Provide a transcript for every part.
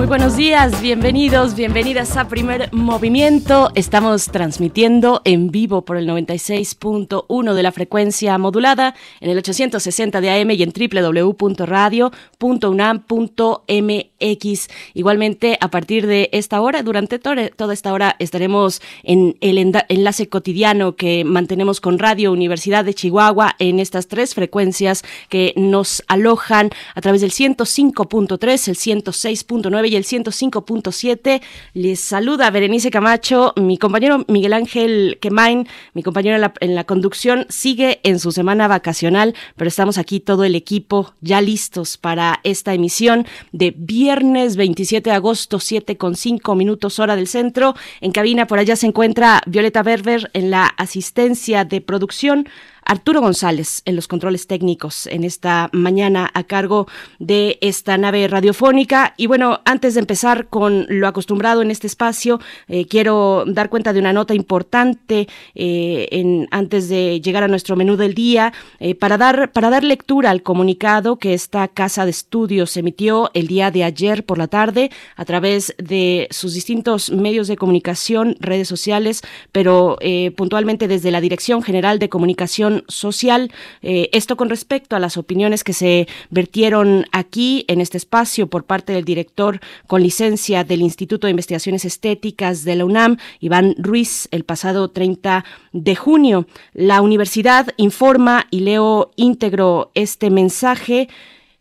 Muy buenos días, bienvenidos, bienvenidas a Primer Movimiento. Estamos transmitiendo en vivo por el 96.1 de la frecuencia modulada, en el 860 de AM y en www.radio.unam.mx. Igualmente, a partir de esta hora, durante toda esta hora, estaremos en el enlace cotidiano que mantenemos con Radio Universidad de Chihuahua en estas tres frecuencias que nos alojan a través del 105.3, el 106.9 y el 105.7. Les saluda Berenice Camacho, mi compañero Miguel Ángel Quemain, mi compañero en la, en la conducción, sigue en su semana vacacional, pero estamos aquí todo el equipo ya listos para esta emisión de viernes 27 de agosto, 7 con 5 minutos hora del centro. En cabina por allá se encuentra Violeta Berber en la asistencia de producción. Arturo González en los controles técnicos en esta mañana a cargo de esta nave radiofónica. Y bueno, antes de empezar con lo acostumbrado en este espacio, eh, quiero dar cuenta de una nota importante eh, antes de llegar a nuestro menú del día eh, para, dar, para dar lectura al comunicado que esta casa de estudios emitió el día de ayer por la tarde a través de sus distintos medios de comunicación, redes sociales, pero puntualmente desde la Dirección General de Comunicación social. Eh, esto con respecto a las opiniones que se vertieron aquí en este espacio por parte del director con licencia del Instituto de Investigaciones Estéticas de la UNAM, Iván Ruiz, el pasado 30 de junio. La universidad informa y leo íntegro este mensaje.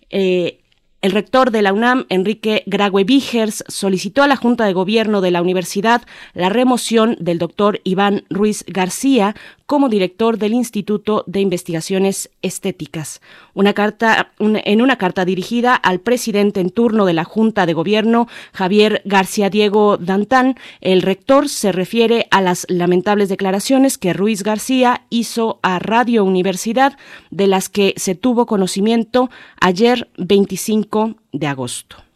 Eh, el rector de la UNAM, Enrique Graue Vigers, solicitó a la Junta de Gobierno de la universidad la remoción del doctor Iván Ruiz García como director del Instituto de Investigaciones Estéticas. Una carta, en una carta dirigida al presidente en turno de la Junta de Gobierno, Javier García Diego Dantán, el rector se refiere a las lamentables declaraciones que Ruiz García hizo a Radio Universidad, de las que se tuvo conocimiento ayer 25 de agosto.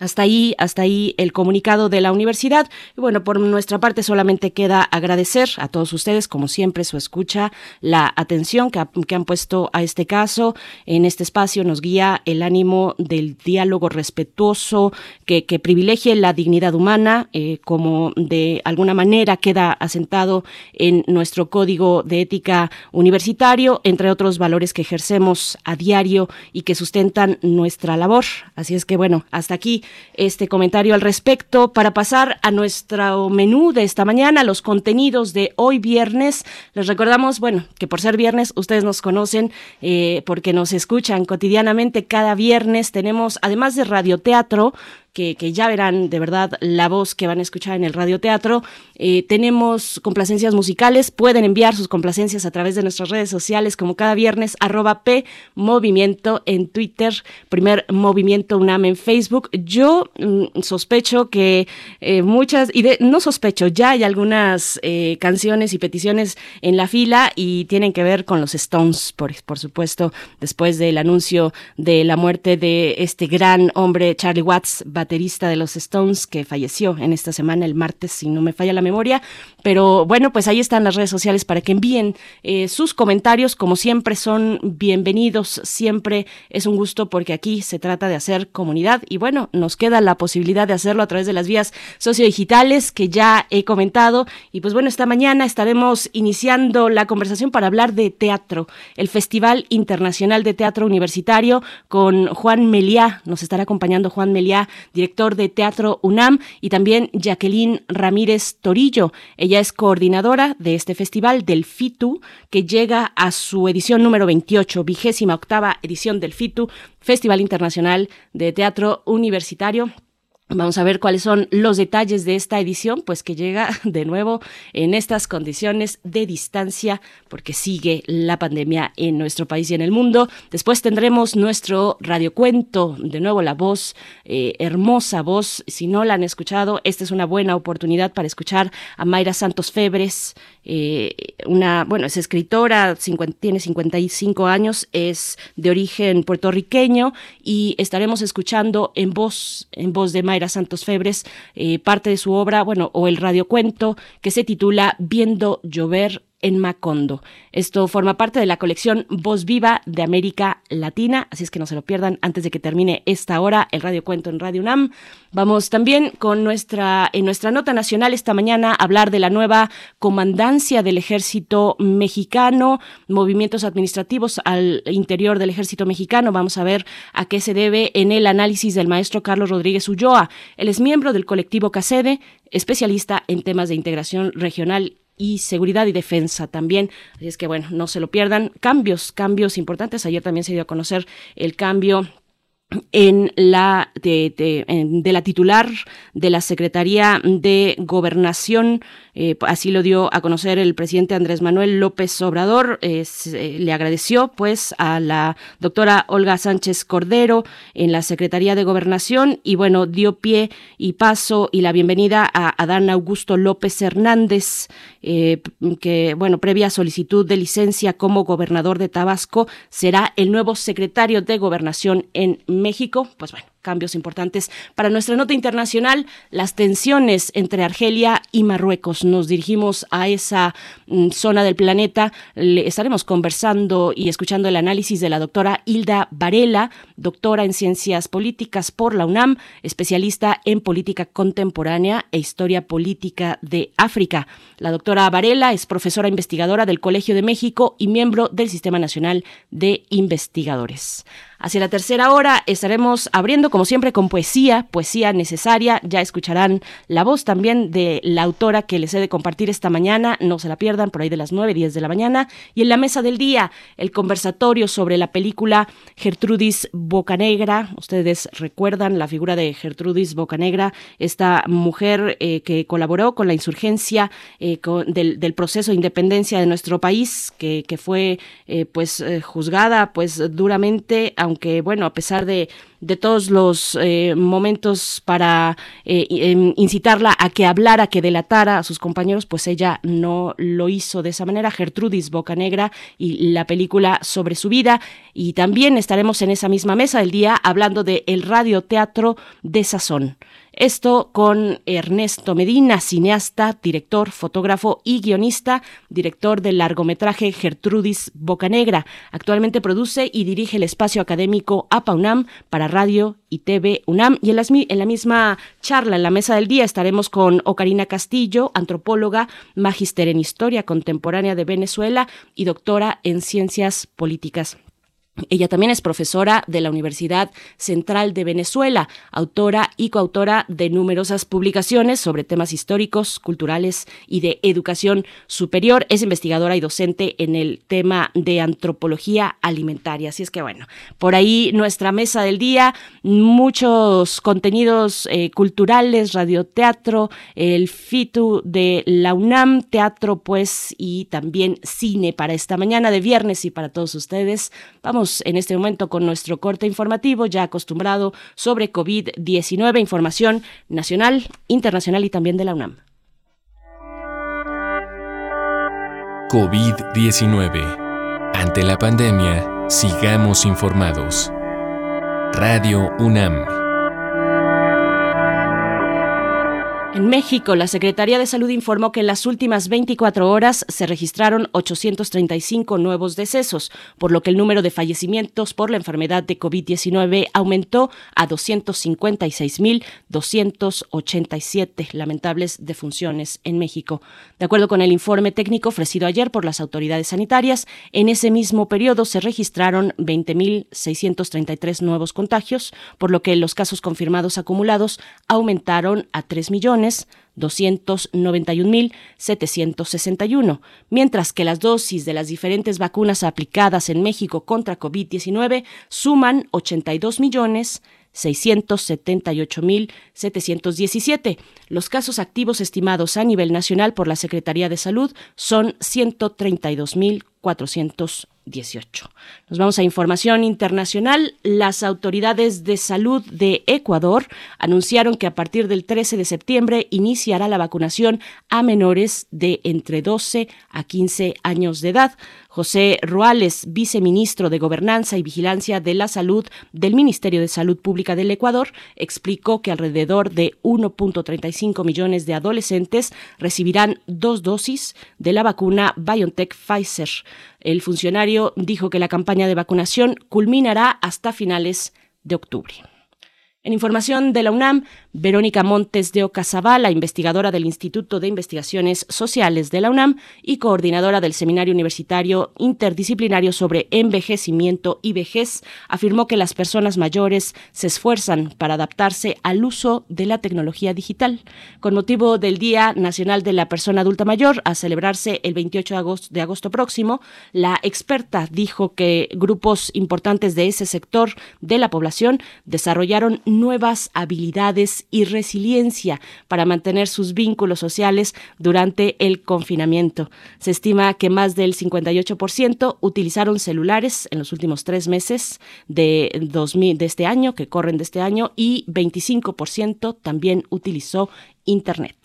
Hasta ahí, hasta ahí el comunicado de la universidad. Y bueno, por nuestra parte solamente queda agradecer a todos ustedes, como siempre, su escucha, la atención que, han puesto a este caso. En este espacio nos guía el ánimo del diálogo respetuoso que, privilegie la dignidad humana, eh, como de alguna manera queda asentado en nuestro código de ética universitario, entre otros valores que ejercemos a diario y que sustentan nuestra labor. Así es que bueno, hasta aquí este comentario al respecto para pasar a nuestro menú de esta mañana, los contenidos de hoy viernes. Les recordamos, bueno, que por ser viernes ustedes nos conocen eh, porque nos escuchan cotidianamente cada viernes. Tenemos, además de radioteatro, que, ya verán de verdad la voz que van a escuchar en el radioteatro. Eh, tenemos complacencias musicales, pueden enviar sus complacencias a través de nuestras redes sociales como cada viernes, arroba P en Twitter, primer Movimiento UNAM en Facebook. Yo mm, sospecho que eh, muchas, y de, no sospecho, ya hay algunas eh, canciones y peticiones en la fila y tienen que ver con los Stones, por, por supuesto, después del anuncio de la muerte de este gran hombre Charlie Watts, baterista de los Stones, que falleció en esta semana, el martes, si no me falla la memoria. Pero bueno, pues ahí están las redes sociales para que envíen eh, sus comentarios. Como siempre, son bienvenidos. Siempre es un gusto porque aquí se trata de hacer comunidad. Y bueno, nos queda la posibilidad de hacerlo a través de las vías sociodigitales que ya he comentado. Y pues bueno, esta mañana estaremos iniciando la conversación para hablar de teatro, el Festival Internacional de Teatro Universitario con Juan Meliá. Nos estará acompañando Juan Meliá director de Teatro UNAM, y también Jacqueline Ramírez Torillo. Ella es coordinadora de este festival del FITU, que llega a su edición número 28, vigésima octava edición del FITU, Festival Internacional de Teatro Universitario Vamos a ver cuáles son los detalles de esta edición, pues que llega de nuevo en estas condiciones de distancia, porque sigue la pandemia en nuestro país y en el mundo. Después tendremos nuestro radiocuento, de nuevo la voz, eh, hermosa voz. Si no la han escuchado, esta es una buena oportunidad para escuchar a Mayra Santos Febres, eh, una, bueno, es escritora, tiene 55 años, es de origen puertorriqueño y estaremos escuchando en voz, en voz de Mayra Santos Febres, eh, parte de su obra, bueno, o el radiocuento que se titula Viendo llover en Macondo. Esto forma parte de la colección Voz Viva de América Latina, así es que no se lo pierdan antes de que termine esta hora el Radio Cuento en Radio UNAM. Vamos también con nuestra en nuestra nota nacional esta mañana a hablar de la nueva comandancia del Ejército Mexicano, movimientos administrativos al interior del Ejército Mexicano. Vamos a ver a qué se debe en el análisis del maestro Carlos Rodríguez Ulloa. Él es miembro del colectivo CACEDE, especialista en temas de integración regional y seguridad y defensa también. Así es que bueno, no se lo pierdan. Cambios, cambios importantes. Ayer también se dio a conocer el cambio en la de, de, la titular de la Secretaría de Gobernación eh, así lo dio a conocer el presidente Andrés Manuel López Obrador. Eh, le agradeció pues a la doctora Olga Sánchez Cordero en la Secretaría de Gobernación y bueno, dio pie y paso y la bienvenida a Adán Augusto López Hernández, eh, que bueno, previa solicitud de licencia como gobernador de Tabasco, será el nuevo secretario de Gobernación en. Pues bueno, cambios importantes para nuestra nota internacional, las tensiones entre Argelia y Marruecos. Nos dirigimos a esa mm, zona del planeta. Estaremos conversando y escuchando el análisis de la doctora Hilda Varela, doctora en ciencias políticas por la UNAM, especialista en política contemporánea e historia política de África. La doctora Varela es profesora investigadora del Colegio de México y miembro del Sistema Nacional de Investigadores. Hacia la tercera hora estaremos abriendo, como siempre, con poesía, poesía necesaria. Ya escucharán la voz también de la autora que les he de compartir esta mañana. No se la pierdan, por ahí de las 9, 10 de la mañana. Y en la mesa del día, el conversatorio sobre la película Gertrudis Bocanegra. Ustedes recuerdan la figura de Gertrudis Bocanegra, esta mujer eh, que colaboró con la insurgencia eh, del, proceso de independencia de nuestro país, que, fue eh, pues juzgada pues duramente, aunque bueno, a pesar de, de todos los eh, momentos para eh, em, incitarla a que hablara, que delatara a sus compañeros, pues ella no lo hizo de esa manera. Gertrudis Bocanegra y la película sobre su vida. Y también estaremos en esa misma mesa del día hablando de el radioteatro de Sazón. Esto con Ernesto Medina, cineasta, director, fotógrafo y guionista, director del largometraje Gertrudis Bocanegra. Actualmente produce y dirige el espacio académico APA UNAM para radio y TV UNAM. Y en, en la misma charla, en la mesa del día, estaremos con Ocarina Castillo, antropóloga, magíster en historia contemporánea de Venezuela y doctora en ciencias políticas. Ella también es profesora de la Universidad Central de Venezuela, autora y coautora de numerosas publicaciones sobre temas históricos, culturales y de educación superior. Es investigadora y docente en el tema de antropología alimentaria. Así es que bueno, por ahí nuestra mesa del día, muchos contenidos eh, culturales, radioteatro, el FITU de la UNAM, teatro pues y también cine para esta mañana de viernes y para todos ustedes. Vamos en este momento con nuestro corte informativo ya acostumbrado sobre COVID-19, información nacional, internacional y también de la UNAM. COVID-19. Ante la pandemia, sigamos informados. Radio UNAM. En México, la Secretaría de Salud informó que en las últimas 24 horas se registraron 835 nuevos decesos, por lo que el número de fallecimientos por la enfermedad de COVID-19 aumentó a 256.287 lamentables defunciones en México. De acuerdo con el informe técnico ofrecido ayer por las autoridades sanitarias, en ese mismo periodo se registraron 20.633 nuevos contagios, por lo que los casos confirmados acumulados aumentaron a 3 millones 291.761, mientras que las dosis de las diferentes vacunas aplicadas en México contra COVID-19 suman 82 millones 678.717. Los casos activos estimados a nivel nacional por la Secretaría de Salud son 132.400 18. Nos vamos a información internacional. Las autoridades de salud de Ecuador anunciaron que a partir del 13 de septiembre iniciará la vacunación a menores de entre 12 a 15 años de edad. José Ruales, viceministro de Gobernanza y Vigilancia de la Salud del Ministerio de Salud Pública del Ecuador, explicó que alrededor de 1.35 millones de adolescentes recibirán dos dosis de la vacuna BioNTech Pfizer. El funcionario dijo que la campaña de vacunación culminará hasta finales de octubre. En información de la UNAM, Verónica Montes de Ocazabala, investigadora del Instituto de Investigaciones Sociales de la UNAM y coordinadora del Seminario Universitario Interdisciplinario sobre Envejecimiento y Vejez, afirmó que las personas mayores se esfuerzan para adaptarse al uso de la tecnología digital. Con motivo del Día Nacional de la Persona Adulta Mayor, a celebrarse el 28 de agosto, de agosto próximo, la experta dijo que grupos importantes de ese sector de la población desarrollaron nuevas habilidades y resiliencia para mantener sus vínculos sociales durante el confinamiento. Se estima que más del 58% utilizaron celulares en los últimos tres meses de, 2000, de este año, que corren de este año, y 25% también utilizó Internet.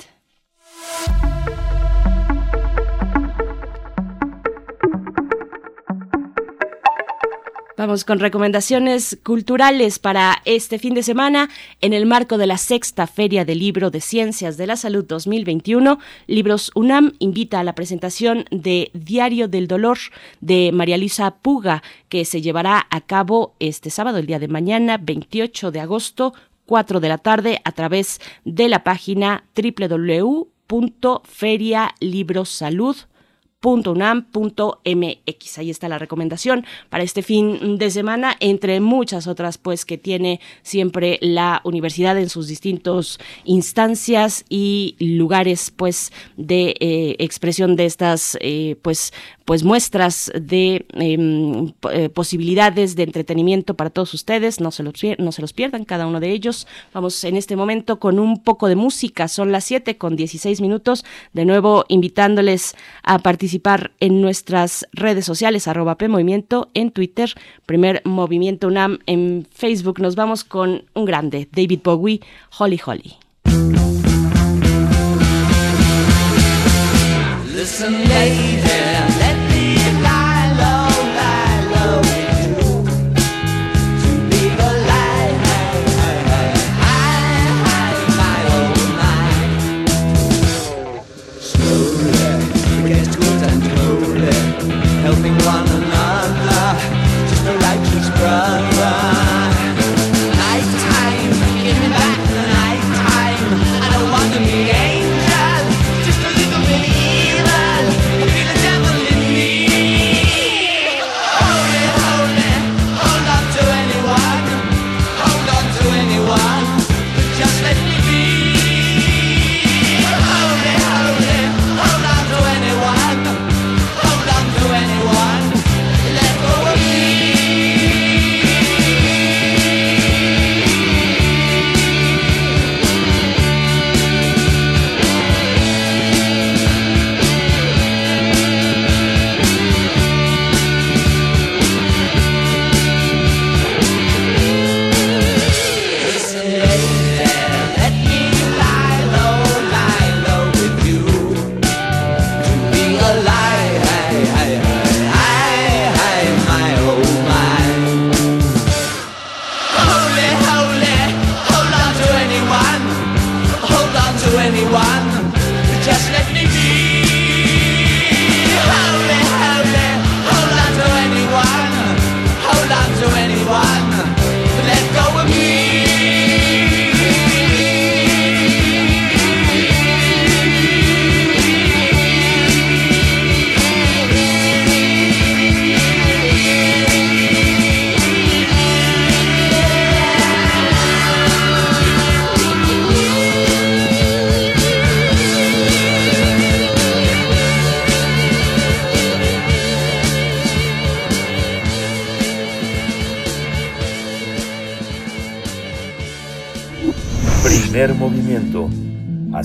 Vamos con recomendaciones culturales para este fin de semana. En el marco de la sexta Feria del Libro de Ciencias de la Salud 2021, Libros UNAM invita a la presentación de Diario del Dolor de María Luisa Puga, que se llevará a cabo este sábado, el día de mañana, 28 de agosto, 4 de la tarde, a través de la página www.ferialibrosalud.com .unam.mx. Ahí está la recomendación para este fin de semana, entre muchas otras pues que tiene siempre la universidad en sus distintos instancias y lugares pues de eh, expresión de estas eh, pues pues muestras de em, eh, posibilidades de entretenimiento para todos ustedes. No se, los, no se los pierdan, cada uno de ellos. Vamos en este momento con un poco de música. Son las 7 con 16 minutos. De nuevo invitándoles a participar en nuestras redes sociales, arroba Movimiento en Twitter, Primer Movimiento UNAM en Facebook. Nos vamos con un grande, David Bowie, Holly Holly. me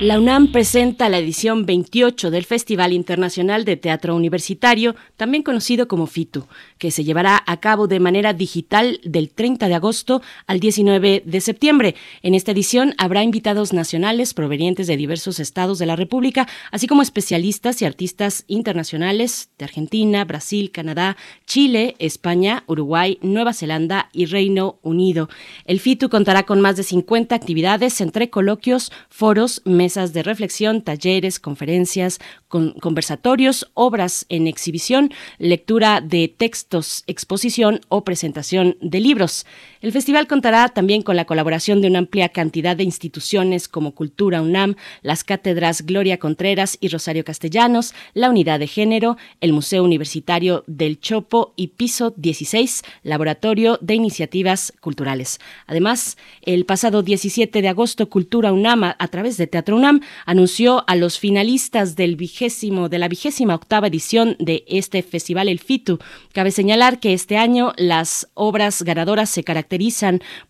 La UNAM presenta la edición 28 del Festival Internacional de Teatro Universitario, también conocido como FITU, que se llevará a cabo de manera digital del 30 de agosto al 19 de septiembre. En esta edición habrá invitados nacionales provenientes de diversos estados de la República, así como especialistas y artistas internacionales de Argentina, Brasil, Canadá, Chile, España, Uruguay, Nueva Zelanda y Reino Unido. El FITU contará con más de 50 actividades entre coloquios, foros, mesas de reflexión, talleres, conferencias, conversatorios, obras en exhibición, lectura de textos, exposición o presentación de libros. El festival contará también con la colaboración de una amplia cantidad de instituciones como Cultura UNAM, las cátedras Gloria Contreras y Rosario Castellanos, la Unidad de Género, el Museo Universitario del Chopo y Piso 16, Laboratorio de Iniciativas Culturales. Además, el pasado 17 de agosto, Cultura UNAM, a través de Teatro UNAM anunció a los finalistas de la vigésima octava edición de este festival, el FITU. Cabe señalar que este año las obras ganadoras se caracterizan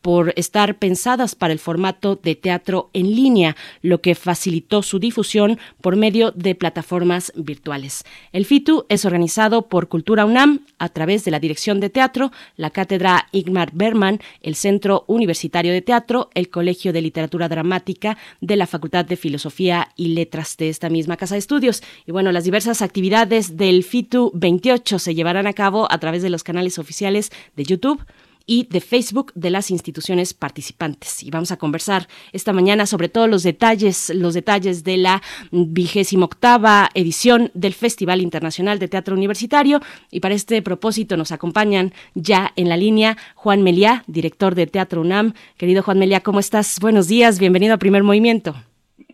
por estar pensadas para el formato de teatro en línea, lo que facilitó su difusión por medio de plataformas virtuales. El FITU es organizado por Cultura UNAM a través de la Dirección de Teatro, la Cátedra Igmar Berman, el Centro Universitario de Teatro, el Colegio de Literatura Dramática de la Facultad de Filosofía y Letras de esta misma casa de estudios. Y bueno, las diversas actividades del FITU 28 se llevarán a cabo a través de los canales oficiales de YouTube, y de Facebook de las instituciones participantes. Y vamos a conversar esta mañana sobre todos los detalles, los detalles de la vigésima octava edición del Festival Internacional de Teatro Universitario. Y para este propósito nos acompañan ya en la línea Juan Meliá, director de Teatro UNAM. Querido Juan Meliá, ¿cómo estás? Buenos días, bienvenido a Primer Movimiento.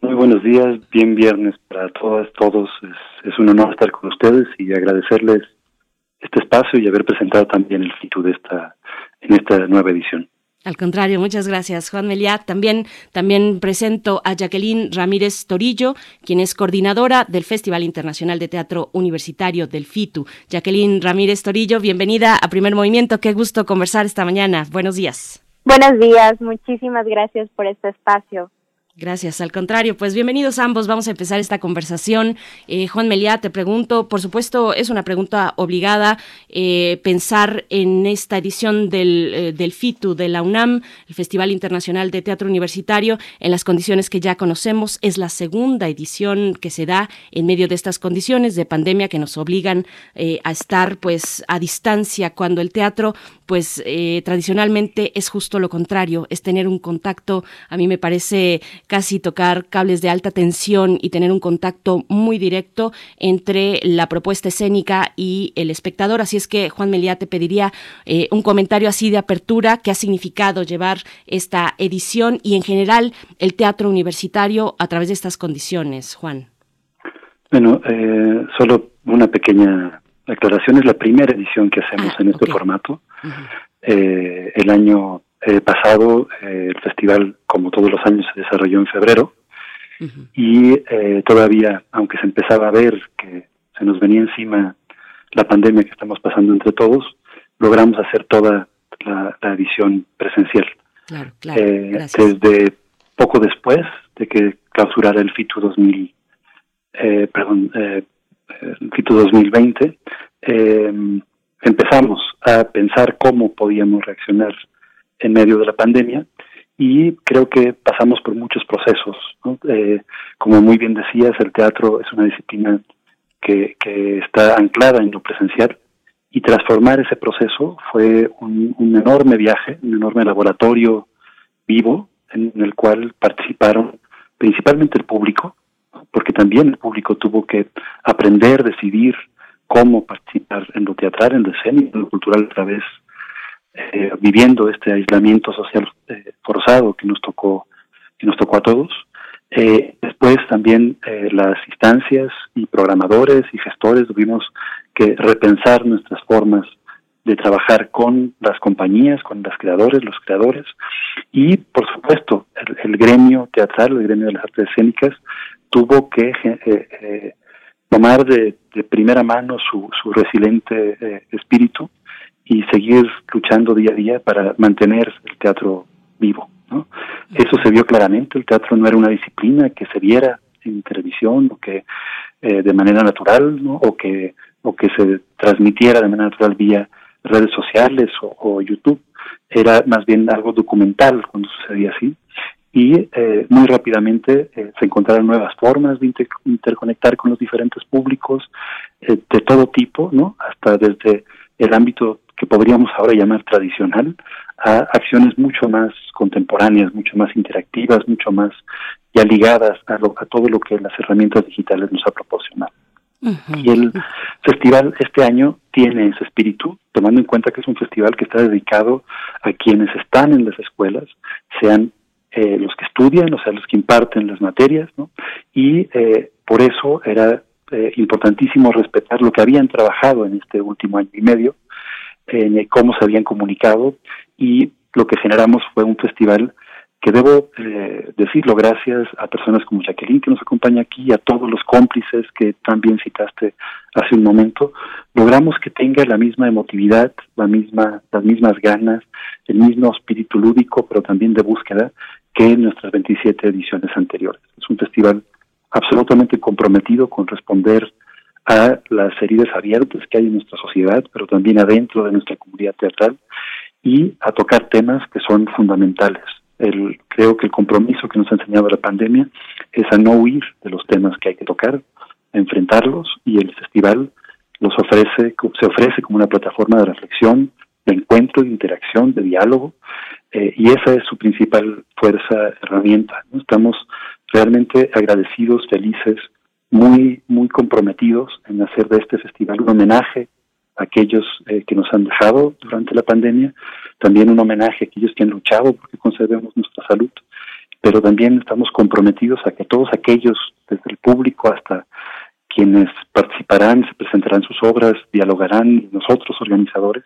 Muy buenos días, bien viernes para todas, todos. Es, un honor estar con ustedes y agradecerles este espacio y haber presentado también el FITU de esta, en esta nueva edición. Al contrario, muchas gracias, Juan Meliá. También, también presento a Jacqueline Ramírez Torillo, quien es coordinadora del Festival Internacional de Teatro Universitario del FITU. Jacqueline Ramírez Torillo, bienvenida a Primer Movimiento. Qué gusto conversar esta mañana. Buenos días. Buenos días, muchísimas gracias por este espacio. Gracias, al contrario, pues bienvenidos ambos. Vamos a empezar esta conversación. Eh, Juan Meliá, te pregunto, por supuesto, es una pregunta obligada eh, pensar en esta edición del, eh, del, FITU de la UNAM, el Festival Internacional de Teatro Universitario, en las condiciones que ya conocemos. Es la segunda edición que se da en medio de estas condiciones de pandemia que nos obligan a estar pues a distancia cuando el teatro pues tradicionalmente es justo lo contrario, es tener un contacto, a mí me parece casi tocar cables de alta tensión y tener un contacto muy directo entre la propuesta escénica y el espectador. Así es que, Juan Meliá, te pediría eh, un comentario así de apertura, qué ha significado llevar esta edición y en general el teatro universitario a través de estas condiciones, Juan. Bueno, eh, solo una pequeña aclaración. Es la primera edición que hacemos ah, en este formato. Eh, el año eh, pasado eh, el festival, como todos los años, se desarrolló en febrero y eh, todavía, aunque se empezaba a ver que se nos venía encima la pandemia que estamos pasando entre todos, logramos hacer toda la, edición presencial. Claro, claro. desde poco después de que clausurara el FITU 2000, perdón, el FITU 2020, empezamos a pensar cómo podíamos reaccionar en medio de la pandemia y creo que pasamos por muchos procesos. Eh, como muy bien decías, el teatro es una disciplina que, que está anclada en lo presencial y transformar ese proceso fue un, enorme viaje, un enorme laboratorio vivo en, el cual participaron principalmente el público, porque también el público tuvo que aprender, decidir cómo participar en lo teatral, en lo escénico, en lo cultural a través eh, viviendo este aislamiento social eh, forzado que nos tocó que nos tocó a todos. Eh, después también eh, las instancias y programadores y gestores tuvimos que repensar nuestras formas de trabajar con las compañías, con los creadores, los creadores. Y por supuesto el, gremio teatral, el gremio de las artes escénicas tuvo que tomar de, primera mano su, su resiliente espíritu y seguir luchando día a día para mantener el teatro vivo. Eso se vio claramente, el teatro no era una disciplina que se viera en televisión o que eh, de manera natural o que o que se transmitiera de manera natural vía redes sociales o, YouTube. Era más bien algo documental cuando sucedía así. Y eh, muy rápidamente eh, se encontraron nuevas formas de interconectar con los diferentes públicos de todo tipo no hasta desde el ámbito que podríamos ahora llamar tradicional a acciones mucho más contemporáneas, mucho más interactivas, mucho más ya ligadas a, a todo lo que las herramientas digitales nos ha proporcionado. Y el festival este año tiene ese espíritu, tomando en cuenta que es un festival que está dedicado a quienes están en las escuelas, sean eh, los que estudian, o sea, los que imparten las materias, ¿no? Y eh, por eso era eh, importantísimo respetar lo que habían trabajado en este último año y medio, en cómo se habían comunicado y lo que generamos fue un festival que debo eh, decirlo gracias a personas como Jacqueline que nos acompaña aquí a todos los cómplices que también citaste hace un momento, logramos que tenga la misma emotividad, la misma, las mismas ganas, el mismo espíritu lúdico, pero también de búsqueda que en nuestras 27 ediciones anteriores. Es un festival absolutamente comprometido con responder a las heridas abiertas que hay en nuestra sociedad, pero también adentro de nuestra comunidad teatral y a tocar temas que son fundamentales. El, creo que el compromiso que nos ha enseñado la pandemia es a no huir de los temas que hay que tocar, a enfrentarlos y el festival los ofrece, se ofrece como una plataforma de reflexión, de encuentro, de interacción, de diálogo, eh, y esa es su principal fuerza, herramienta. Estamos realmente agradecidos, felices, muy, muy comprometidos en hacer de este festival un homenaje a aquellos eh, que nos han dejado durante la pandemia, también un homenaje a aquellos que han luchado porque conservemos nuestra salud, pero también estamos comprometidos a que todos aquellos, desde el público hasta quienes participarán, se presentarán sus obras, dialogarán, nosotros organizadores,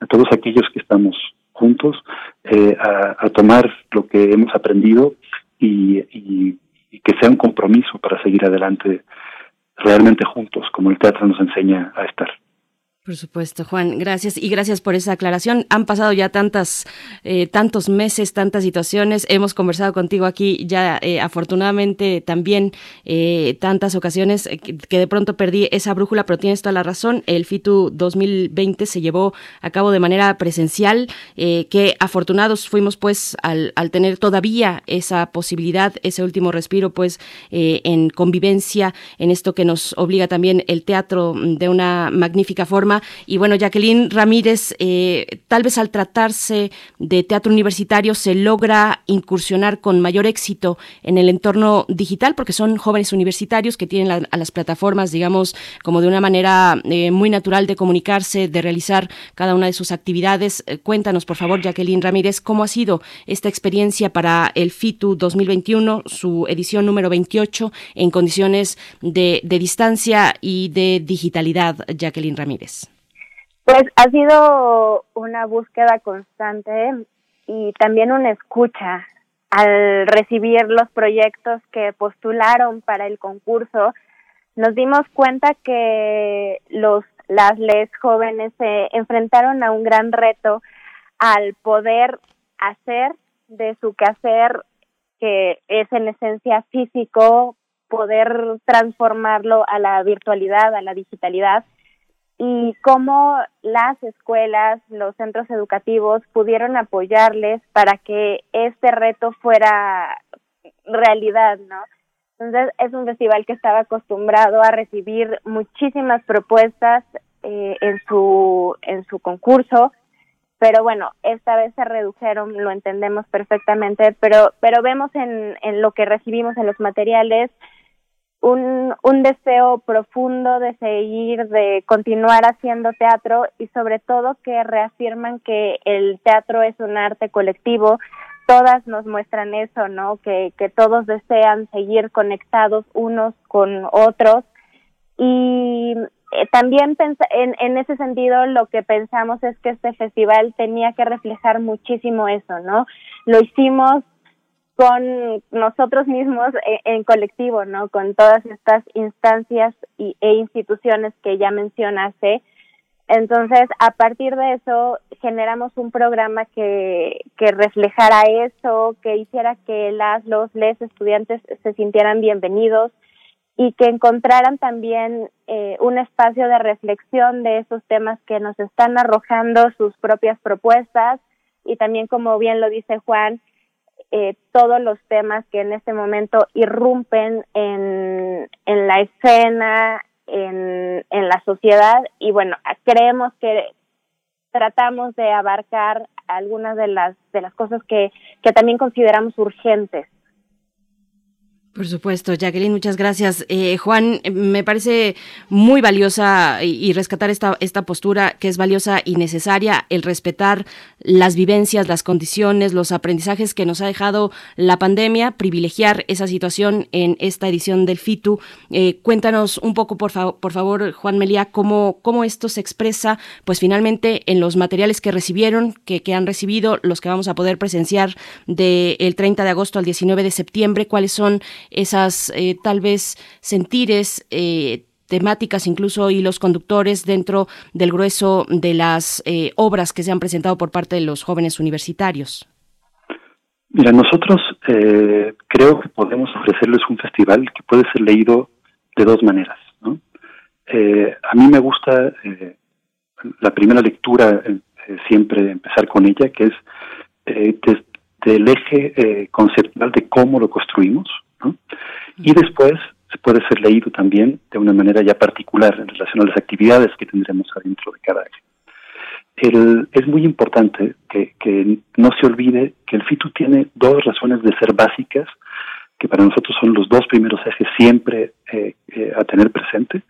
a todos aquellos que estamos juntos, eh, a, tomar lo que hemos aprendido y y que sea un compromiso para seguir adelante realmente juntos, como el teatro nos enseña a estar. Por supuesto, Juan, gracias y gracias por esa aclaración. Han pasado ya tantas, eh, tantos meses, tantas situaciones. Hemos conversado contigo aquí ya, eh, afortunadamente también eh, tantas ocasiones que, de pronto perdí esa brújula, pero tienes toda la razón. El FITU 2020 se llevó a cabo de manera presencial. que afortunados fuimos, pues, al, al, tener todavía esa posibilidad, ese último respiro, pues, en convivencia, en esto que nos obliga también el teatro de una magnífica forma y bueno, Jacqueline Ramírez, eh, tal vez al tratarse de teatro universitario se logra incursionar con mayor éxito en el entorno digital, porque son jóvenes universitarios que tienen a las plataformas, digamos, como de una manera eh, muy natural de comunicarse, de realizar cada una de sus actividades. Eh, cuéntanos, por favor, Jacqueline Ramírez, cómo ha sido esta experiencia para el FITU 2021, su edición número 28, en condiciones de distancia y de digitalidad, Jacqueline Ramírez. Pues ha sido una búsqueda constante y también una escucha al recibir los proyectos que postularon para el concurso. Nos dimos cuenta que los las les jóvenes se enfrentaron a un gran reto al poder hacer de su quehacer que es en esencia físico, poder transformarlo a la virtualidad, a la digitalidad y cómo las escuelas, los centros educativos pudieron apoyarles para que este reto fuera realidad, ¿no? Entonces es un festival que estaba acostumbrado a recibir muchísimas propuestas eh, en su en su concurso, pero bueno, esta vez se redujeron, lo entendemos perfectamente, pero pero vemos en, en lo que recibimos en los materiales un, un deseo profundo de seguir, de continuar haciendo teatro y sobre todo que reafirman que el teatro es un arte colectivo, todas nos muestran eso, ¿no? Que, que todos desean seguir conectados unos con otros y eh, también en, en ese sentido lo que pensamos es que este festival tenía que reflejar muchísimo eso, ¿no? Lo hicimos con nosotros mismos en, en colectivo, ¿no? Con todas estas instancias y, e instituciones que ya mencionaste. Entonces, a partir de eso, generamos un programa que, que reflejara eso, que hiciera que las, los, les estudiantes se sintieran bienvenidos, y que encontraran también eh, un espacio de reflexión de esos temas que nos están arrojando sus propias propuestas y también, como bien lo dice Juan, eh, todos los temas que en este momento irrumpen en, en la escena, en, en la sociedad. Y bueno, creemos que tratamos de abarcar algunas de las de las cosas que, que también consideramos urgentes por supuesto, Jacqueline, muchas gracias. Eh, Juan, me parece muy valiosa y, rescatar esta, esta postura que es valiosa y necesaria, el respetar las vivencias, las condiciones, los aprendizajes que nos ha dejado la pandemia, privilegiar esa situación en esta edición del FITU. Eh, cuéntanos un poco, por, por favor, Juan Melía, cómo, cómo esto se expresa, pues finalmente en los materiales que recibieron, que, que han recibido, los que vamos a poder presenciar del 30 de agosto al 19 de septiembre, cuáles son esas eh, tal vez sentires, eh, temáticas, incluso y los conductores dentro del grueso de las eh, obras que se han presentado por parte de los jóvenes universitarios? Mira, nosotros creo que podemos ofrecerles un festival que puede ser leído de dos maneras. a mí me gusta la primera lectura, siempre empezar con ella, que es el eje conceptual de cómo lo construimos, y después puede ser leído también de una manera ya particular en relación a las actividades que tendremos adentro de cada eje. es muy importante que, no se olvide que el FITU tiene dos razones de ser básicas, que para nosotros son los dos primeros ejes siempre eh, eh, a tener presente,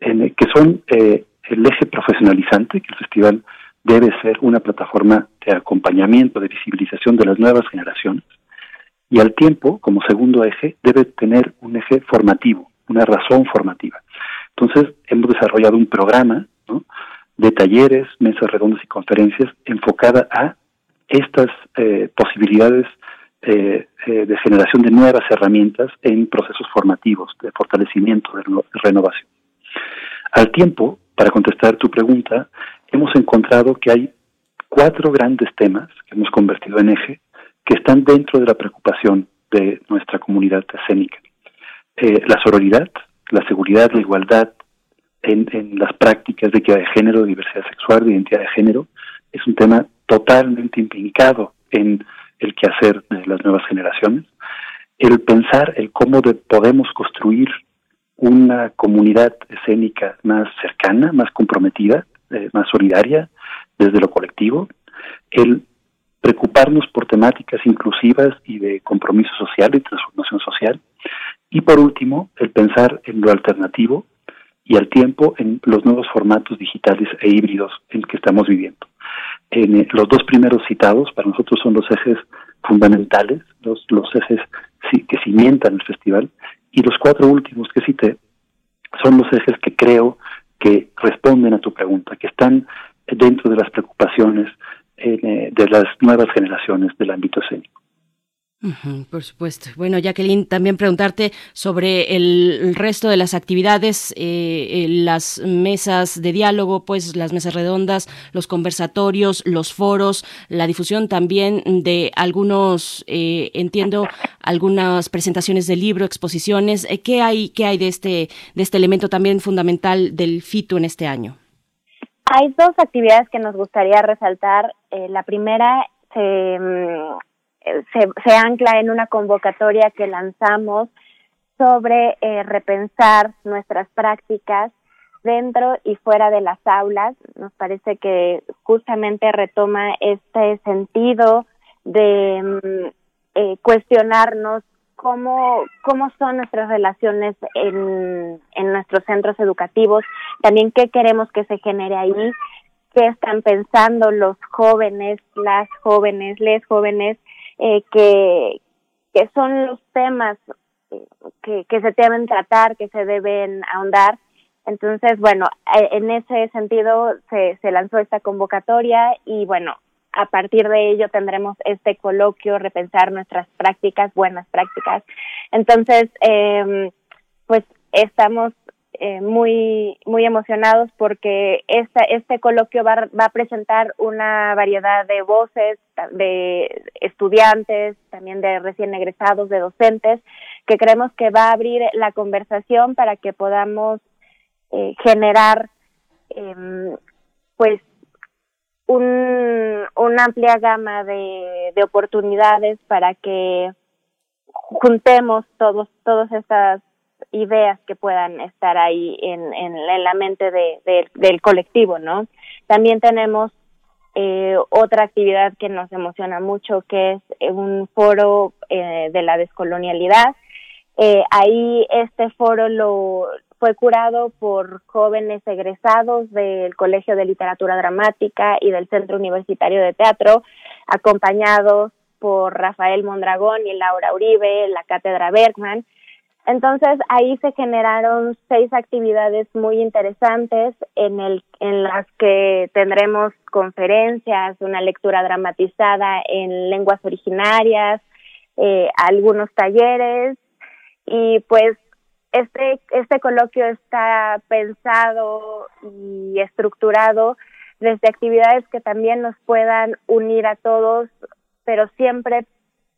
en, que son eh, el eje profesionalizante, que el festival debe ser una plataforma de acompañamiento, de visibilización de las nuevas generaciones, y al tiempo, como segundo eje, debe tener un eje formativo, una razón formativa. Entonces, hemos desarrollado un programa de talleres, mesas redondas y conferencias enfocada a estas eh, posibilidades eh, eh, de generación de nuevas herramientas en procesos formativos, de fortalecimiento, de renovación. Al tiempo, para contestar tu pregunta, hemos encontrado que hay cuatro grandes temas que hemos convertido en eje que están dentro de la preocupación de nuestra comunidad escénica. Eh, la sororidad, la seguridad, la igualdad en, las prácticas de equidad de género, diversidad sexual, de identidad de género, es un tema totalmente implicado en el quehacer de las nuevas generaciones. El pensar el cómo podemos construir una comunidad escénica más cercana, más comprometida, eh, más solidaria desde lo colectivo, el preocuparnos por temáticas inclusivas y de compromiso social y transformación social. Y por último, el pensar en lo alternativo y al tiempo en los nuevos formatos digitales e híbridos en que estamos viviendo. En, eh, los dos primeros citados para nosotros son los ejes fundamentales, los, los ejes que cimientan el festival, y los cuatro últimos que cité son los ejes que creo que responden a tu pregunta, que están dentro de las preocupaciones eh, de las nuevas generaciones del ámbito escénico. Por supuesto. Bueno, Jacqueline, también preguntarte sobre el resto de las actividades, eh, las mesas de diálogo, pues las mesas redondas, los conversatorios, los foros, la difusión también de algunos, eh, entiendo, algunas presentaciones de libro, exposiciones. ¿Qué hay, qué hay de este, de este elemento también fundamental del FITU en este año? Hay dos actividades que nos gustaría resaltar. Eh, la primera mm, se, se, ancla en una convocatoria que lanzamos sobre eh, repensar nuestras prácticas dentro y fuera de las aulas. Nos parece que justamente retoma este sentido de mm, eh, cuestionarnos cómo, cómo son nuestras relaciones en, en nuestros centros educativos, también qué queremos que se genere ahí, qué están pensando los jóvenes, las jóvenes, les jóvenes eh, que, que son los temas que, que se deben tratar, que se deben ahondar. Entonces, bueno, eh, en ese sentido se, se lanzó esta convocatoria y bueno, a partir de ello tendremos este coloquio, repensar nuestras prácticas, buenas prácticas. Entonces, eh, pues estamos eh, muy muy emocionados porque esta, este coloquio va, va, a presentar una variedad de voces de estudiantes, también de recién egresados, de docentes, que creemos que va a abrir la conversación para que podamos eh, generar eh, pues un, una amplia gama de, de oportunidades para que juntemos todos todas estas ideas que puedan estar ahí en, en, la mente de, del colectivo, ¿no? También tenemos eh, otra actividad que nos emociona mucho, que es eh, un foro eh, de la descolonialidad. Ahí este foro lo fue curado por jóvenes egresados del Colegio de Literatura Dramática y del Centro Universitario de Teatro, acompañados por Rafael Mondragón y Laura Uribe, la Cátedra Bergman, entonces ahí se generaron seis actividades muy interesantes en, el, en las que tendremos conferencias, una lectura dramatizada en lenguas originarias, eh, algunos talleres. Y pues este, este coloquio está pensado y estructurado desde actividades que también nos puedan unir a todos, pero siempre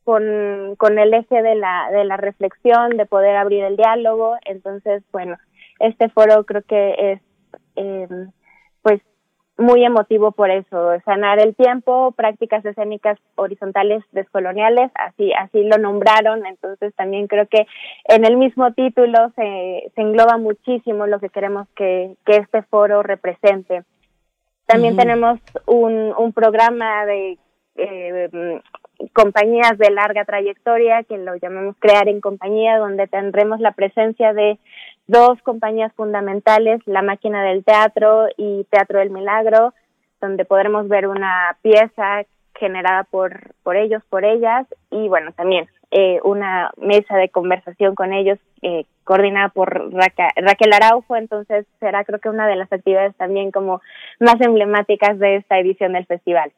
con, con el eje de la, de la reflexión, de poder abrir el diálogo. Entonces, bueno, este foro creo que es eh, pues muy emotivo por eso, sanar el tiempo, prácticas escénicas horizontales descoloniales, así, así lo nombraron, entonces también creo que en el mismo título se, se engloba muchísimo lo que queremos que, que este foro represente. También tenemos un, un programa de eh, compañías de larga trayectoria, que lo llamamos crear en compañía, donde tendremos la presencia de dos compañías fundamentales, La Máquina del Teatro y Teatro del Milagro, donde podremos ver una pieza generada por, por ellos, por ellas, y bueno, también eh, una mesa de conversación con ellos eh, coordinada por Raquel Araujo, entonces será creo que una de las actividades también como más emblemáticas de esta edición del festival.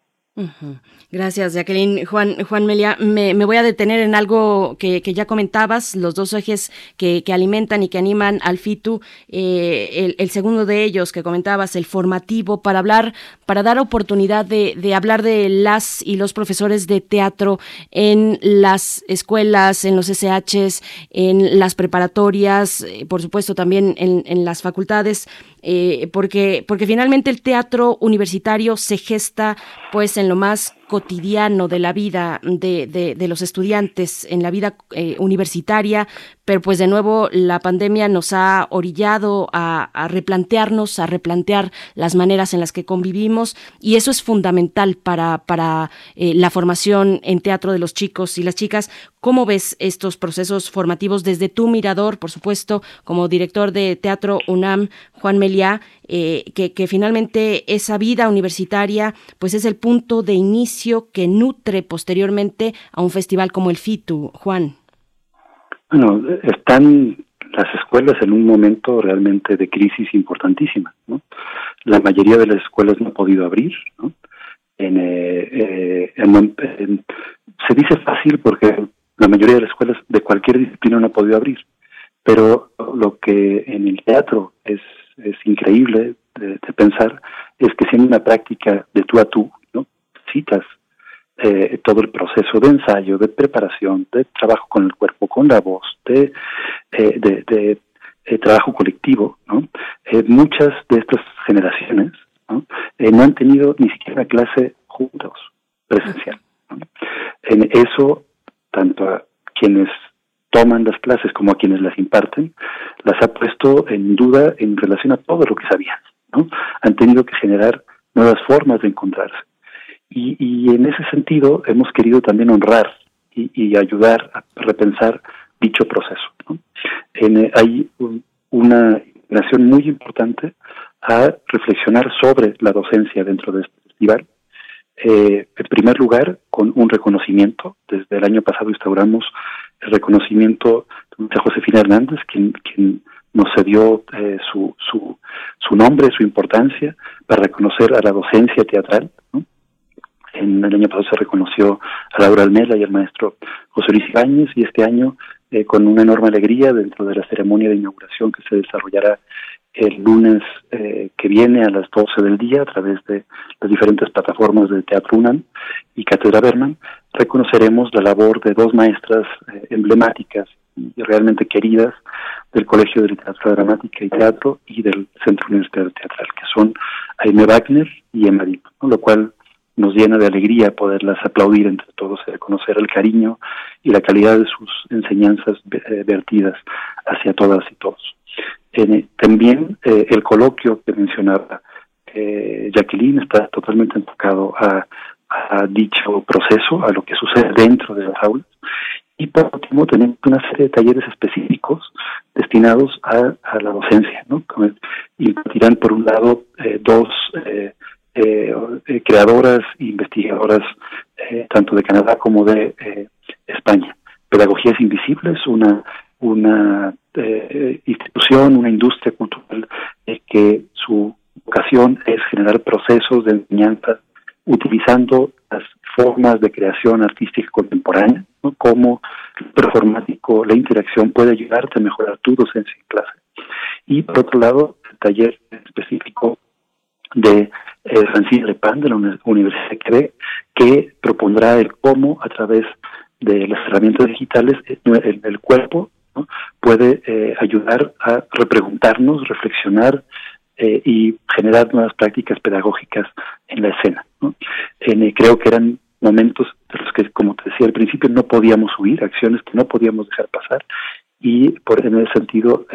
Gracias, Jacqueline. Juan, Juan Melia, me, voy a detener en algo que, ya comentabas, los dos ejes que, alimentan y que animan al FITU. Eh, el, segundo de ellos que comentabas, el formativo, para hablar, para dar oportunidad de, hablar de las y los profesores de teatro en las escuelas, en los SHs, en las preparatorias, eh, por supuesto también en, las facultades. Eh, porque, porque finalmente el teatro universitario se gesta pues en lo más cotidiano de la vida de, de, los estudiantes, en la vida eh, universitaria, pero pues de nuevo la pandemia nos ha orillado a, replantearnos, a replantear las maneras en las que convivimos y eso es fundamental para, para eh, la formación en teatro de los chicos y las chicas. ¿Cómo ves estos procesos formativos desde tu mirador, por supuesto, como director de Teatro UNAM, Juan Meliá, eh, que, que finalmente esa vida universitaria pues es el punto de inicio que nutre posteriormente a un festival como el FITU, Juan? Bueno, están las escuelas en un momento realmente de crisis importantísima. ¿no? La mayoría de las escuelas no ha podido abrir. ¿no? Eh, eh, se dice fácil porque la mayoría de las escuelas de cualquier disciplina no ha podido abrir, pero lo que en el teatro es, increíble de, pensar es que siendo una práctica de tú a tú, ¿no? citas eh, todo el proceso de ensayo, de preparación, de trabajo con el cuerpo, con la voz, de, eh, de, eh, trabajo colectivo, ¿no? muchas de estas generaciones ¿no? no han tenido ni siquiera una clase juntos, presencial. En eso, tanto a quienes toman las clases como a quienes las imparten, las ha puesto en duda en relación a todo lo que sabían. ¿no? Han tenido que generar nuevas formas de encontrarse. Y, y en ese sentido hemos querido también honrar y, ayudar a repensar dicho proceso. ¿no? En, hay una nación muy importante a reflexionar sobre la docencia dentro de este festival Eh, en primer lugar, con un reconocimiento. Desde el año pasado instauramos el reconocimiento de Josefina Hernández, quien, quien nos cedió eh, su, su, su nombre, su importancia, para reconocer a la docencia teatral. En el año pasado se reconoció a Laura Almela y al maestro José Luis Ibáñez, y este año, eh, con una enorme alegría, dentro de la ceremonia de inauguración que se desarrollará el lunes eh, que viene a las 12 del día a través de las diferentes plataformas de Teatro UNAM y Cátedra Berman, reconoceremos la labor de dos maestras eh, emblemáticas y realmente queridas del Colegio de Literatura Dramática y Teatro y del Centro Universitario Teatral, que son Aime Wagner y Emma Dip, lo cual nos llena de alegría poderlas aplaudir entre todos y reconocer el cariño y la calidad de sus enseñanzas eh, vertidas hacia todas y todos también eh, el coloquio que mencionaba eh, Jacqueline está totalmente enfocado a, dicho proceso, a lo que sucede dentro de las aulas. Y por último, tenemos una serie de talleres específicos destinados a, la docencia, ¿no? Dirán, por un lado, eh, dos creadoras e investigadoras, tanto de Canadá como de España. Pedagogías Invisibles, una una eh, institución, una industria cultural eh, que su vocación es generar procesos de enseñanza utilizando las formas de creación artística contemporánea, como el performático, la interacción puede ayudarte a mejorar tu docencia en clase. Y por otro lado, el taller específico de eh, Francis Lepan de la Universidad de Quebec, que propondrá el cómo a través de las herramientas digitales eh, el, el cuerpo puede eh, ayudar a repreguntarnos, reflexionar eh, y generar nuevas prácticas pedagógicas en la escena. Creo que eran momentos de los que, como te decía al principio, no podíamos huir, acciones que no podíamos dejar pasar y por en ese sentido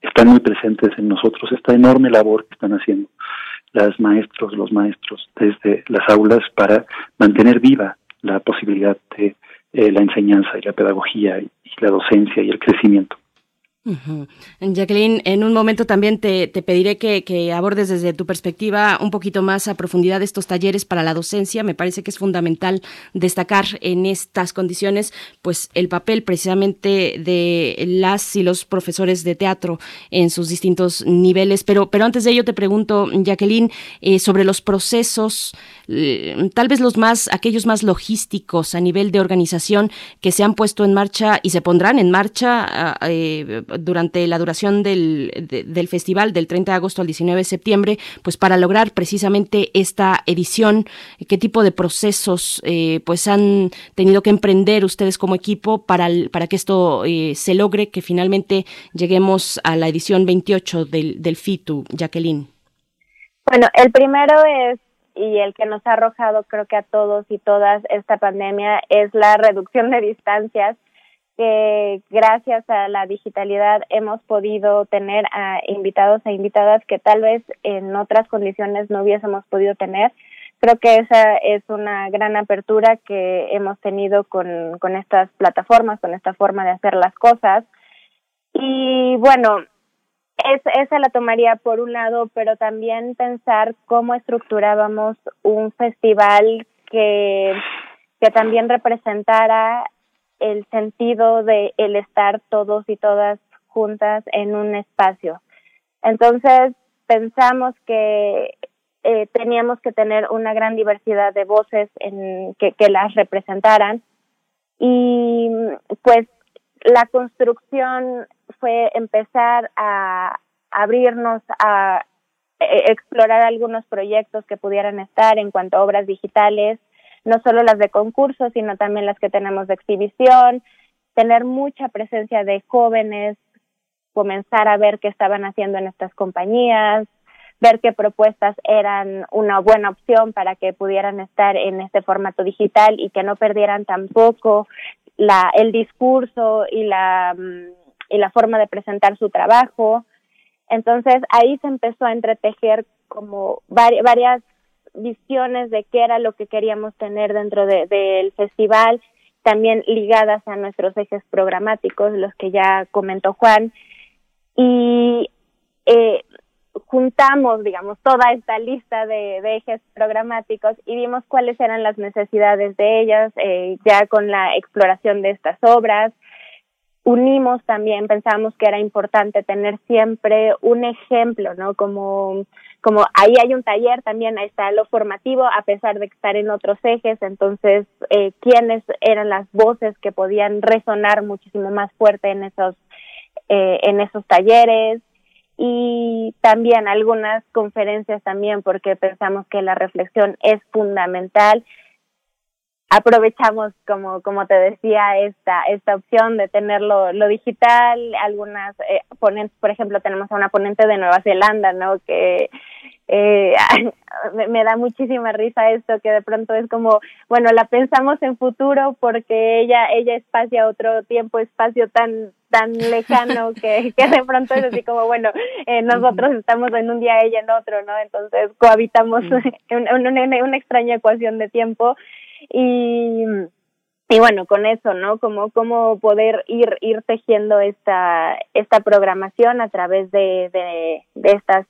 están muy presentes en nosotros esta enorme labor que están haciendo las maestros, los maestros desde las aulas para mantener viva la posibilidad de la enseñanza y la pedagogía y la docencia y el crecimiento. Jacqueline, en un momento también te, pediré que, abordes desde tu perspectiva un poquito más a profundidad estos talleres para la docencia. Me parece que es fundamental destacar en estas condiciones, pues, el papel precisamente de las y los profesores de teatro en sus distintos niveles. Pero, pero antes de ello te pregunto, Jacqueline, eh, sobre los procesos, eh, tal vez los más, aquellos más logísticos a nivel de organización que se han puesto en marcha y se pondrán en marcha. Ah, eh, durante la duración del, del festival del 30 de agosto al 19 de septiembre, pues para lograr precisamente esta edición, qué tipo de procesos eh, pues han tenido que emprender ustedes como equipo para, para que esto eh, se logre, que finalmente lleguemos a la edición 28 del, del FITU, Jacqueline. Bueno, el primero es y el que nos ha arrojado creo que a todos y todas esta pandemia es la reducción de distancias que gracias a la digitalidad hemos podido tener a invitados e invitadas que tal vez en otras condiciones no hubiésemos podido tener. Creo que esa es una gran apertura que hemos tenido con, con estas plataformas, con esta forma de hacer las cosas. Y bueno, es, esa la tomaría por un lado, pero también pensar cómo estructurábamos un festival que, que también representara el sentido de el estar todos y todas juntas en un espacio. Entonces pensamos que eh, teníamos que tener una gran diversidad de voces en, que, que las representaran y pues la construcción fue empezar a abrirnos a e, explorar algunos proyectos que pudieran estar en cuanto a obras digitales, no solo las de concurso, sino también las que tenemos de exhibición, tener mucha presencia de jóvenes, comenzar a ver qué estaban haciendo en estas compañías, ver qué propuestas eran una buena opción para que pudieran estar en este formato digital y que no perdieran tampoco la, el discurso y la, mm, y la forma de presentar su trabajo. Entonces ahí se empezó a entretejer como varias visiones de qué era lo que queríamos tener dentro del festival, también ligadas a nuestros ejes programáticos, los que ya comentó Juan. Y eh, juntamos, digamos, toda esta lista de, ejes programáticos y vimos cuáles eran las necesidades de ellas, eh, ya con la exploración de estas obras. Unimos también, pensamos que era importante tener siempre un ejemplo, ¿no? Como, como ahí hay un taller, también ahí está lo formativo, a pesar de estar en otros ejes, entonces, eh, quiénes eran las voces que podían resonar muchísimo más fuerte en esos, eh, en esos talleres, y también algunas conferencias también porque pensamos que la reflexión es fundamental. Aprovechamos, como, como te decía, esta, esta opción de tenerlo lo digital. Algunas eh, ponentes, por ejemplo, tenemos a una ponente de Nueva Zelanda, ¿no? Que eh, me, da muchísima risa esto que de pronto es como bueno la pensamos en futuro porque ella ella espacia otro tiempo espacio tan tan lejano que, que de pronto es así como bueno eh, nosotros estamos en un día ella en otro no entonces cohabitamos en una, una extraña ecuación de tiempo y y bueno con eso no como cómo poder ir ir tejiendo esta esta programación a través de, de, de estas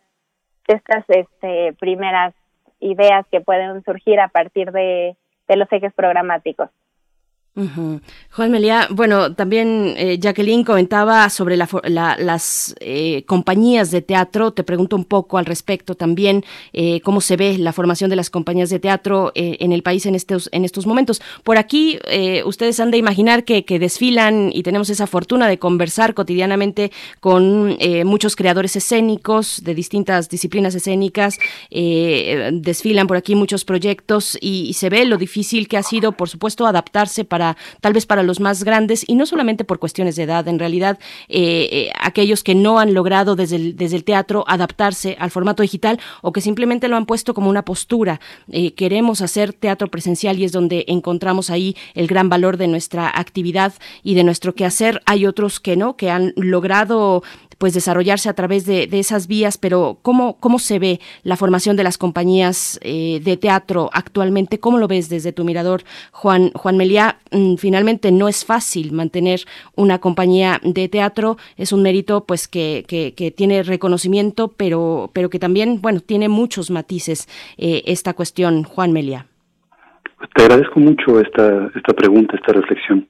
estas este, primeras ideas que pueden surgir a partir de, de los ejes programáticos. Juan Melia, bueno, también eh, Jacqueline comentaba sobre las eh, compañías de teatro. Te pregunto un poco al respecto también eh, cómo se ve la formación de las compañías de teatro en el país en estos en estos momentos. Por aquí ustedes han de imaginar que, desfilan y tenemos esa fortuna de conversar cotidianamente con muchos creadores escénicos de distintas disciplinas escénicas. desfilan por aquí muchos proyectos y se ve lo difícil que ha sido, por supuesto, adaptarse para tal vez para los más grandes y no solamente por cuestiones de edad, en realidad eh, eh, aquellos que no han logrado desde el, desde el teatro adaptarse al formato digital o que simplemente lo han puesto como una postura. Eh, queremos hacer teatro presencial y es donde encontramos ahí el gran valor de nuestra actividad y de nuestro quehacer. Hay otros que no, que han logrado pues desarrollarse a través de, esas vías, pero ¿cómo, ¿cómo se ve la formación de las compañías eh, de teatro actualmente? ¿Cómo lo ves desde tu mirador, Juan, Juan Meliá? Mm, finalmente no es fácil mantener una compañía de teatro, es un mérito pues que, que, tiene reconocimiento, pero, pero que también, bueno, tiene muchos matices eh, esta cuestión, Juan Meliá. Te agradezco mucho esta, esta pregunta, esta reflexión.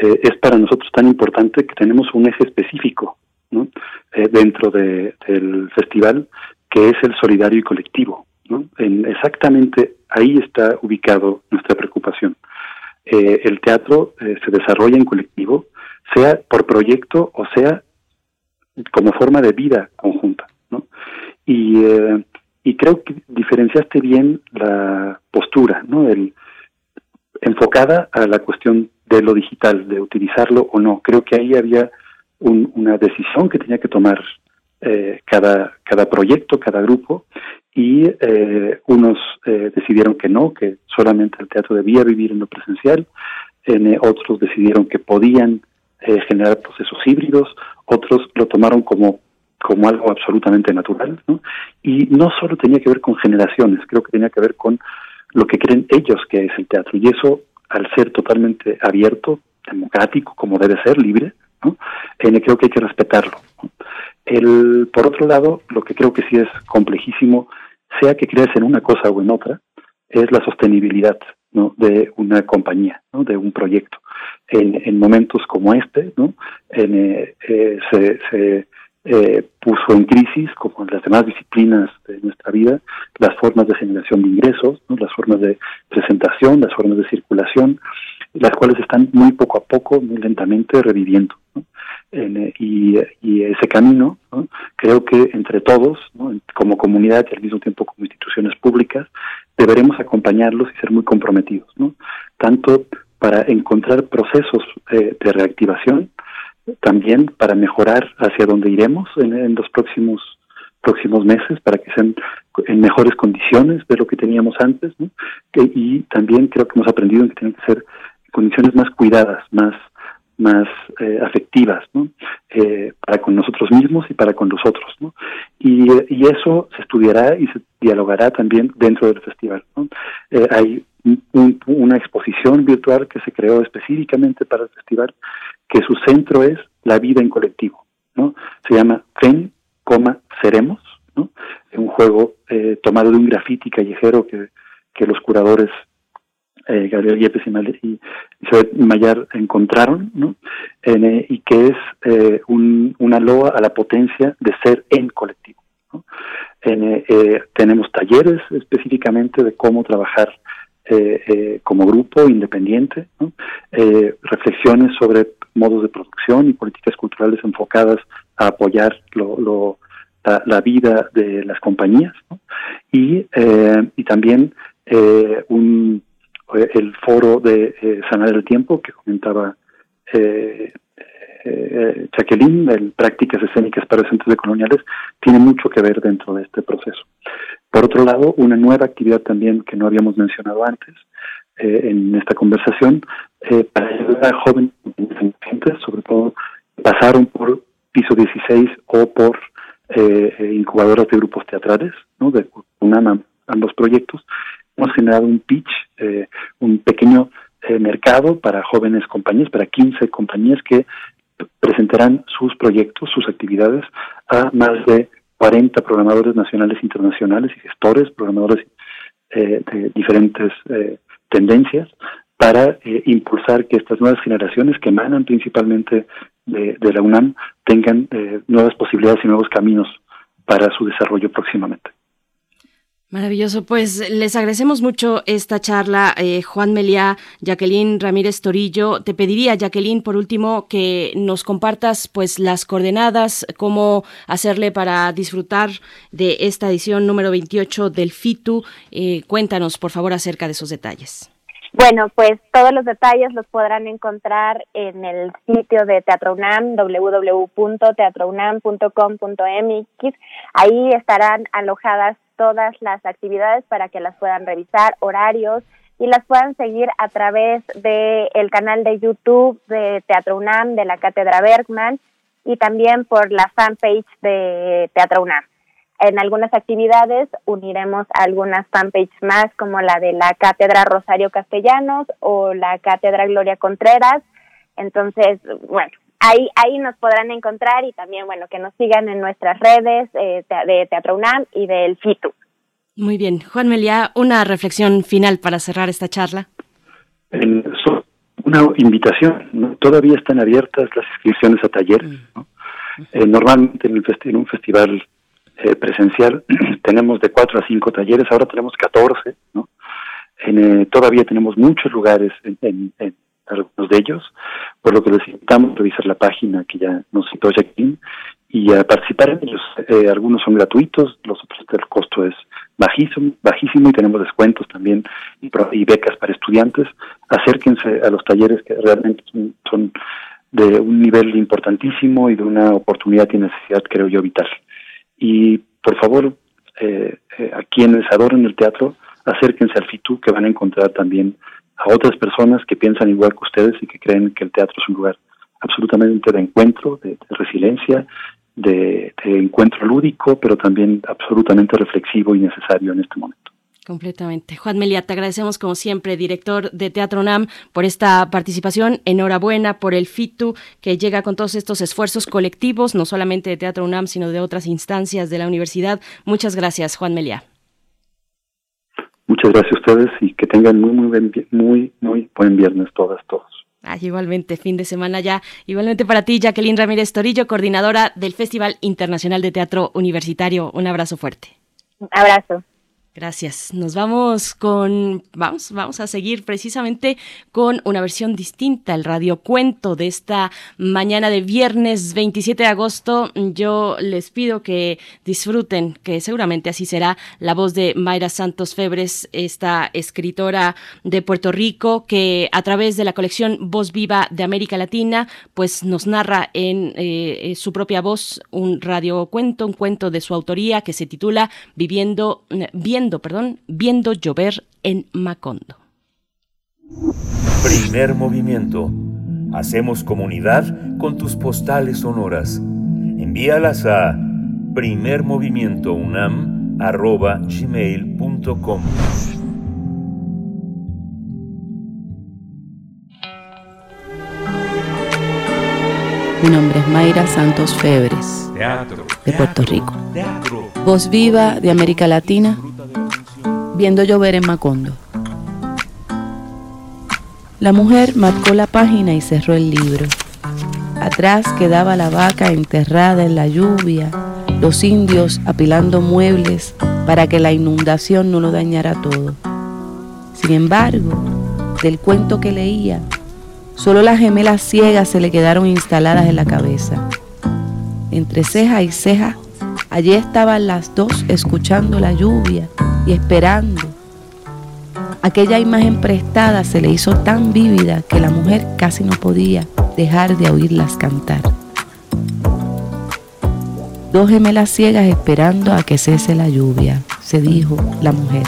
Eh, es para nosotros tan importante que tenemos un eje específico Eh, dentro de, del festival, que es el solidario y colectivo. En, exactamente ahí está ubicado nuestra preocupación. Eh, el teatro eh, se desarrolla en colectivo, sea por proyecto o sea como forma de vida conjunta. Y, y creo que diferenciaste bien la postura, ¿no? El, enfocada a la cuestión de lo digital, de utilizarlo o no. Creo que ahí había una decisión que tenía que tomar eh, cada, cada proyecto, cada grupo, y eh, unos eh, decidieron que no, que solamente el teatro debía vivir en lo presencial, en, otros decidieron que podían generar procesos híbridos, otros lo tomaron como como algo absolutamente natural. Y no solo tenía que ver con generaciones, creo que tenía que ver con lo que creen ellos que es el teatro. Y eso, al ser totalmente abierto, democrático, como debe ser, libre, ¿no? creo que hay que respetarlo. El, por otro lado, lo que creo que sí es complejísimo, sea que creas en una cosa o en otra, es la sostenibilidad de una compañía, de un proyecto. En, en momentos como este, ¿no? Eh, eh, se, se eh, puso en crisis, como en las demás disciplinas de nuestra vida, las formas de generación de ingresos, ¿no? las formas de presentación, las formas de circulación, las cuales están muy poco a poco, muy lentamente reviviendo. Eh, y, ese camino, creo que entre todos, como comunidad y al mismo tiempo como instituciones públicas, deberemos acompañarlos y ser muy comprometidos, ¿no? tanto para encontrar procesos eh, de reactivación, también para mejorar hacia dónde iremos en, los próximos próximos meses para que sean en mejores condiciones de lo que teníamos antes ¿no? y también creo que hemos aprendido que tienen que ser condiciones más cuidadas, más más eh, afectivas. Eh, para con nosotros mismos y para con los otros, ¿no? Y, eso se estudiará y se dialogará también dentro del festival. Eh, hay una exposición virtual que se creó específicamente para el festival, que su centro es la vida en colectivo, ¿no? Se llama Fen, seremos, ¿no? un juego eh, tomado de un grafiti callejero que, que los curadores eh, Gabriel Yepes y, Isabel Mayar encontraron, ¿no? Eh, y que es un, una loa a la potencia de ser en colectivo. ¿no? tenemos talleres específicamente de cómo trabajar como grupo independiente, ¿no? reflexiones sobre modos de producción y políticas culturales enfocadas a apoyar lo, lo la, vida de las compañías y, y también un el foro de eh, Sanar el Tiempo que comentaba eh, eh, el Prácticas Escénicas para Centros Coloniales, tiene mucho que ver dentro de este proceso. Por otro lado, una nueva actividad también que no habíamos mencionado antes eh, en esta conversación, para ayudar a jóvenes, sobre todo, pasaron por piso 16 o por incubadoras de grupos teatrales, ¿no? de UNAM, ambos proyectos, hemos generado un pitch, eh, un pequeño eh, mercado para jóvenes compañías, para 15 compañías que presentarán sus proyectos, sus actividades a más de 40 programadores nacionales e internacionales y gestores, programadores eh, de diferentes tendencias, para impulsar que estas nuevas generaciones que emanan principalmente de, de la UNAM tengan nuevas posibilidades y nuevos caminos para su desarrollo próximamente. Maravilloso, pues les agradecemos mucho esta charla, eh, Juan Meliá, Jacqueline Ramírez Torillo. Te pediría, Jacqueline, por último, que nos compartas pues las coordenadas, cómo hacerle para disfrutar de esta edición número 28 del FITU. Eh, cuéntanos, por favor, acerca de esos detalles. Bueno, pues todos los detalles los podrán encontrar en el sitio de Teatro UNAM, www.teatrounam.com.mx. Ahí estarán alojadas todas las actividades para que las puedan revisar, horarios y las puedan seguir a través del el canal de YouTube de Teatro UNAM, de la Cátedra Bergman y también por la fanpage de Teatro UNAM. En algunas actividades uniremos algunas fanpages más como la de la Cátedra Rosario Castellanos o la Cátedra Gloria Contreras. Entonces, bueno, ahí, ahí nos podrán encontrar y también, bueno, que nos sigan en nuestras redes eh, de Teatro UNAM y del FITU. Muy bien. Juan Meliá, una reflexión final para cerrar esta charla. una invitación. Todavía están abiertas las inscripciones a talleres. Mm. Eh, normalmente en, el un festival eh, presencial tenemos de cuatro a cinco talleres, ahora tenemos 14. ¿no? todavía tenemos muchos lugares en, en algunos de ellos, por lo que les invitamos a revisar la página que ya nos citó Jacqueline y a participar en ellos. Eh, algunos son gratuitos, los otros el costo es bajísimo, bajísimo y tenemos descuentos también y, becas para estudiantes. Acérquense a los talleres que realmente son, de un nivel importantísimo y de una oportunidad y necesidad, creo yo, vital. Y por favor, eh, eh, a quienes adoran el teatro, acérquense al FITU que van a encontrar también a otras personas que piensan igual que ustedes y que creen que el teatro es un lugar absolutamente de encuentro, de, resiliencia, de, encuentro lúdico, pero también absolutamente reflexivo y necesario en este momento. Completamente. Juan Melia, te agradecemos como siempre, director de Teatro NAM, por esta participación. Enhorabuena por el FITU que llega con todos estos esfuerzos colectivos, no solamente de Teatro UNAM, sino de otras instancias de la universidad. Muchas gracias, Juan Melia. Muchas gracias a ustedes y que tengan muy, muy, buen, muy, muy buen viernes todas, todos. igualmente, fin de semana ya. Igualmente para ti, Jacqueline Ramírez Torillo, coordinadora del Festival Internacional de Teatro Universitario. Un abrazo fuerte. Un abrazo. Gracias. Nos vamos con, vamos, vamos a seguir precisamente con una versión distinta, el radiocuento de esta mañana de viernes 27 de agosto. Yo les pido que disfruten, que seguramente así será, la voz de Mayra Santos Febres, esta escritora de Puerto Rico, que a través de la colección Voz Viva de América Latina, pues nos narra en eh, su propia voz un radiocuento, un cuento de su autoría que se titula Viviendo, bien viendo, perdón, viendo llover en Macondo. Primer movimiento. Hacemos comunidad con tus postales sonoras. Envíalas a primermovimientounam.gmail.com Mi nombre es Mayra Santos Febres, de Puerto Rico. Voz viva de América Latina, viendo llover en Macondo. La mujer marcó la página y cerró el libro. Atrás quedaba la vaca enterrada en la lluvia, los indios apilando muebles para que la inundación no lo dañara todo. Sin embargo, del cuento que leía, Solo las gemelas ciegas se le quedaron instaladas en la cabeza. Entre ceja y ceja, allí estaban las dos escuchando la lluvia y esperando. Aquella imagen prestada se le hizo tan vívida que la mujer casi no podía dejar de oírlas cantar. Dos gemelas ciegas esperando a que cese la lluvia, se dijo la mujer.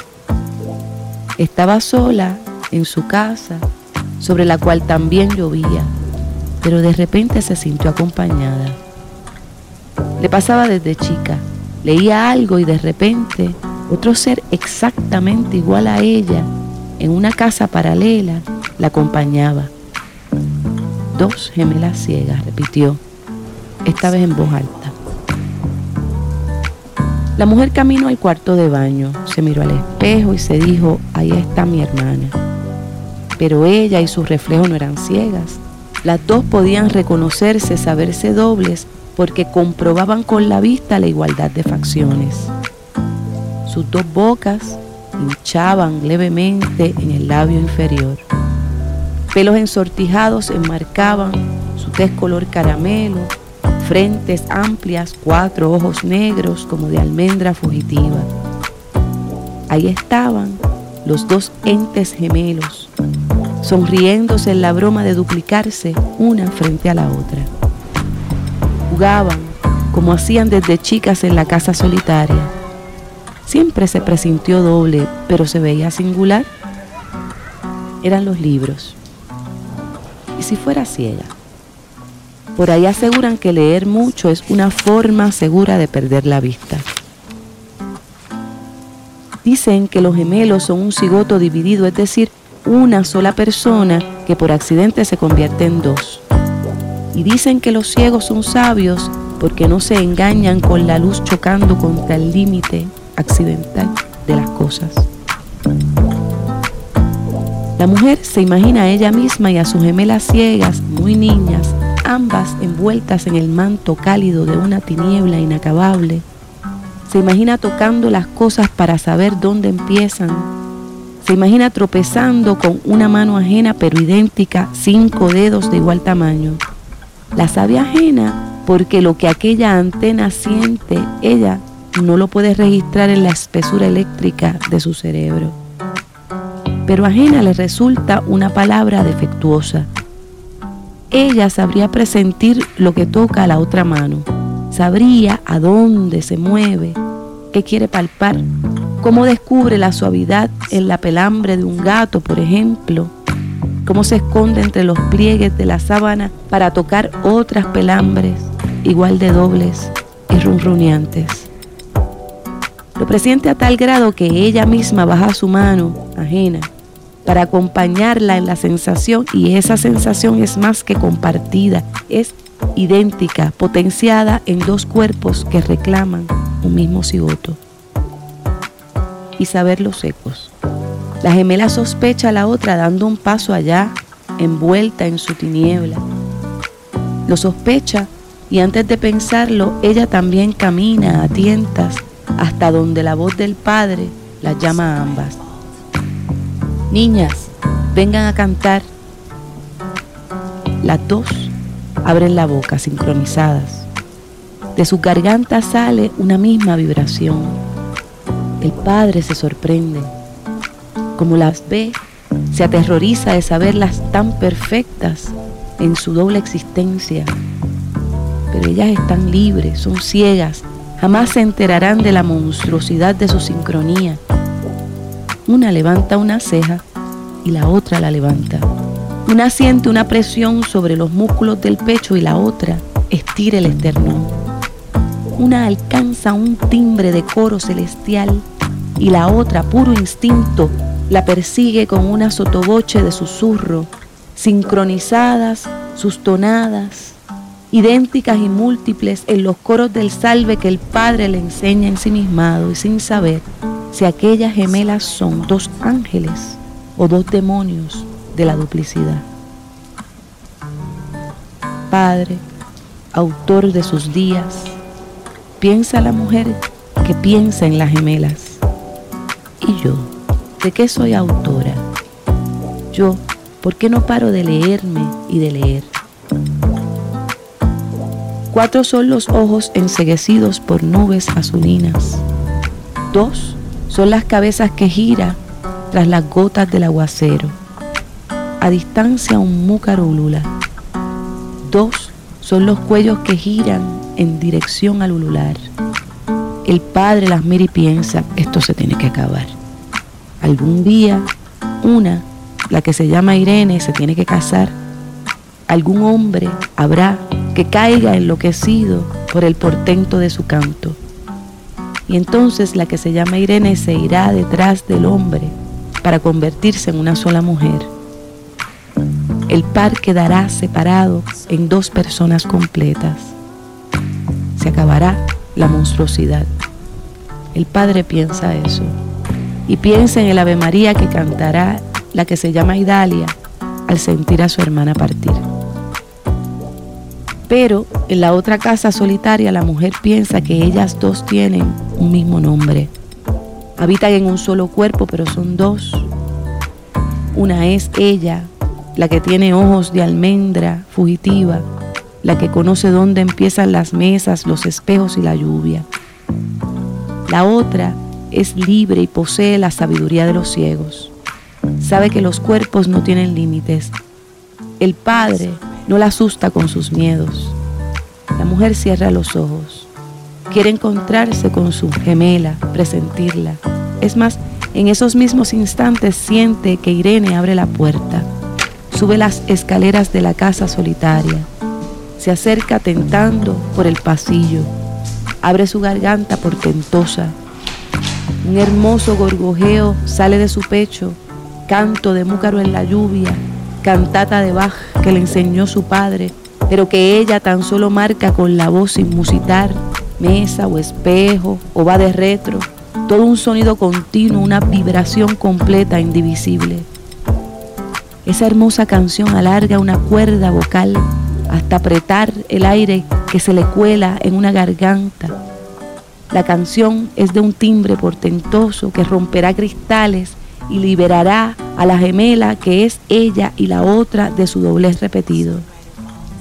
Estaba sola en su casa sobre la cual también llovía, pero de repente se sintió acompañada. Le pasaba desde chica, leía algo y de repente otro ser exactamente igual a ella, en una casa paralela, la acompañaba. Dos gemelas ciegas, repitió, esta vez en voz alta. La mujer caminó al cuarto de baño, se miró al espejo y se dijo, ahí está mi hermana pero ella y su reflejo no eran ciegas. Las dos podían reconocerse, saberse dobles, porque comprobaban con la vista la igualdad de facciones. Sus dos bocas hinchaban levemente en el labio inferior. Pelos ensortijados enmarcaban su tez color caramelo, frentes amplias, cuatro ojos negros como de almendra fugitiva. Ahí estaban los dos entes gemelos, sonriéndose en la broma de duplicarse una frente a la otra. Jugaban como hacían desde chicas en la casa solitaria. Siempre se presintió doble, pero se veía singular. Eran los libros. ¿Y si fuera ciega? Por ahí aseguran que leer mucho es una forma segura de perder la vista. Dicen que los gemelos son un cigoto dividido, es decir, una sola persona que por accidente se convierte en dos. Y dicen que los ciegos son sabios porque no se engañan con la luz chocando contra el límite accidental de las cosas. La mujer se imagina a ella misma y a sus gemelas ciegas, muy niñas, ambas envueltas en el manto cálido de una tiniebla inacabable. Se imagina tocando las cosas para saber dónde empiezan se imagina tropezando con una mano ajena pero idéntica, cinco dedos de igual tamaño. La sabe ajena porque lo que aquella antena siente, ella no lo puede registrar en la espesura eléctrica de su cerebro. Pero ajena le resulta una palabra defectuosa. Ella sabría presentir lo que toca a la otra mano, sabría a dónde se mueve, qué quiere palpar, cómo descubre la suavidad en la pelambre de un gato, por ejemplo, cómo se esconde entre los pliegues de la sábana para tocar otras pelambres igual de dobles y runruneantes. Lo presiente a tal grado que ella misma baja su mano ajena para acompañarla en la sensación y esa sensación es más que compartida, es idéntica, potenciada en dos cuerpos que reclaman un mismo cigoto y saber los ecos. La gemela sospecha a la otra dando un paso allá, envuelta en su tiniebla. Lo sospecha y antes de pensarlo, ella también camina a tientas hasta donde la voz del padre la llama a ambas. Niñas, vengan a cantar. Las dos abren la boca sincronizadas. De sus gargantas sale una misma vibración el padre se sorprende. Como las ve, se aterroriza de saberlas tan perfectas en su doble existencia. Pero ellas están libres, son ciegas, jamás se enterarán de la monstruosidad de su sincronía. Una levanta una ceja y la otra la levanta. Una siente una presión sobre los músculos del pecho y la otra estira el esternón. Una alcanza un timbre de coro celestial y la otra, puro instinto, la persigue con una sotoboche de susurro, sincronizadas sus tonadas idénticas y múltiples en los coros del salve que el Padre le enseña ensimismado y sin saber si aquellas gemelas son dos ángeles o dos demonios de la duplicidad. Padre, autor de sus días, piensa la mujer que piensa en las gemelas. Y yo, ¿de qué soy autora? Yo, ¿por qué no paro de leerme y de leer? Cuatro son los ojos enseguecidos por nubes azulinas. Dos son las cabezas que giran tras las gotas del aguacero. A distancia un múcaro ulula. Dos son los cuellos que giran en dirección al ulular. El padre las mira y piensa, esto se tiene que acabar. Algún día, una, la que se llama Irene, se tiene que casar. Algún hombre habrá que caiga enloquecido por el portento de su canto. Y entonces la que se llama Irene se irá detrás del hombre para convertirse en una sola mujer. El par quedará separado en dos personas completas. Se acabará la monstruosidad. El padre piensa eso. Y piensa en el Ave María que cantará la que se llama Idalia al sentir a su hermana partir. Pero en la otra casa solitaria la mujer piensa que ellas dos tienen un mismo nombre. Habitan en un solo cuerpo, pero son dos. Una es ella, la que tiene ojos de almendra fugitiva, la que conoce dónde empiezan las mesas, los espejos y la lluvia. La otra es libre y posee la sabiduría de los ciegos. Sabe que los cuerpos no tienen límites. El Padre no la asusta con sus miedos. La mujer cierra los ojos. Quiere encontrarse con su gemela, presentirla. Es más, en esos mismos instantes siente que Irene abre la puerta, sube las escaleras de la casa solitaria, se acerca tentando por el pasillo, abre su garganta portentosa. Un hermoso gorgojeo sale de su pecho, canto de múcaro en la lluvia, cantata de Bach que le enseñó su padre, pero que ella tan solo marca con la voz sin musitar, mesa o espejo o va de retro, todo un sonido continuo, una vibración completa, indivisible. Esa hermosa canción alarga una cuerda vocal hasta apretar el aire que se le cuela en una garganta. La canción es de un timbre portentoso que romperá cristales y liberará a la gemela que es ella y la otra de su doblez repetido.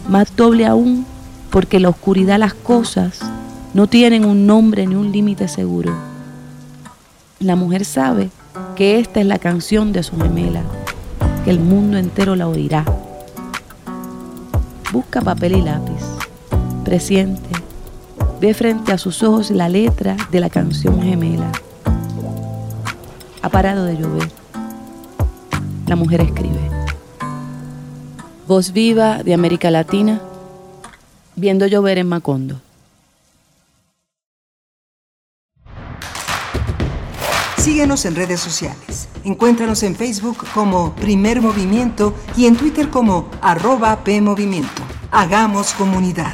Más doble aún porque la oscuridad las cosas no tienen un nombre ni un límite seguro. La mujer sabe que esta es la canción de su gemela, que el mundo entero la oirá. Busca papel y lápiz, presiente, ve frente a sus ojos la letra de la canción gemela. Ha parado de llover. La mujer escribe. Voz viva de América Latina, viendo llover en Macondo. Síguenos en redes sociales. Encuéntranos en Facebook como Primer Movimiento y en Twitter como arroba PMovimiento. Hagamos comunidad.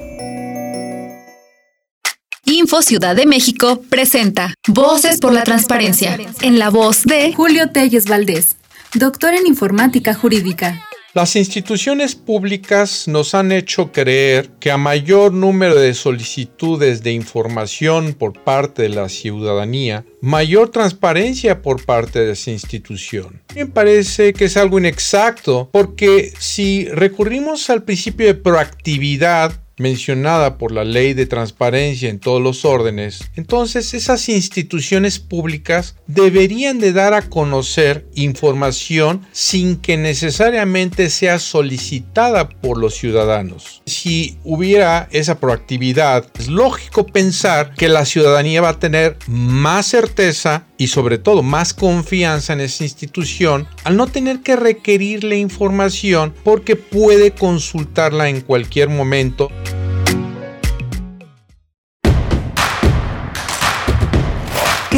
Ciudad de México presenta Voces por la Transparencia, en la voz de Julio Telles Valdés, doctor en Informática Jurídica. Las instituciones públicas nos han hecho creer que a mayor número de solicitudes de información por parte de la ciudadanía, mayor transparencia por parte de esa institución. Me parece que es algo inexacto porque si recurrimos al principio de proactividad, mencionada por la ley de transparencia en todos los órdenes, entonces esas instituciones públicas deberían de dar a conocer información sin que necesariamente sea solicitada por los ciudadanos. Si hubiera esa proactividad, es lógico pensar que la ciudadanía va a tener más certeza y sobre todo más confianza en esa institución al no tener que requerirle información porque puede consultarla en cualquier momento.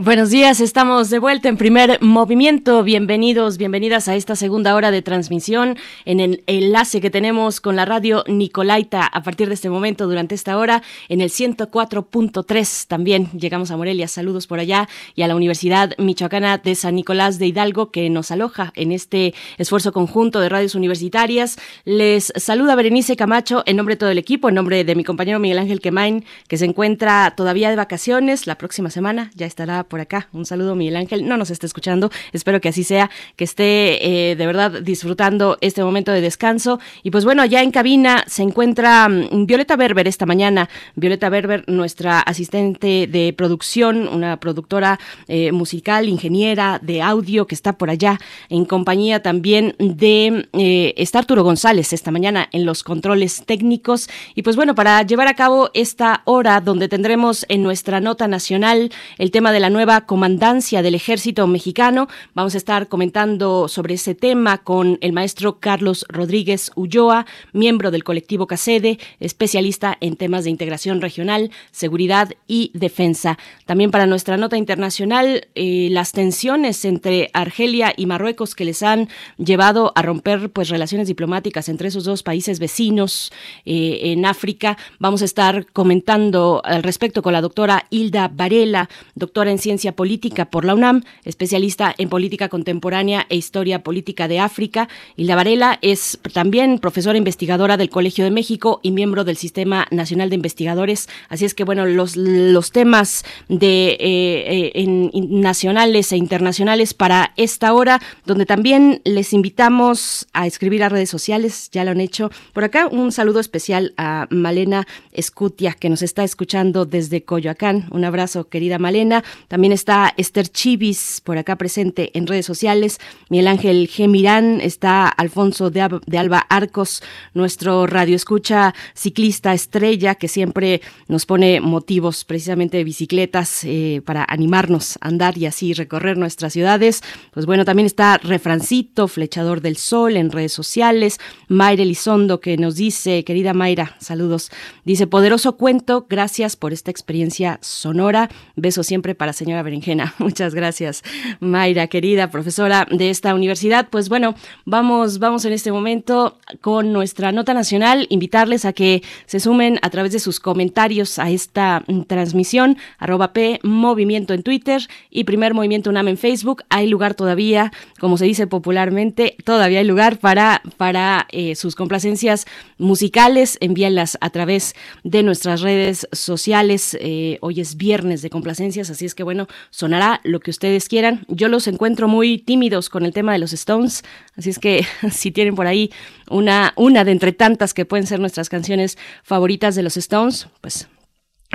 Buenos días, estamos de vuelta en primer movimiento. Bienvenidos, bienvenidas a esta segunda hora de transmisión en el enlace que tenemos con la radio Nicolaita a partir de este momento durante esta hora en el 104.3. También llegamos a Morelia, saludos por allá y a la Universidad Michoacana de San Nicolás de Hidalgo que nos aloja en este esfuerzo conjunto de radios universitarias. Les saluda Berenice Camacho en nombre de todo el equipo, en nombre de mi compañero Miguel Ángel Quemain que se encuentra todavía de vacaciones. La próxima semana ya estará por acá. Un saludo, Miguel Ángel. No nos esté escuchando. Espero que así sea, que esté eh, de verdad disfrutando este momento de descanso. Y pues bueno, ya en cabina se encuentra mm, Violeta Berber esta mañana. Violeta Berber, nuestra asistente de producción, una productora eh, musical, ingeniera de audio que está por allá en compañía también de eh, está Arturo González esta mañana en los controles técnicos. Y pues bueno, para llevar a cabo esta hora donde tendremos en nuestra nota nacional el tema de la nueva comandancia del ejército mexicano. Vamos a estar comentando sobre ese tema con el maestro Carlos Rodríguez Ulloa, miembro del colectivo CACEDE, especialista en temas de integración regional, seguridad y defensa. También para nuestra nota internacional, eh, las tensiones entre Argelia y Marruecos que les han llevado a romper pues relaciones diplomáticas entre esos dos países vecinos eh, en África. Vamos a estar comentando al respecto con la doctora Hilda Varela, doctora en Ciencia Política por la UNAM, especialista en política contemporánea e historia política de África. La Varela es también profesora investigadora del Colegio de México y miembro del Sistema Nacional de Investigadores. Así es que, bueno, los, los temas de eh, eh, nacionales e internacionales para esta hora, donde también les invitamos a escribir a redes sociales, ya lo han hecho. Por acá, un saludo especial a Malena Escutia, que nos está escuchando desde Coyoacán. Un abrazo, querida Malena. También está Esther Chivis por acá presente en redes sociales. Miguel Ángel G. Mirán, está Alfonso de, Alba Arcos, nuestro radio escucha ciclista estrella que siempre nos pone motivos precisamente de bicicletas eh, para animarnos a andar y así recorrer nuestras ciudades. Pues bueno, también está Refrancito, Flechador del Sol en redes sociales. Mayra Elizondo que nos dice, querida Mayra, saludos. Dice, poderoso cuento, gracias por esta experiencia sonora. Beso siempre para señora Berenjena. Muchas gracias, Mayra, querida profesora de esta universidad. Pues bueno, vamos, vamos en este momento con nuestra nota nacional. Invitarles a que se sumen a través de sus comentarios a esta mm, transmisión, arroba P en Twitter y Primer Movimiento UNAM en Facebook. Hay lugar todavía, como se dice popularmente, todavía hay lugar para, para eh, sus complacencias musicales. Envíenlas a través de nuestras redes sociales. Eh, hoy es viernes de complacencias, así es que bueno, sonará lo que ustedes quieran. Yo los encuentro muy tímidos con el tema de los Stones, así es que si tienen por ahí una, una de entre tantas que pueden ser nuestras canciones favoritas de los Stones, pues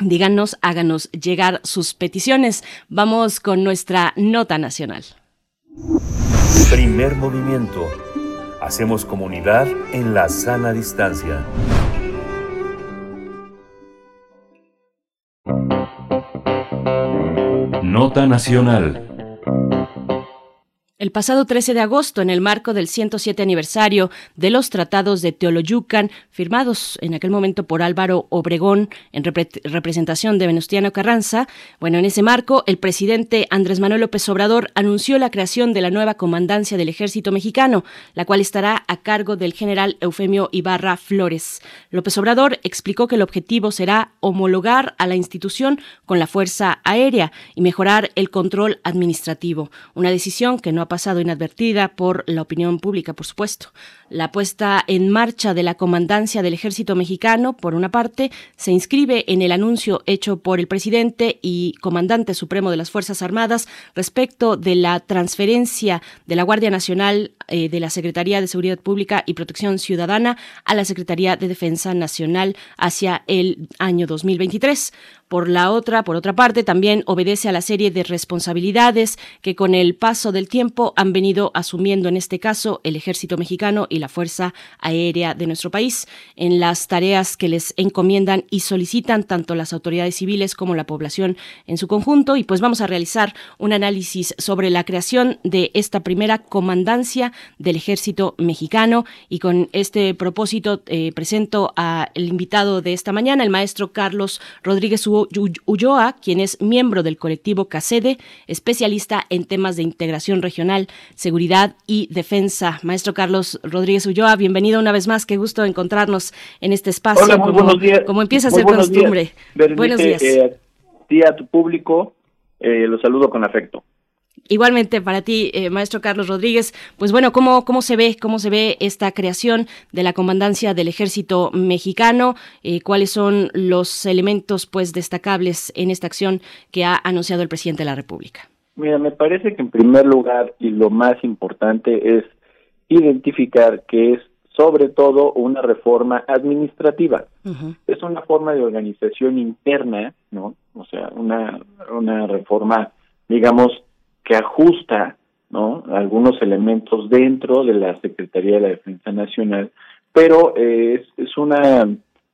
díganos, háganos llegar sus peticiones. Vamos con nuestra nota nacional. Primer movimiento. Hacemos comunidad en la sana distancia. Nota Nacional. El pasado 13 de agosto, en el marco del 107 aniversario de los tratados de Teoloyucan, firmados en aquel momento por Álvaro Obregón en representación de Venustiano Carranza, bueno, en ese marco, el presidente Andrés Manuel López Obrador anunció la creación de la nueva comandancia del ejército mexicano, la cual estará a cargo del general Eufemio Ibarra Flores. López Obrador explicó que el objetivo será homologar a la institución con la Fuerza Aérea y mejorar el control administrativo, una decisión que no ha pasado inadvertida por la opinión pública, por supuesto. La puesta en marcha de la comandancia del ejército mexicano, por una parte, se inscribe en el anuncio hecho por el presidente y comandante supremo de las Fuerzas Armadas respecto de la transferencia de la Guardia Nacional eh, de la Secretaría de Seguridad Pública y Protección Ciudadana a la Secretaría de Defensa Nacional hacia el año 2023. Por la otra, por otra parte, también obedece a la serie de responsabilidades que con el paso del tiempo han venido asumiendo en este caso el ejército mexicano y la Fuerza Aérea de nuestro país en las tareas que les encomiendan y solicitan tanto las autoridades civiles como la población en su conjunto. Y pues vamos a realizar un análisis sobre la creación de esta primera comandancia del ejército mexicano y con este propósito eh, presento al invitado de esta mañana, el maestro Carlos Rodríguez Ulloa, quien es miembro del colectivo CACEDE, especialista en temas de integración regional, seguridad y defensa. Maestro Carlos Rodríguez Ulloa, bienvenido una vez más, qué gusto encontrarnos en este espacio. Hola, como, buenos días. como empieza a ser costumbre. buenos días. Eh, a tu público, eh, los saludo con afecto. Igualmente para ti, eh, maestro Carlos Rodríguez, pues bueno, ¿cómo, ¿cómo se ve cómo se ve esta creación de la comandancia del Ejército Mexicano? Eh, ¿Cuáles son los elementos pues destacables en esta acción que ha anunciado el presidente de la República? Mira, me parece que en primer lugar y lo más importante es identificar que es sobre todo una reforma administrativa. Es una forma de organización interna, ¿no? O sea, una, una reforma, digamos, que ajusta ¿no? algunos elementos dentro de la Secretaría de la Defensa Nacional, pero eh, es, es, una,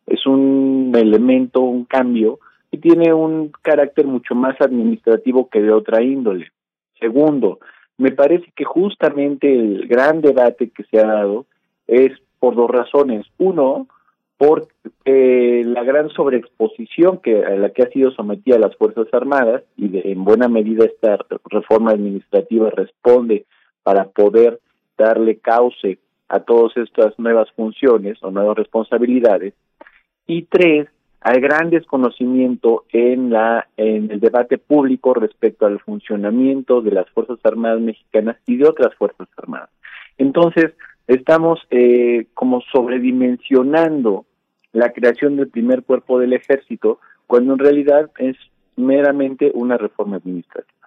es un elemento, un cambio que tiene un carácter mucho más administrativo que de otra índole. Segundo, me parece que justamente el gran debate que se ha dado es por dos razones. Uno, por eh, la gran sobreexposición que a la que ha sido sometida las Fuerzas Armadas y de, en buena medida esta reforma administrativa responde para poder darle cauce a todas estas nuevas funciones o nuevas responsabilidades. Y tres hay gran desconocimiento en la en el debate público respecto al funcionamiento de las fuerzas armadas mexicanas y de otras fuerzas armadas. Entonces estamos eh, como sobredimensionando la creación del primer cuerpo del ejército, cuando en realidad es meramente una reforma administrativa.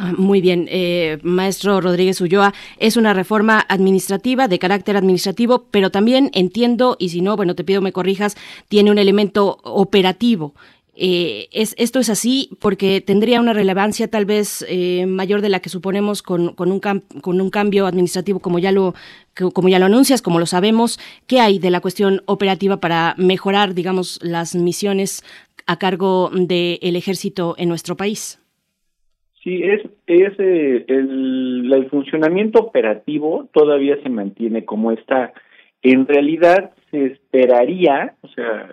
Ah, muy bien, eh, maestro Rodríguez Ulloa, es una reforma administrativa de carácter administrativo, pero también entiendo, y si no, bueno, te pido me corrijas, tiene un elemento operativo. Eh, es, esto es así porque tendría una relevancia tal vez eh, mayor de la que suponemos con, con, un con un cambio administrativo como ya lo como ya lo anuncias, como lo sabemos, ¿qué hay de la cuestión operativa para mejorar, digamos, las misiones a cargo del ejército en nuestro país? Sí, es, es eh, el, el funcionamiento operativo todavía se mantiene como está. En realidad se esperaría, o sea,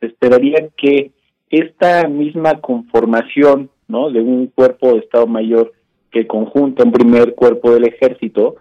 se esperaría que esta misma conformación ¿no? De un cuerpo de Estado Mayor que conjunta un primer cuerpo del ejército,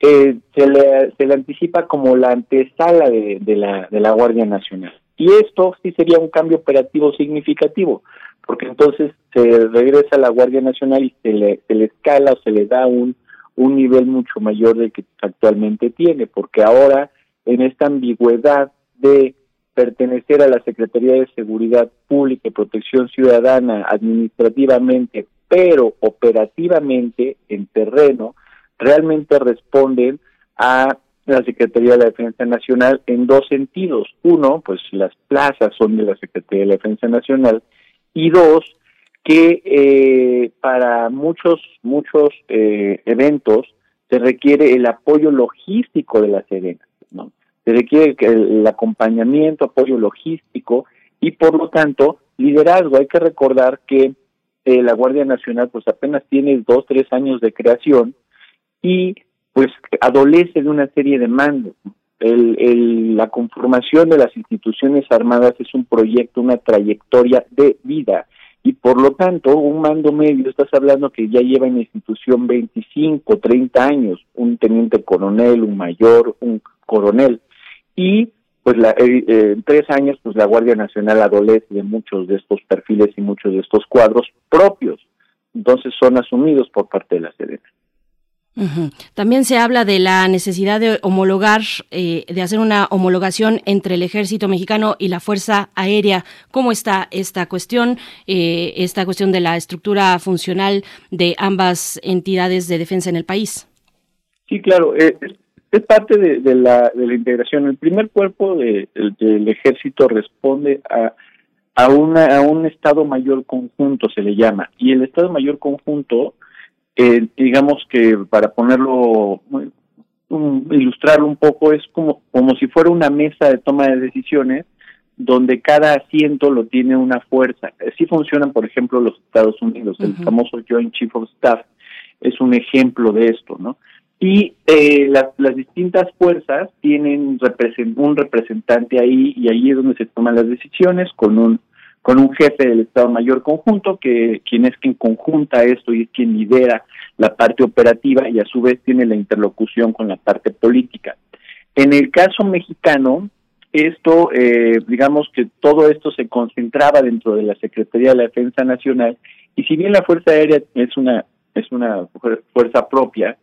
eh, se, le, se le anticipa como la antesala de, de, la, de la Guardia Nacional. Y esto sí sería un cambio operativo significativo, porque entonces se regresa a la Guardia Nacional y se le, se le escala o se le da un, un nivel mucho mayor del que actualmente tiene, porque ahora en esta ambigüedad de pertenecer a la Secretaría de Seguridad Pública y Protección Ciudadana administrativamente, pero operativamente en terreno, realmente responden a la Secretaría de la Defensa Nacional en dos sentidos. Uno, pues las plazas son de la Secretaría de la Defensa Nacional y dos, que eh, para muchos, muchos eh, eventos se requiere el apoyo logístico de la Serena, ¿no? Se requiere el acompañamiento, apoyo logístico y por lo tanto liderazgo. Hay que recordar que eh, la Guardia Nacional pues apenas tiene dos, tres años de creación y pues adolece de una serie de mandos. El, la conformación de las instituciones armadas es un proyecto, una trayectoria de vida y por lo tanto un mando medio, estás hablando que ya lleva en institución 25, 30 años, un teniente coronel, un mayor, un coronel y pues la, eh, eh, en tres años pues la Guardia Nacional adolece de muchos de estos perfiles y muchos de estos cuadros propios, entonces son asumidos por parte de la Sedena. También se habla de la necesidad de homologar, eh, de hacer una homologación entre el ejército mexicano y la Fuerza Aérea. ¿Cómo está esta cuestión, eh, esta cuestión de la estructura funcional de ambas entidades de defensa en el país? Sí, claro, eh, es parte de, la, de la integración. El primer cuerpo del ejército responde a, a, una, a un Estado Mayor Conjunto, se le llama, y el Estado Mayor Conjunto eh, digamos que para ponerlo, ilustrarlo un poco, es como, como si fuera una mesa de toma de decisiones donde cada asiento lo tiene una fuerza. Así funcionan, por ejemplo, los Estados Unidos. El famoso Joint Chief of Staff es un ejemplo de esto, ¿no? Y eh, las distintas fuerzas tienen un representante ahí y ahí es donde se toman las decisiones con un con un jefe del Estado Mayor Conjunto, que quien es quien conjunta esto y es quien lidera la parte operativa y a su vez tiene la interlocución con la parte política. En el caso mexicano, esto, eh, digamos que todo esto se concentraba dentro de la Secretaría de la Defensa Nacional y si bien la Fuerza Aérea es una es una fuerza propia,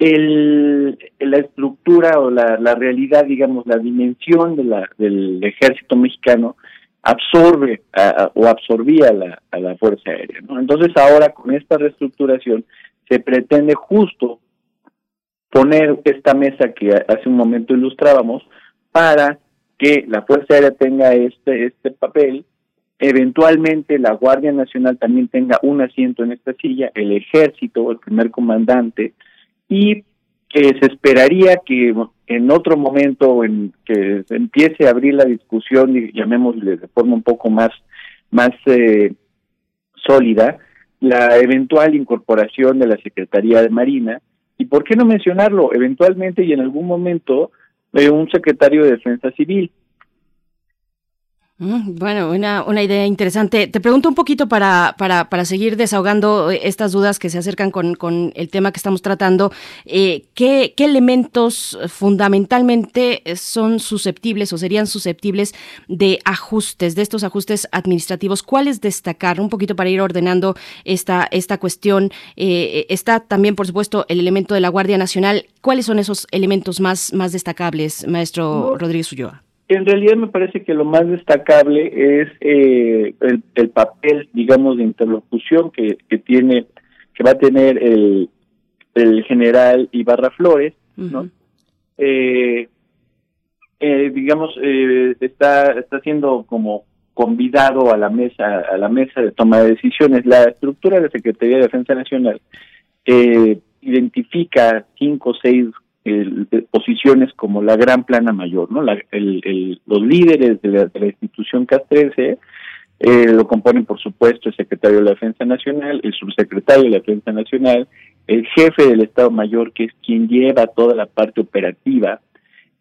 el, la estructura o la, la realidad, digamos, la dimensión de la, del ejército mexicano absorbe o absorbía a la Fuerza Aérea. ¿no? Entonces ahora con esta reestructuración se pretende justo poner esta mesa que hace un momento ilustrábamos para que la Fuerza Aérea tenga este, este papel, eventualmente la Guardia Nacional también tenga un asiento en esta silla, el ejército, el primer comandante, y que se esperaría que en otro momento en que se empiece a abrir la discusión y llamémosle de forma un poco más más eh, sólida la eventual incorporación de la Secretaría de Marina. Y por qué no mencionarlo eventualmente y en algún momento de un secretario de Defensa Civil bueno, una, una idea interesante. Te pregunto un poquito para, para, para seguir desahogando eh, estas dudas que se acercan con, con el tema que estamos tratando. Eh, ¿qué, ¿Qué elementos fundamentalmente son susceptibles o serían susceptibles de ajustes, de estos ajustes administrativos? ¿Cuáles destacar? Un poquito para ir ordenando esta, esta cuestión. Eh, está también, por supuesto, el elemento de la Guardia Nacional. ¿Cuáles son esos elementos más, más destacables, maestro Rodríguez Ulloa? En realidad me parece que lo más destacable es eh, el, papel, digamos, de interlocución que, que tiene, que va a tener el, el general Ibarra Flores, ¿no? Eh, eh, digamos, está está siendo como convidado a la mesa a la mesa de toma de decisiones. La estructura de la Secretaría de Defensa Nacional identifica cinco o seis posiciones como la gran plana mayor, ¿no? los líderes de la, institución castrense eh, lo componen, por supuesto, el secretario de la Defensa Nacional, el subsecretario de la Defensa Nacional, el jefe del Estado Mayor, que es quien lleva toda la parte operativa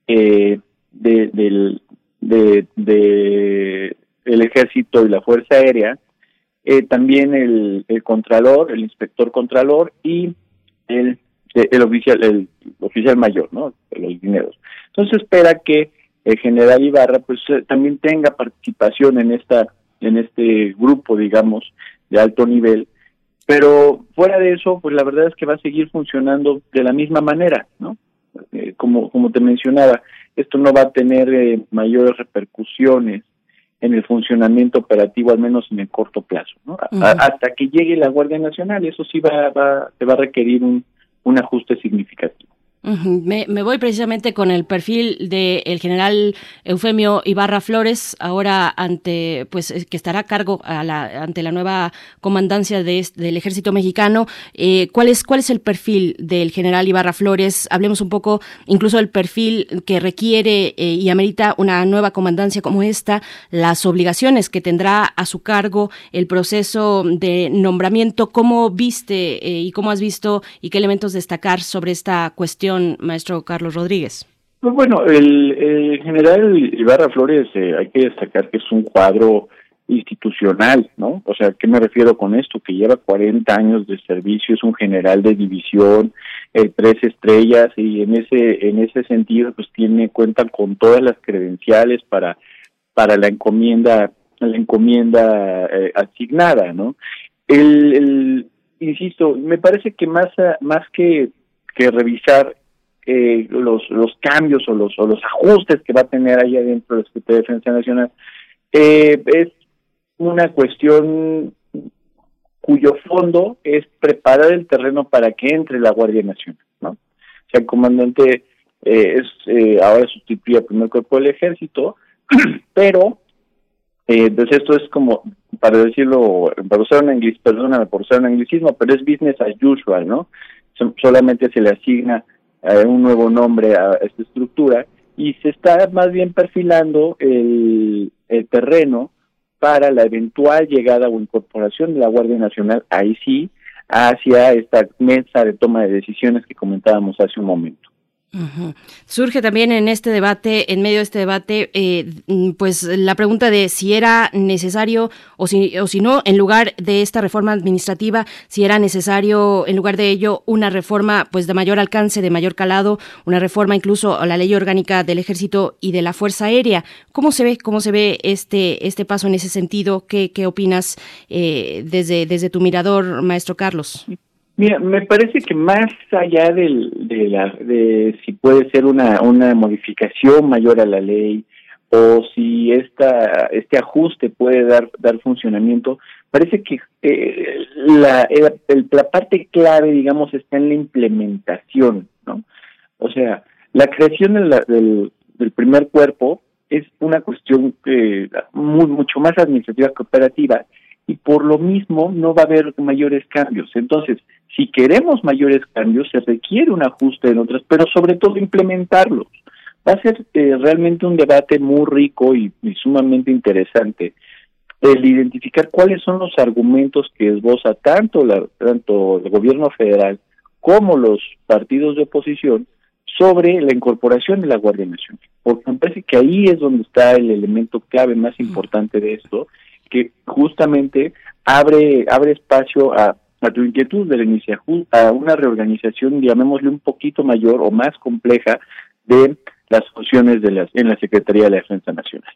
eh, del de, el ejército y la Fuerza Aérea, eh, también el, el, contralor, el inspector contralor y el, el oficial el oficial mayor, ¿no? De los dineros. Entonces espera que el general Ibarra pues eh, también tenga participación en esta en este grupo, digamos, de alto nivel, pero fuera de eso, pues la verdad es que va a seguir funcionando de la misma manera, ¿no? Eh, como como te mencionaba, esto no va a tener eh, mayores repercusiones en el funcionamiento operativo, al menos en el corto plazo, ¿no? hasta que llegue la Guardia Nacional, eso sí va, va, se va a requerir un, un ajuste significativo me, voy precisamente con el perfil del general Eufemio Ibarra Flores, ahora ante, pues, que estará a cargo ante la nueva comandancia del Ejército Mexicano. Eh, ¿cuál, es, ¿Cuál es el perfil del general Ibarra Flores? Hablemos un poco incluso del perfil que requiere eh, y amerita una nueva comandancia como esta, las obligaciones que tendrá a su cargo, el proceso de nombramiento. ¿Cómo viste eh, y cómo has visto y qué elementos destacar sobre esta cuestión? Maestro Carlos Rodríguez? Pues bueno, el, general Ibarra Flores eh, hay que destacar que es un cuadro institucional, ¿no? O sea, ¿qué me refiero con esto? Que lleva 40 años de servicio, es un general de división, eh, tres estrellas y en ese en ese sentido pues tiene cuenta con todas las credenciales para para la encomienda la encomienda eh, asignada, ¿no? El, el, insisto, me parece que más más que que revisar eh, los, los cambios o los, o los ajustes que va a tener ahí adentro del Secretaría de Defensa Nacional, eh, es una cuestión cuyo fondo es preparar el terreno para que entre la Guardia Nacional, ¿no? O sea, el comandante eh, es ahora sustituye al primer cuerpo del ejército, pero eh, pues esto es como, para decirlo, para usar un inglés, perdóname por usar un anglicismo, pero es business as usual, ¿no? solamente se le asigna eh, un nuevo nombre a esta estructura y se está más bien perfilando el, el terreno para la eventual llegada o incorporación de la Guardia Nacional, ahí sí, hacia esta mesa de toma de decisiones que comentábamos hace un momento. Surge también en este debate, en medio de este debate, eh, mm, pues la pregunta de si era necesario o si, o si no, en lugar de esta reforma administrativa, si era necesario, en lugar de ello, una reforma pues de mayor alcance, de mayor calado, una reforma incluso a la ley orgánica del Ejército y de la Fuerza Aérea. ¿Cómo se ve, cómo se ve este, este paso en ese sentido? ¿Qué, qué opinas eh, desde, desde tu mirador, maestro Carlos? Mira, me parece que más allá del, de, la, de si puede ser una, una modificación mayor a la ley o si esta, este ajuste puede dar, dar funcionamiento, parece que eh, la, la parte clave, digamos, está en la implementación, ¿no? O sea, la creación del, del primer cuerpo es una cuestión eh, muy, mucho más administrativa que operativa y por lo mismo no va a haber mayores cambios. Entonces, si queremos mayores cambios, se requiere un ajuste en otras, pero sobre todo implementarlos. Va a ser eh, realmente un debate muy rico y, sumamente interesante el identificar cuáles son los argumentos que esboza tanto, la, tanto el gobierno federal como los partidos de oposición sobre la incorporación de la Guardia Nacional. Porque me parece que ahí es donde está el elemento clave más importante de esto que justamente abre, abre espacio a, a tu inquietud de la a una reorganización, llamémosle un poquito mayor o más compleja de las funciones de las, en la Secretaría de la Defensa Nacional.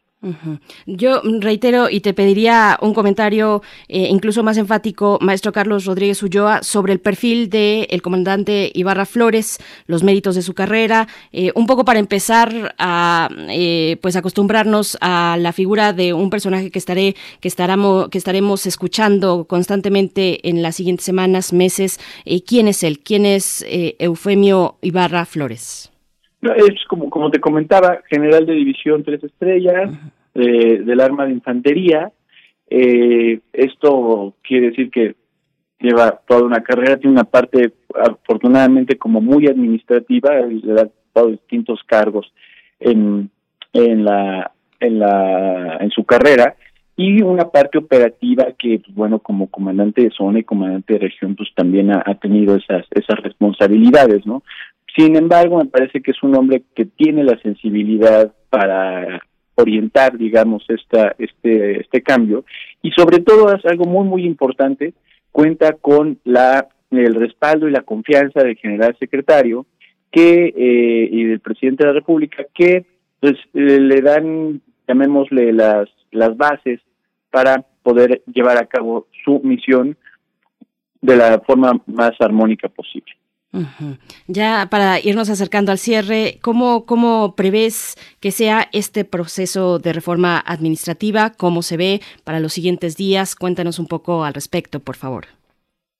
Yo reitero y te pediría un comentario eh, incluso más enfático, maestro Carlos Rodríguez Ulloa, sobre el perfil del el comandante Ibarra Flores, los méritos de su carrera, eh, un poco para empezar a eh, pues acostumbrarnos a la figura de un personaje que estaré que estaremos que estaremos escuchando constantemente en las siguientes semanas, meses. ¿Quién es él? ¿Quién es Eufemio Ibarra Flores? Es como, como te comentaba, general de división tres estrellas, eh, del arma de infantería. Eh, esto quiere decir que lleva toda una carrera, tiene una parte afortunadamente como muy administrativa, le ha dado distintos cargos en, en la en la en su carrera. Y una parte operativa que pues, bueno como comandante de zona y comandante de región pues también ha, ha tenido esas esas responsabilidades no sin embargo, me parece que es un hombre que tiene la sensibilidad para orientar, digamos, esta, este, este cambio. Y sobre todo es algo muy, muy importante, cuenta con la, el respaldo y la confianza del general secretario que, eh, y del presidente de la República que pues le dan, llamémosle, las, las bases para poder llevar a cabo su misión de la forma más armónica posible. Ya para irnos acercando al cierre, ¿cómo, ¿cómo prevés que sea este proceso de reforma administrativa? ¿Cómo se ve para los siguientes días? Cuéntanos un poco al respecto, por favor.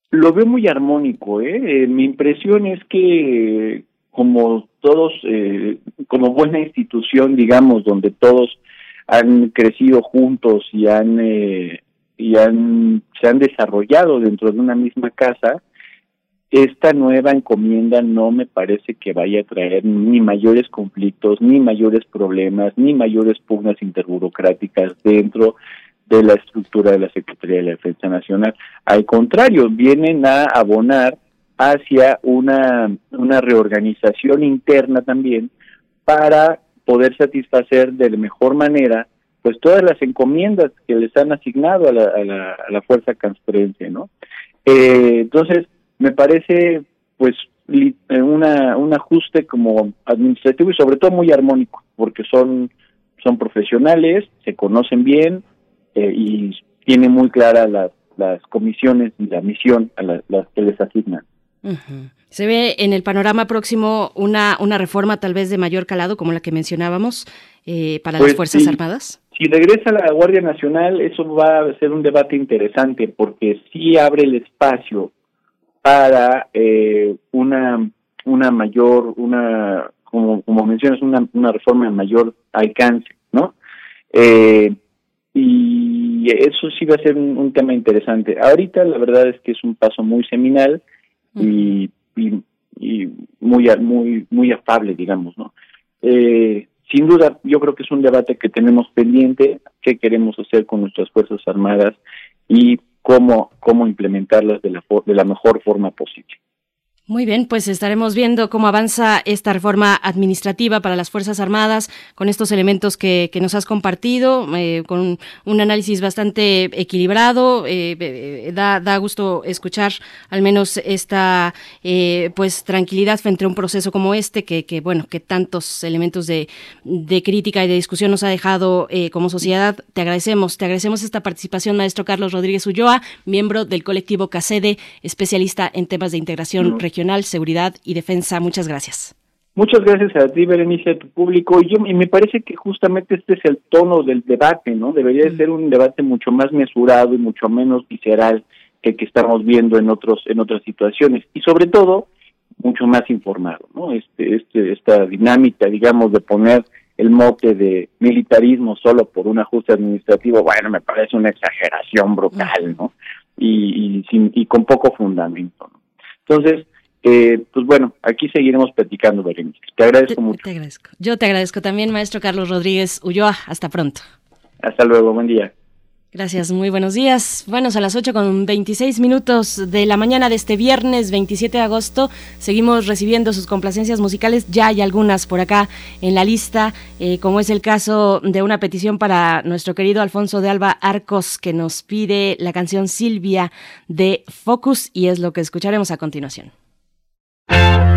Lo veo muy armónico. ¿eh? eh mi impresión es que como todos, eh, como buena institución, digamos, donde todos han crecido juntos y han, eh, y han se han desarrollado dentro de una misma casa, esta nueva encomienda no me parece que vaya a traer ni mayores conflictos, ni mayores problemas, ni mayores pugnas interburocráticas dentro de la estructura de la Secretaría de la Defensa Nacional. Al contrario, vienen a abonar hacia una, una reorganización interna también para poder satisfacer de la mejor manera pues todas las encomiendas que les han asignado a la, a la, Fuerza Castrense, ¿no? Eh, entonces, me parece pues eh, una, un ajuste como administrativo y sobre todo muy armónico, porque son, son profesionales, se conocen bien eh, y tienen muy claras las, las comisiones y la misión a las que les asignan. ¿Se ve en el panorama próximo una, una reforma tal vez de mayor calado, como la que mencionábamos, eh, para las pues Fuerzas Armadas? Si regresa la Guardia Nacional, eso va a ser un debate interesante, porque sí abre el espacio para eh, una una mayor una como como mencionas una una reforma de mayor alcance no eh, y eso sí va a ser un, tema interesante. Ahorita la verdad es que es un paso muy seminal y, y, muy muy muy afable digamos no eh, sin duda yo creo que es un debate que tenemos pendiente qué queremos hacer con nuestras fuerzas armadas y cómo, cómo implementarlas de la, de la mejor forma posible. Muy bien, pues estaremos viendo cómo avanza esta reforma administrativa para las Fuerzas Armadas con estos elementos que, nos has compartido, eh, con un análisis bastante equilibrado. Eh, eh, da, da, gusto escuchar al menos esta pues tranquilidad frente a un proceso como este, que, que bueno, que tantos elementos de, de, crítica y de discusión nos ha dejado como sociedad. Te agradecemos, te agradecemos esta participación, maestro Carlos Rodríguez Ulloa, miembro del colectivo CACEDE, especialista en temas de integración regional seguridad y defensa. Muchas gracias. Muchas gracias a ti, Berenice, a tu público. Y, yo, y me parece que justamente este es el tono del debate, ¿no? Debería de ser un debate mucho más mesurado y mucho menos visceral que el que estamos viendo en otros en otras situaciones y sobre todo mucho más informado, ¿no? Este este esta dinámica, digamos, de poner el mote de militarismo solo por un ajuste administrativo, bueno, me parece una exageración brutal, ¿no? Y, y, sin, y con poco fundamento. ¿no? Entonces, eh, pues bueno, aquí seguiremos platicando, Berenice. Te agradezco mucho. Te agradezco. Yo te agradezco también, maestro Carlos Rodríguez Ulloa. Hasta pronto. Hasta luego, buen día. Gracias, muy buenos días. Bueno, a las 8 con 26 minutos de la mañana de este viernes 27 de agosto. Seguimos recibiendo sus complacencias musicales. Ya hay algunas por acá en la lista, eh, como es el caso de una petición para nuestro querido Alfonso de Alba Arcos, que nos pide la canción Silvia de Focus, y es lo que escucharemos a continuación. Movimiento.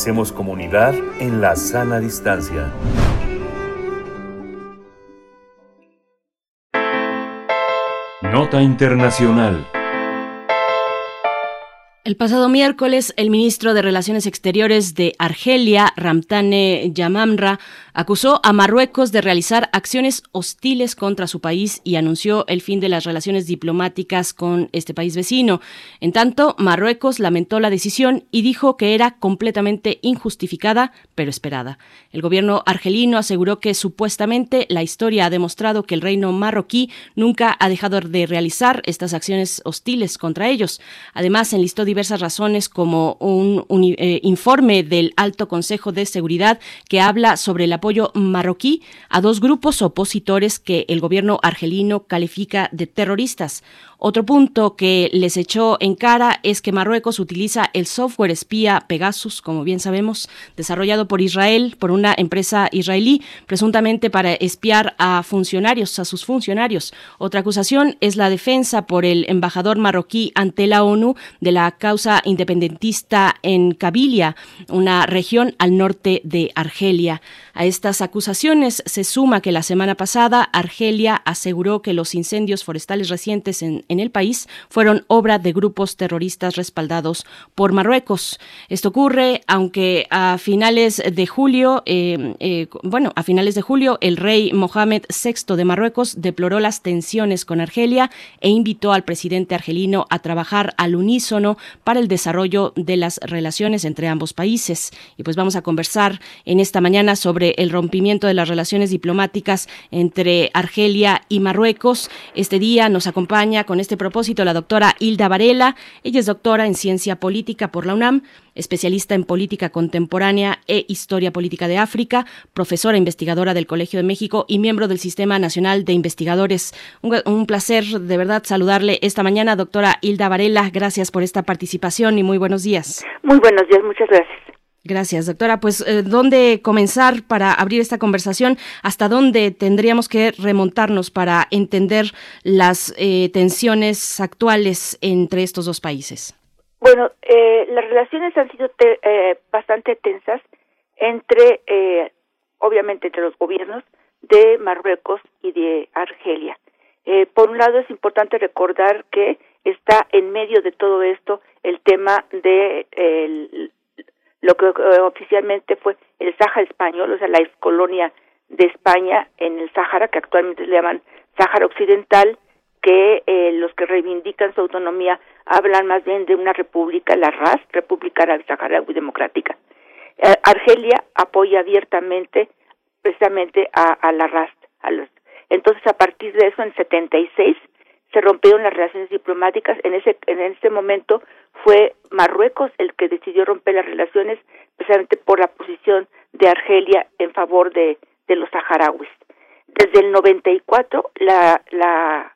Hacemos comunidad en la sana distancia. Nota Internacional. El pasado miércoles, el ministro de Relaciones Exteriores de Argelia, Ramtane Yamamra, acusó a Marruecos de realizar acciones hostiles contra su país y anunció el fin de las relaciones diplomáticas con este país vecino. En tanto, Marruecos lamentó la decisión y dijo que era completamente injustificada, pero esperada. El gobierno argelino aseguró que supuestamente la historia ha demostrado que el reino marroquí nunca ha dejado de realizar estas acciones hostiles contra ellos. Además, enlistó diversas razones como un, eh, informe del Alto Consejo de Seguridad que habla sobre el apoyo marroquí a dos grupos opositores que el gobierno argelino califica de terroristas. Otro punto que les echó en cara es que Marruecos utiliza el software espía Pegasus, como bien sabemos, desarrollado por Israel, por una empresa israelí, presuntamente para espiar a funcionarios, a sus funcionarios. Otra acusación es la defensa por el embajador marroquí ante la ONU de la causa independentista en Kabilia, una región al norte de Argelia. A estas acusaciones se suma que la semana pasada Argelia aseguró que los incendios forestales recientes en, en el país fueron obra de grupos terroristas respaldados por Marruecos. Esto ocurre aunque a finales de julio, eh, eh, bueno, a finales de julio el rey Mohamed VI de Marruecos deploró las tensiones con Argelia e invitó al presidente argelino a trabajar al unísono para el desarrollo de las relaciones entre ambos países. Y pues vamos a conversar en esta mañana sobre el rompimiento de las relaciones diplomáticas entre Argelia y Marruecos. Este día nos acompaña con este propósito la doctora Hilda Varela. Ella es doctora en ciencia política por la UNAM, especialista en política contemporánea e historia política de África, profesora investigadora del Colegio de México y miembro del Sistema Nacional de Investigadores. Un, placer de verdad saludarle esta mañana, doctora Hilda Varela. Gracias por esta participación y muy buenos días. Muy buenos días, muchas gracias. Gracias, doctora. Pues, eh, ¿dónde comenzar para abrir esta conversación? ¿Hasta dónde tendríamos que remontarnos para entender las eh, tensiones actuales entre estos dos países? Bueno, eh, las relaciones han sido bastante tensas entre, obviamente, entre los gobiernos de Marruecos y de Argelia. por un lado, es importante recordar que está en medio de todo esto el tema de lo que eh, oficialmente fue el Sáhara español, o sea, la ex colonia de España en el Sáhara, que actualmente le llaman Sáhara Occidental, que eh, los que reivindican su autonomía hablan más bien de una república, la RAS, República Árabe Saharaui Democrática. Eh, Argelia apoya abiertamente precisamente a, a la RAS. A los, entonces, a partir de eso, en 76, se rompieron las relaciones diplomáticas. En ese, en ese momento fue Marruecos el que decidió romper las relaciones, precisamente por la posición de Argelia en favor de, de los saharauis. Desde el 94, la, la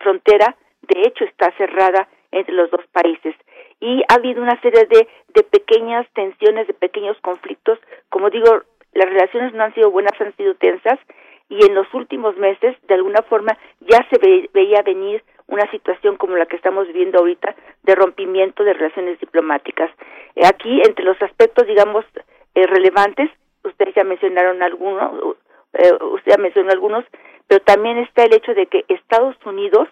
frontera, de hecho, está cerrada entre los dos países. Y ha habido una serie de, de pequeñas tensiones, de pequeños conflictos. Como digo, las relaciones no han sido buenas, han sido tensas y en los últimos meses, de alguna forma, ya se veía venir una situación como la que estamos viviendo ahorita de rompimiento de relaciones diplomáticas. Eh, aquí, entre los aspectos, digamos, eh, relevantes, ustedes ya mencionaron algunos, eh, usted ya mencionó algunos, pero también está el hecho de que Estados Unidos,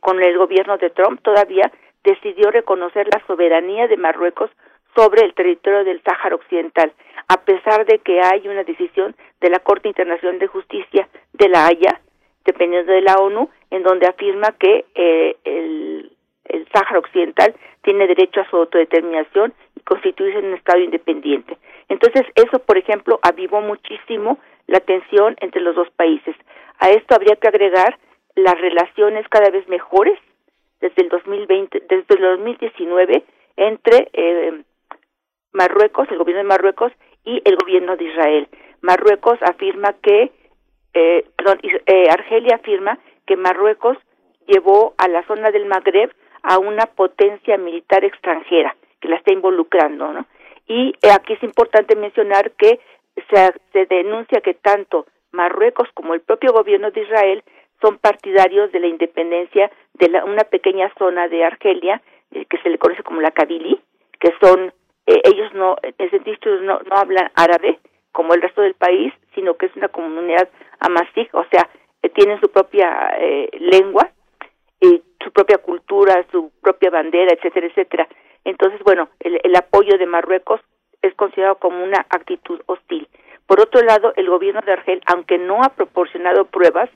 con el gobierno de Trump, todavía decidió reconocer la soberanía de Marruecos sobre el territorio del Sáhara Occidental, a pesar de que hay una decisión de la Corte Internacional de Justicia de la Haya, dependiendo de la ONU, en donde afirma que eh, el, el Sáhara Occidental tiene derecho a su autodeterminación y constituirse en un Estado independiente. Entonces, eso, por ejemplo, avivó muchísimo la tensión entre los dos países. A esto habría que agregar las relaciones cada vez mejores desde el 2020, desde el 2019 entre eh, Marruecos, el gobierno de Marruecos y el gobierno de Israel. Marruecos afirma que, eh, perdón, eh, Argelia afirma que Marruecos llevó a la zona del Magreb a una potencia militar extranjera que la está involucrando, ¿no? Y eh, aquí es importante mencionar que se, se denuncia que tanto Marruecos como el propio gobierno de Israel son partidarios de la independencia de la, una pequeña zona de Argelia que se le conoce como la Kabylie, que son, eh, ellos no, en sentido no, no hablan árabe como el resto del país, sino que es una comunidad amasí, o sea, tienen su propia lengua, y su propia cultura, su propia bandera, etcétera, etcétera. Entonces, bueno, el, apoyo de Marruecos es considerado como una actitud hostil. Por otro lado, el gobierno de Argel, aunque no ha proporcionado pruebas,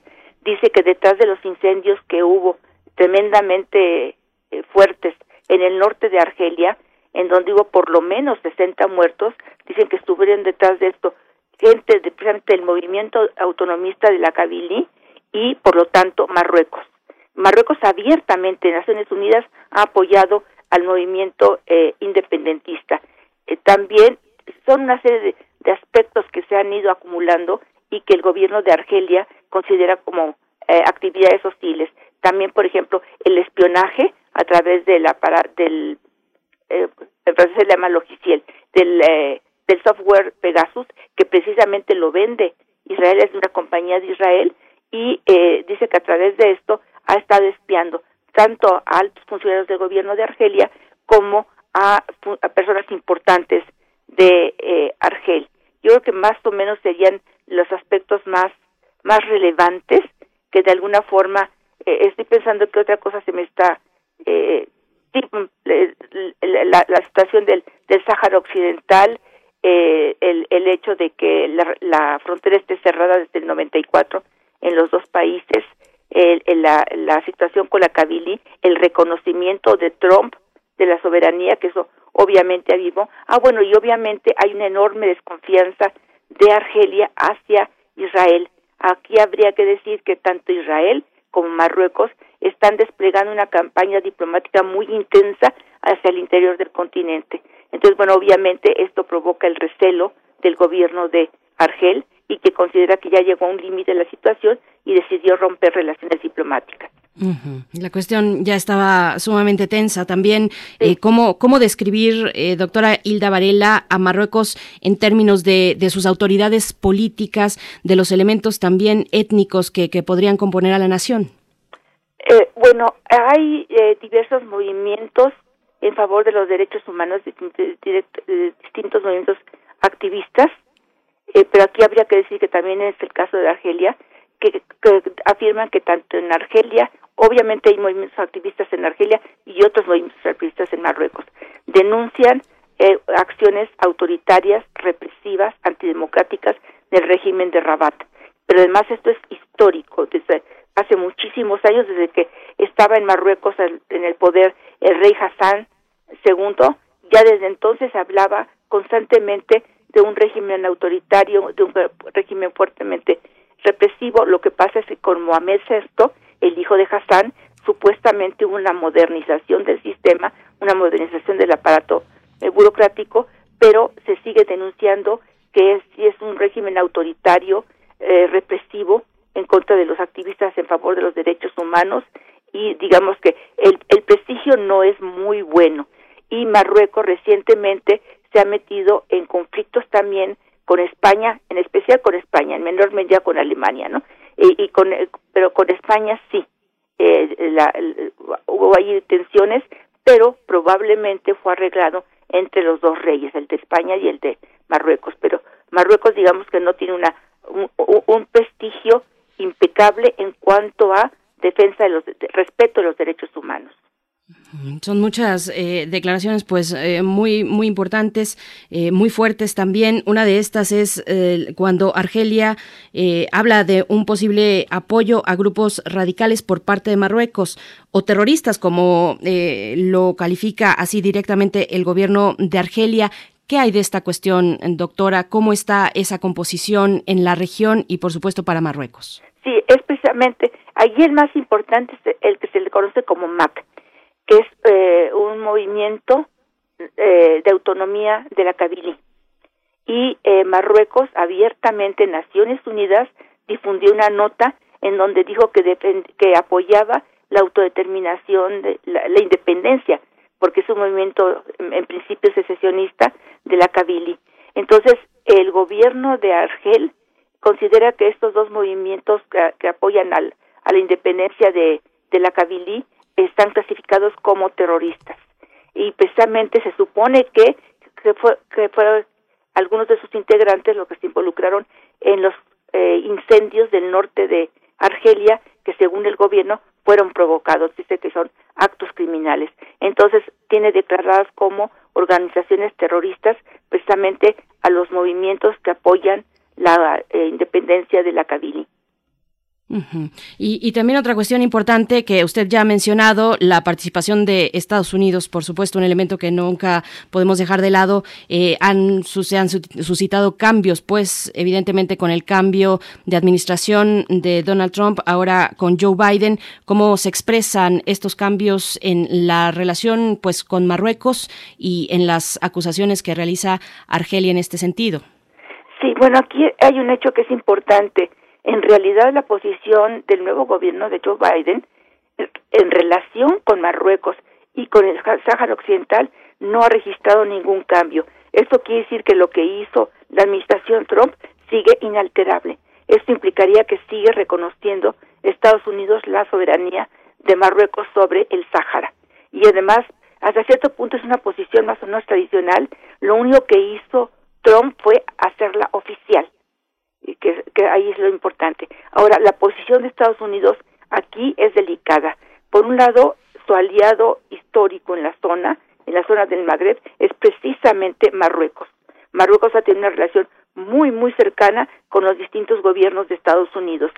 dice que detrás de los incendios que hubo tremendamente eh, fuertes en el norte de Argelia, en donde hubo por lo menos 60 muertos, dicen que estuvieron detrás de esto gente de, del movimiento autonomista de la Kabylie y, por lo tanto, Marruecos. Marruecos abiertamente, Naciones Unidas, ha apoyado al movimiento eh, independentista. Eh, también son una serie de, aspectos que se han ido acumulando y que el gobierno de Argelia considera como eh, actividades hostiles. También, por ejemplo, el espionaje a través de la para, del eh, se llama logiciel del del software Pegasus que precisamente lo vende Israel es una compañía de Israel y dice que a través de esto ha estado espiando tanto a altos funcionarios del gobierno de Argelia como a, personas importantes de eh, Argel. Yo creo que más o menos serían los aspectos más más relevantes que de alguna forma eh, estoy pensando que otra cosa se me está eh, la, la, situación del, del Sáhara Occidental, eh, el, el hecho de que la, la frontera esté cerrada desde el 94 en los dos países, el, la, la situación con la Kabili, el reconocimiento de Trump de la soberanía, que eso obviamente habido. Ah, bueno, y obviamente hay una enorme desconfianza de Argelia hacia Israel. Aquí habría que decir que tanto Israel como Marruecos están desplegando una campaña diplomática muy intensa hacia el interior del continente. Entonces, bueno, obviamente esto provoca el recelo del gobierno de Argel y que considera que ya llegó a un límite la situación y decidió romper relaciones diplomáticas. La cuestión ya estaba sumamente tensa también. Eh, ¿cómo, ¿Cómo describir, eh, doctora Hilda Varela, a Marruecos en términos de, de, sus autoridades políticas, de los elementos también étnicos que, que podrían componer a la nación? Eh, bueno, hay diversos movimientos en favor de los derechos humanos, distintos movimientos activistas eh, pero aquí habría que decir que también es el caso de Argelia, que, afirman que tanto en Argelia, obviamente hay movimientos activistas en Argelia y otros movimientos activistas en Marruecos, denuncian eh, acciones autoritarias, represivas, antidemocráticas del régimen de Rabat. Pero además esto es histórico, desde hace muchísimos años, desde que estaba en Marruecos en el poder el rey Hassan II, ya desde entonces hablaba constantemente de un régimen autoritario, de un régimen fuertemente represivo. Lo que pasa es que con Mohamed VI, el hijo de Hassan, supuestamente hubo una modernización del sistema, una modernización del aparato eh, burocrático, pero se sigue denunciando que si es un régimen autoritario, eh, represivo, contra de los activistas en favor de los derechos humanos y digamos que el, el prestigio no es muy bueno. Y Marruecos recientemente se ha metido en conflictos también con España, en especial con España, en menor medida con Alemania, ¿no? Y, con, eh, pero con España sí, eh, la, hubo ahí tensiones, pero probablemente fue arreglado entre los dos reyes, el de España y el de Marruecos. Pero Marruecos, digamos que no tiene una un, prestigio impecable en cuanto a defensa de los respeto de los derechos humanos. Son muchas eh, declaraciones, pues, eh, muy, muy importantes, eh, muy fuertes también. Una de estas es cuando Argelia habla de un posible apoyo a grupos radicales por parte de Marruecos o terroristas, como lo califica así directamente el gobierno de Argelia. ¿Qué hay de esta cuestión, doctora? ¿Cómo está esa composición en la región y, por supuesto, para Marruecos? Sí, es precisamente allí el más importante es el que se le conoce como MAC que es eh, un movimiento eh, de autonomía de la Kabylie. Y eh, Marruecos abiertamente, Naciones Unidas, difundió una nota en donde dijo que, que apoyaba la autodeterminación, de la, independencia, porque es un movimiento en, principio secesionista de la Kabylie. Entonces, el gobierno de Argel considera que estos dos movimientos que, apoyan al, a la independencia de, de la Kabylie están clasificados como terroristas. y precisamente se supone que, que, que fueron algunos de sus integrantes los que se involucraron en los eh, incendios del norte de Argelia que según el gobierno fueron provocados, dice que son actos criminales. Entonces tiene declaradas como organizaciones terroristas precisamente a los movimientos que apoyan la eh, independencia de la Kabili y, también otra cuestión importante que usted ya ha mencionado, la participación de Estados Unidos, por supuesto, un elemento que nunca podemos dejar de lado. Eh, han, se han suscitado cambios, pues evidentemente con el cambio de administración de Donald Trump, ahora con Joe Biden, ¿cómo se expresan estos cambios en la relación pues con Marruecos y en las acusaciones que realiza Argelia en este sentido? Sí, bueno, aquí hay un hecho que es importante en realidad la posición del nuevo gobierno de Joe Biden en relación con Marruecos y con el Sáhara Occidental no ha registrado ningún cambio. Esto quiere decir que lo que hizo la administración Trump sigue inalterable. Esto implicaría que sigue reconociendo Estados Unidos la soberanía de Marruecos sobre el Sáhara. Y además, hasta cierto punto es una posición más o menos tradicional. Lo único que hizo Trump fue hacerla oficial que, que ahí es lo importante. Ahora, la posición de Estados Unidos aquí es delicada. Por un lado, su aliado histórico en la zona, en la zona del Magreb, es precisamente Marruecos. Marruecos ha tenido una relación muy, muy cercana con los distintos gobiernos de Estados Unidos.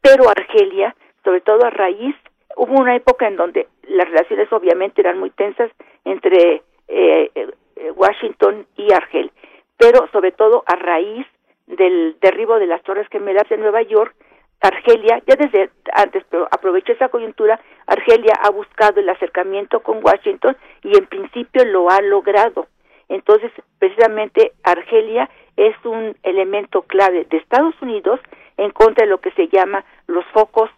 Pero Argelia, sobre todo a raíz, hubo una época en donde las relaciones obviamente eran muy tensas entre eh, eh Washington y Argel, pero sobre todo a raíz del derribo de las Torres Gemelas en Nueva York, Argelia, ya desde antes, pero aprovecho esa coyuntura, Argelia ha buscado el acercamiento con Washington y en principio lo ha logrado. Entonces, precisamente Argelia es un elemento clave de Estados Unidos en contra de lo que se llama los focos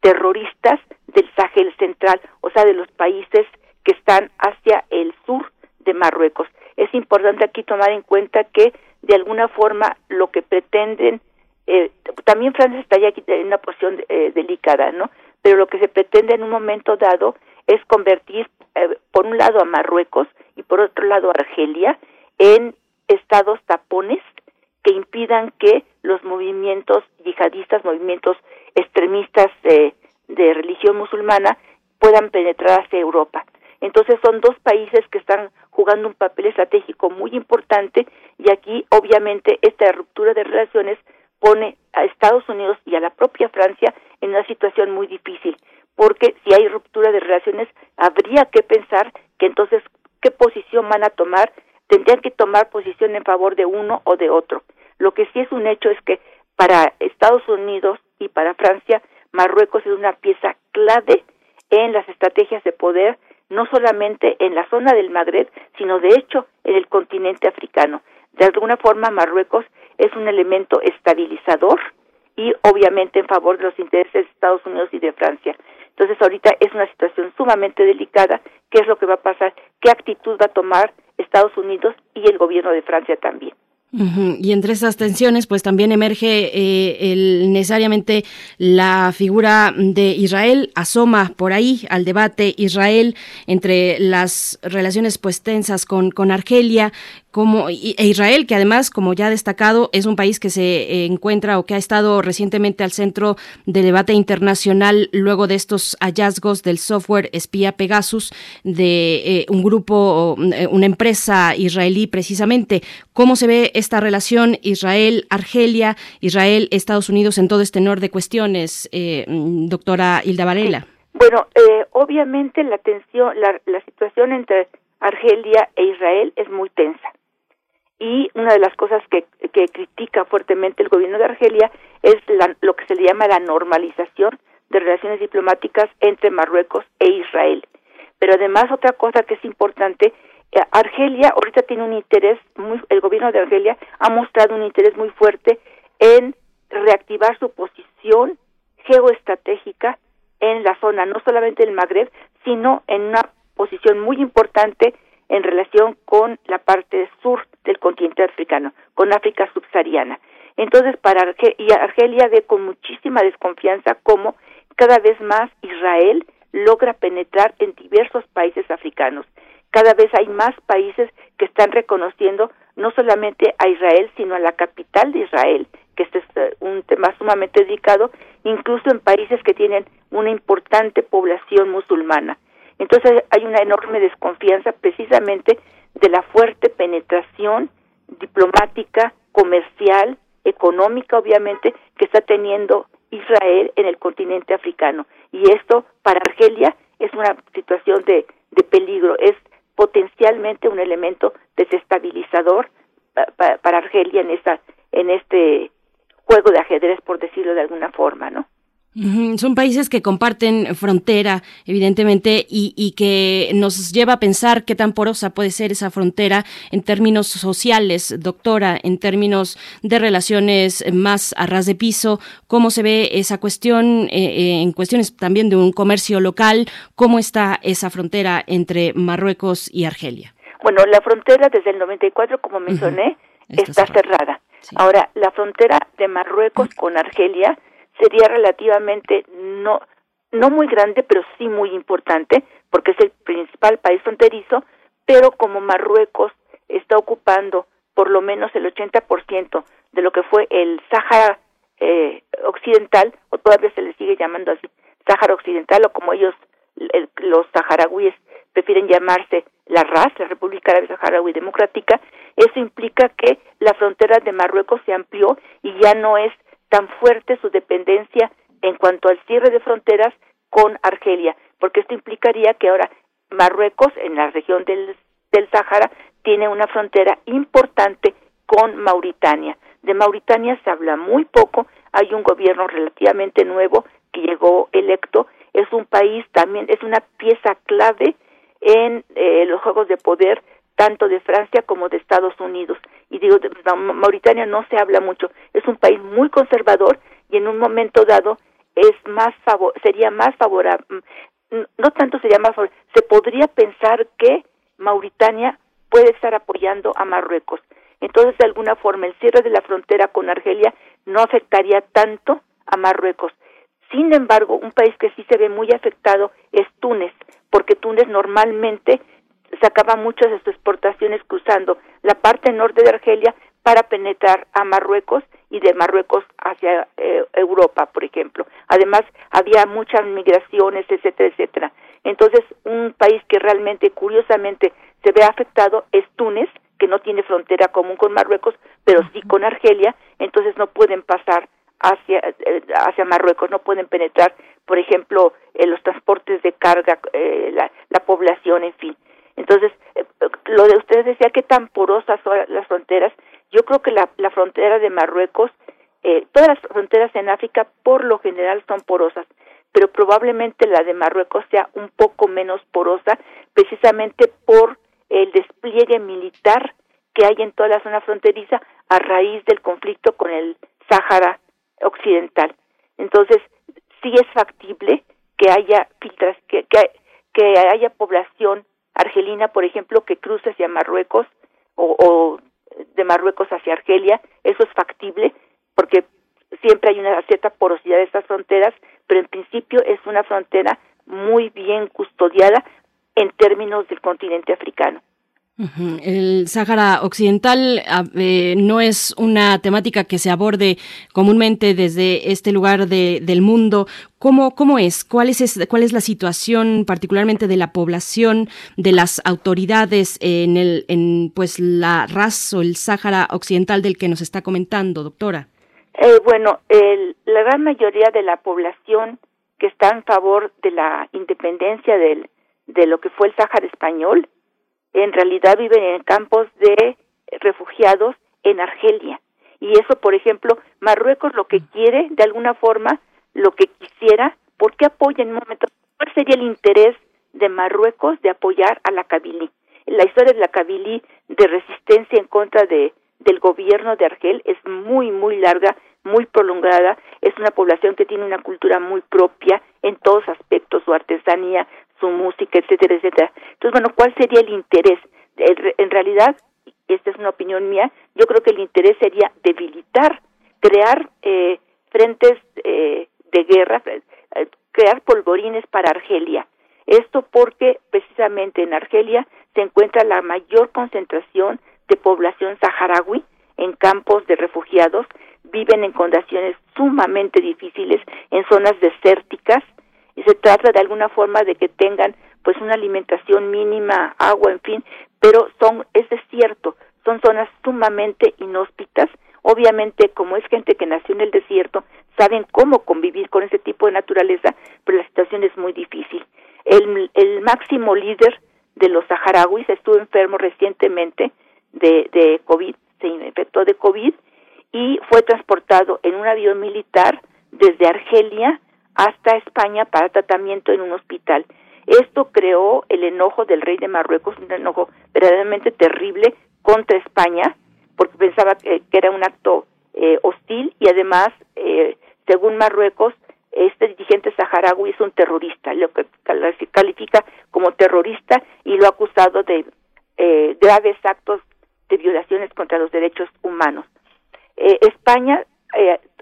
terroristas del Sahel central, o sea, de los países que están hacia el sur de Marruecos. Es importante aquí tomar en cuenta que de alguna forma lo que pretenden, eh, también Francia está ya aquí en una posición eh, delicada, ¿no? Pero lo que se pretende en un momento dado es convertir, eh, por un lado, a Marruecos y por otro lado, a Argelia en estados tapones que impidan que los movimientos yihadistas, movimientos extremistas de, de religión musulmana puedan penetrar hacia Europa. Entonces son dos países que están jugando un papel estratégico muy importante y aquí obviamente esta ruptura de relaciones pone a Estados Unidos y a la propia Francia en una situación muy difícil, porque si hay ruptura de relaciones habría que pensar que entonces qué posición van a tomar, tendrían que tomar posición en favor de uno o de otro. Lo que sí es un hecho es que para Estados Unidos y para Francia, Marruecos es una pieza clave en las estrategias de poder no solamente en la zona del Magreb, sino de hecho en el continente africano. De alguna forma, Marruecos es un elemento estabilizador y obviamente en favor de los intereses de Estados Unidos y de Francia. Entonces, ahorita es una situación sumamente delicada. ¿Qué es lo que va a pasar? ¿Qué actitud va a tomar Estados Unidos y el gobierno de Francia también? Y entre esas tensiones, pues también emerge eh, necesariamente la figura de Israel, asoma por ahí al debate Israel entre las relaciones pues tensas con, con Argelia, como e Israel, que además, como ya destacado, es un país que se encuentra o que ha estado recientemente al centro de debate internacional luego de estos hallazgos del software espía Pegasus de eh, un grupo, eh, una empresa israelí precisamente. ¿Cómo se ve esta relación Israel-Argelia, Israel-Estados Unidos en todo este tenor de cuestiones, eh, doctora Hilda Varela? Bueno, obviamente la tensión, la, la situación entre Argelia e Israel es muy tensa y una de las cosas que, critica fuertemente el gobierno de Argelia es lo que se le llama la normalización de relaciones diplomáticas entre Marruecos e Israel. Pero además otra cosa que es importante, eh, Argelia ahorita tiene un interés, muy, el gobierno de Argelia ha mostrado un interés muy fuerte en reactivar su posición geoestratégica en la zona, no solamente del Magreb, sino en una posición muy importante en relación con la parte sur del continente africano, con África subsahariana. Entonces, para Argelia ve con muchísima desconfianza cómo cada vez más Israel logra penetrar en diversos países africanos. Cada vez hay más países que están reconociendo no solamente a Israel, sino a la capital de Israel, que este es eh, un tema sumamente dedicado, incluso en países que tienen una importante población musulmana. Entonces hay una enorme desconfianza precisamente de la fuerte penetración diplomática, comercial, económica, obviamente, que está teniendo Israel en el continente africano. Y esto para Argelia es una situación de, de peligro, es potencialmente un elemento desestabilizador para Argelia en esta en este juego de ajedrez por decirlo de alguna forma, ¿no? Son países que comparten frontera, evidentemente, y, y, que nos lleva a pensar qué tan porosa puede ser esa frontera en términos sociales, doctora, en términos de relaciones más a ras de piso, cómo se ve esa cuestión eh, eh, en cuestiones también de un comercio local, cómo está esa frontera entre Marruecos y Argelia. Bueno, la frontera desde el 94, como mencioné, está, cerrada. Ahora, la frontera de Marruecos con Argelia sería relativamente no no muy grande, pero sí muy importante, porque es el principal país fronterizo, pero como Marruecos está ocupando por lo menos el 80% de lo que fue el Sáhara eh, Occidental, o todavía se le sigue llamando así, Sáhara Occidental, o como ellos, los saharauíes, prefieren llamarse la RAS, la República Árabe Saharaui Democrática, eso implica que la frontera de Marruecos se amplió y ya no es tan fuerte su dependencia en cuanto al cierre de fronteras con Argelia, porque esto implicaría que ahora Marruecos, en la región del, del Sáhara, tiene una frontera importante con Mauritania. De Mauritania se habla muy poco, hay un gobierno relativamente nuevo que llegó electo, es un país también, es una pieza clave en eh, los juegos de poder tanto de Francia como de Estados Unidos. Y digo, Mauritania no se habla mucho, es un país muy conservador y en un momento dado es más favor, sería más favorable, mm, no tanto sería más favorable, se podría pensar que Mauritania puede estar apoyando a Marruecos. Entonces, de alguna forma, el cierre de la frontera con Argelia no afectaría tanto a Marruecos. Sin embargo, un país que sí se ve muy afectado es Túnez, porque Túnez normalmente sacaba muchas de sus exportaciones cruzando la parte norte de Argelia para penetrar a Marruecos y de Marruecos hacia eh, Europa, por ejemplo. Además, había muchas migraciones, etcétera, etcétera. Entonces, un país que realmente, curiosamente, se ve afectado es Túnez, que no tiene frontera común con Marruecos, pero sí con Argelia, entonces no pueden pasar hacia, eh, hacia Marruecos, no pueden penetrar, por ejemplo, en los transportes de carga, eh, la, la, población, en fin. Entonces, eh, lo de ustedes decía que tan porosas son las fronteras, yo creo que la, la frontera de Marruecos, todas las fronteras en África por lo general son porosas, pero probablemente la de Marruecos sea un poco menos porosa, precisamente por el despliegue militar que hay en toda la zona fronteriza a raíz del conflicto con el Sáhara occidental. Entonces, sí es factible que haya filtras, que, que, haya población argelina, por ejemplo, que cruce hacia Marruecos o, o de Marruecos hacia Argelia, eso es factible porque siempre hay una cierta porosidad de estas fronteras, pero en principio es una frontera muy bien custodiada en términos del continente africano. El Sáhara Occidental eh, no es una temática que se aborde comúnmente desde este lugar de, del mundo. ¿Cómo, ¿Cómo es? ¿Cuál es, ¿Cuál es la situación particularmente de la población, de las autoridades en, el, en pues, la raza o el Sáhara Occidental del que nos está comentando, doctora? Eh, bueno, el, la gran mayoría de la población que está en favor de la independencia del, de lo que fue el Sáhara español en realidad viven en campos de refugiados en Argelia. Y eso, por ejemplo, Marruecos lo que quiere, de alguna forma, lo que quisiera, ¿por qué apoya en un momento? ¿Cuál sería el interés de Marruecos de apoyar a la Kabylie? La historia de la Kabylie de resistencia en contra de del gobierno de Argel es muy muy larga, muy prolongada, es una población que tiene una cultura muy propia en todos aspectos, su artesanía, su música, etcétera, etcétera. Entonces, bueno, ¿cuál sería el interés? En realidad, esta es una opinión mía, yo creo que el interés sería debilitar, crear eh, frentes eh, de guerra, eh, crear polvorines para Argelia. Esto porque precisamente en Argelia se encuentra la mayor concentración de población saharaui en campos de refugiados, viven en condiciones sumamente difíciles, en zonas desérticas, y se trata de alguna forma de que tengan pues una alimentación mínima, agua, en fin, pero son es desierto, son zonas sumamente inhóspitas. Obviamente, como es gente que nació en el desierto, saben cómo convivir con ese tipo de naturaleza, pero la situación es muy difícil. El, el máximo líder de los saharauis estuvo enfermo recientemente de, de COVID, se infectó de COVID y fue transportado en un avión militar desde Argelia hasta España para tratamiento en un hospital. Esto creó el enojo del rey de Marruecos, un enojo verdaderamente terrible contra España, porque pensaba que, era un acto eh, hostil y además, eh, según Marruecos, este dirigente saharaui es un terrorista, lo que califica como terrorista y lo ha acusado de eh, graves actos de violaciones contra los derechos humanos. España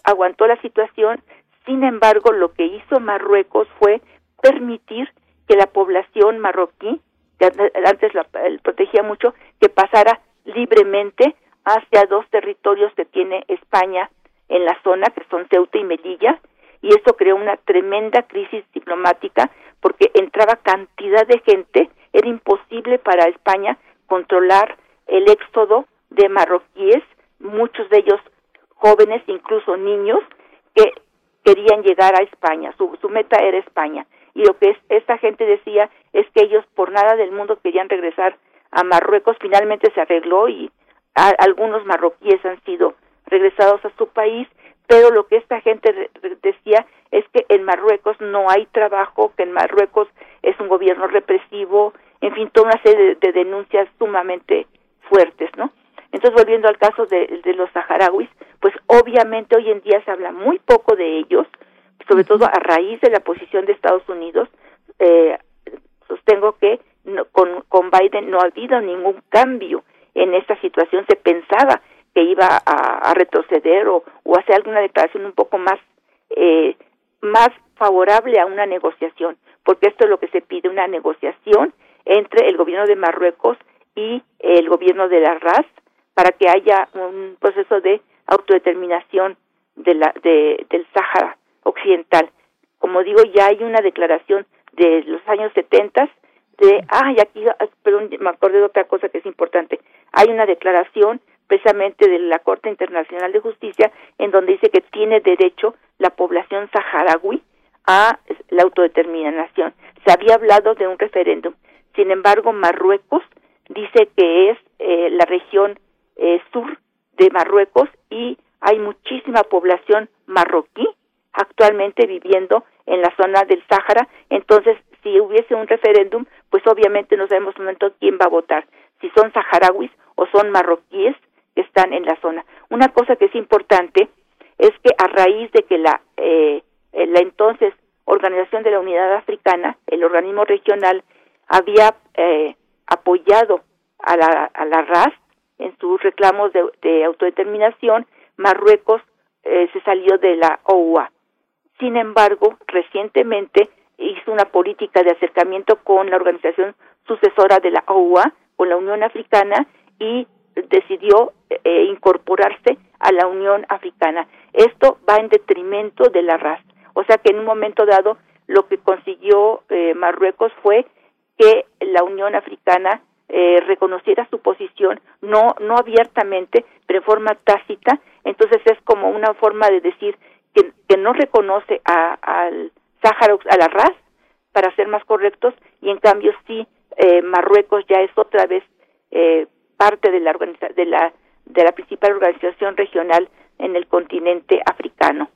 aguantó la situación, sin embargo, lo que hizo Marruecos fue permitir que la población marroquí, que antes la protegía mucho, que pasara libremente hacia dos territorios que tiene España en la zona, que son Ceuta y Melilla, y eso creó una tremenda crisis diplomática porque entraba cantidad de gente, era imposible para España controlar el éxodo de marroquíes, muchos de ellos jóvenes, incluso niños, que querían llegar a España, su, su meta era España. Y lo que esta gente decía es que ellos por nada del mundo querían regresar a Marruecos, finalmente se arregló y algunos marroquíes han sido regresados a su país, pero lo que esta gente decía es que en Marruecos no hay trabajo, que en Marruecos es un gobierno represivo, en fin, toda una serie de, denuncias sumamente fuertes, ¿no? Entonces, volviendo al caso de, de, los saharauis, pues obviamente hoy en día se habla muy poco de ellos, sobre todo a raíz de la posición de Estados Unidos. Eh, sostengo que con, con Biden no ha habido ningún cambio en esta situación. Se pensaba que iba a, retroceder o, o, hacer alguna declaración un poco más, eh, más favorable a una negociación, porque esto es lo que se pide, una negociación entre el gobierno de Marruecos y el gobierno de la RAS para que haya un proceso de autodeterminación de la, de, del Sáhara occidental. Como digo, ya hay una declaración de los años 70 de, ay, aquí, ah, perdón, me acordé de otra cosa que es importante. Hay una declaración precisamente de la Corte Internacional de Justicia en donde dice que tiene derecho la población saharaui a la autodeterminación. Se había hablado de un referéndum. Sin embargo, Marruecos dice que es eh, la región eh, sur de Marruecos y hay muchísima población marroquí actualmente viviendo en la zona del Sáhara. Entonces, si hubiese un referéndum, pues obviamente no sabemos un momento quién va a votar, si son saharauis o son marroquíes que están en la zona. Una cosa que es importante es que a raíz de que la, eh, la entonces Organización de la Unidad Africana, el organismo regional, había eh, apoyado a la, a la RAS en sus reclamos de, autodeterminación, Marruecos eh, se salió de la OUA. Sin embargo, recientemente hizo una política de acercamiento con la organización sucesora de la OUA, con la Unión Africana, y decidió eh, incorporarse a la Unión Africana. Esto va en detrimento de la RAS. O sea que en un momento dado lo que consiguió eh, Marruecos fue que la Unión Africana eh, reconociera su posición, no, no abiertamente, pero en forma tácita. Entonces es como una forma de decir, que, no reconoce a, al Sáhara, a la RAS, para ser más correctos, y en cambio sí, eh, Marruecos ya es otra vez eh, parte de la, de, la, de la principal organización regional en el continente africano.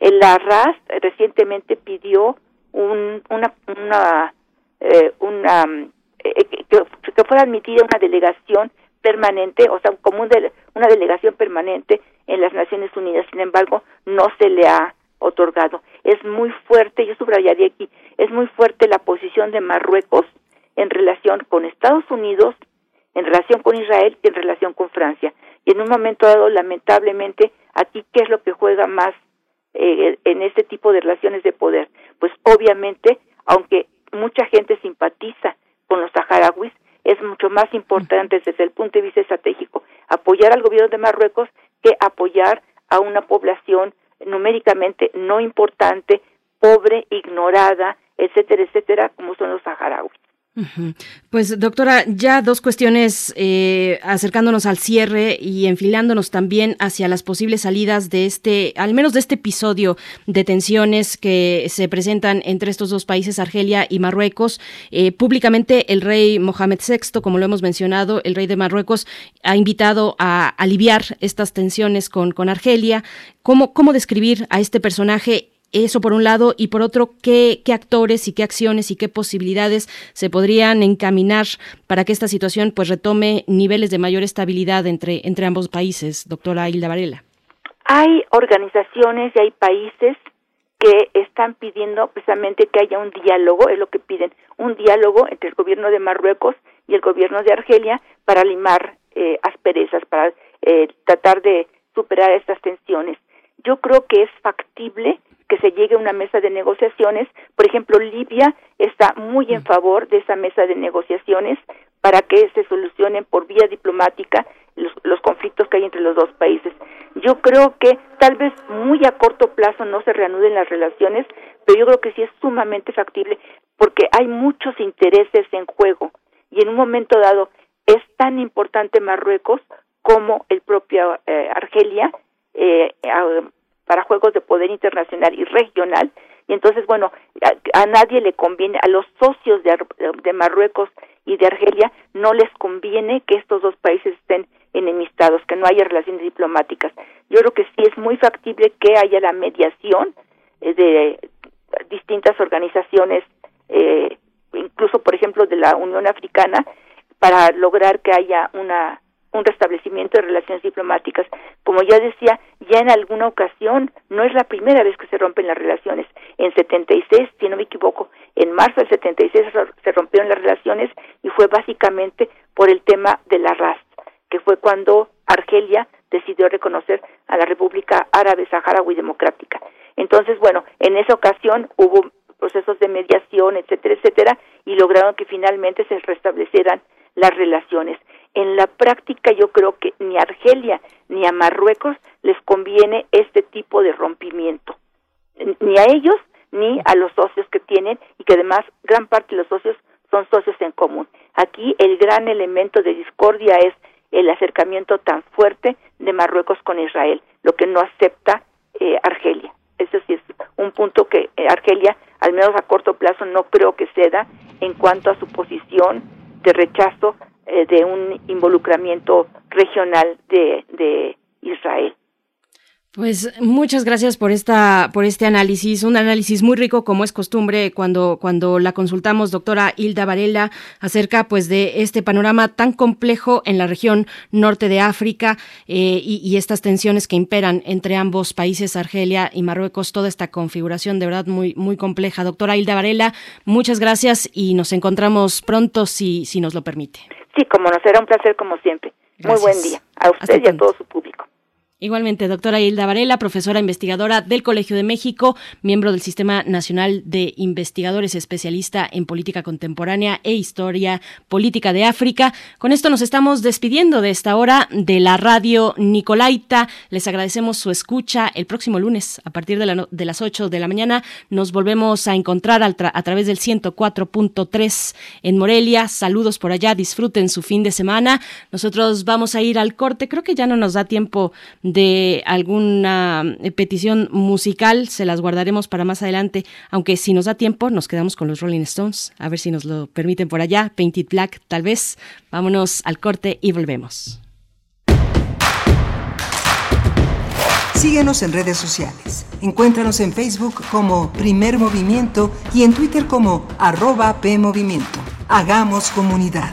La RAS recientemente pidió un, una, una, eh, una que, que, fuera admitida una delegación permanente, o sea, como una delegación permanente en las Naciones Unidas. Sin embargo, no se le ha otorgado. Es muy fuerte, yo subrayaría aquí, es muy fuerte la posición de Marruecos en relación con Estados Unidos, en relación con Israel y en relación con Francia. Y en un momento dado, lamentablemente, aquí, ¿qué es lo que juega más eh, en este tipo de relaciones de poder? Pues obviamente, aunque mucha gente simpatiza con los saharauis, es más importante desde el punto de vista estratégico, apoyar al gobierno de Marruecos que apoyar a una población numéricamente no importante, pobre, ignorada, etcétera, etcétera, como son los saharauis. Pues doctora, ya dos cuestiones eh, acercándonos al cierre y enfilándonos también hacia las posibles salidas de este, al menos de este episodio de tensiones que se presentan entre estos dos países, Argelia y Marruecos. Eh, públicamente el rey Mohamed VI, como lo hemos mencionado, el rey de Marruecos ha invitado a aliviar estas tensiones con, con Argelia. ¿Cómo, ¿Cómo describir a este personaje eso por un lado, y por otro, ¿qué, qué actores y qué acciones y qué posibilidades se podrían encaminar para que esta situación pues retome niveles de mayor estabilidad entre, entre ambos países, doctora Hilda Varela? Hay organizaciones y hay países que están pidiendo precisamente que haya un diálogo, es lo que piden, un diálogo entre el gobierno de Marruecos y el gobierno de Argelia para limar eh, asperezas, para eh, tratar de superar estas tensiones. Yo creo que es factible que se llegue a una mesa de negociaciones. Por ejemplo, Libia está muy en mm. favor de esa mesa de negociaciones para que se solucionen por vía diplomática los, conflictos que hay entre los dos países. Yo creo que tal vez muy a corto plazo no se reanuden las relaciones, pero yo creo que sí es sumamente factible porque hay muchos intereses en juego y en un momento dado es tan importante Marruecos como el propio eh, Argelia eh, para juegos de poder internacional y regional. Y entonces, bueno, a, nadie le conviene, a los socios de, Marruecos y de Argelia no les conviene que estos dos países estén enemistados, que no haya relaciones diplomáticas. Yo creo que sí es muy factible que haya la mediación eh, de distintas organizaciones, eh, incluso por ejemplo de la Unión Africana, para lograr que haya una un restablecimiento de relaciones diplomáticas. Como ya decía, ya en alguna ocasión, no es la primera vez que se rompen las relaciones. En 76, si no me equivoco, en marzo del 76 se rompieron las relaciones y fue básicamente por el tema de la RAS, que fue cuando Argelia decidió reconocer a la República Árabe Saharaui Democrática. Entonces, bueno, en esa ocasión hubo procesos de mediación, etcétera, etcétera, y lograron que finalmente se restablecieran las relaciones. En la práctica yo creo que ni a Argelia ni a Marruecos les conviene este tipo de rompimiento, ni a ellos ni a los socios que tienen y que además gran parte de los socios son socios en común. Aquí el gran elemento de discordia es el acercamiento tan fuerte de Marruecos con Israel, lo que no acepta eh, Argelia. Eso sí es un punto que eh, Argelia, al menos a corto plazo, no creo que ceda en cuanto a su posición de rechazo eh, de un involucramiento regional de, de Israel. Pues muchas gracias por esta por este análisis, un análisis muy rico como es costumbre cuando cuando la consultamos doctora Hilda Varela acerca pues de este panorama tan complejo en la región norte de África eh, y, estas tensiones que imperan entre ambos países Argelia y Marruecos toda esta configuración de verdad muy muy compleja. Doctora Hilda Varela muchas gracias y nos encontramos pronto si si nos lo permite. Sí como nos será un placer como siempre. Muy buen día a usted y a todo su público Igualmente, doctora Hilda Varela, profesora investigadora del Colegio de México, miembro del Sistema Nacional de Investigadores, especialista en política contemporánea e historia política de África. Con esto nos estamos despidiendo de esta hora de la radio Nicolaita. Les agradecemos su escucha. El próximo lunes, a partir de, las 8 de la mañana, nos volvemos a encontrar a través del 104.3 en Morelia. Saludos por allá, disfruten su fin de semana. Nosotros vamos a ir al corte. Creo que ya no nos da tiempo alguna eh, petición musical, se las guardaremos para más adelante, aunque si nos da tiempo nos quedamos con los Rolling Stones, a ver si nos lo permiten por allá, Painted Black tal vez. Vámonos al corte y volvemos. Síguenos en redes sociales. Encuéntranos en Facebook como Primer Movimiento y en Twitter como arroba PMovimiento. Hagamos comunidad.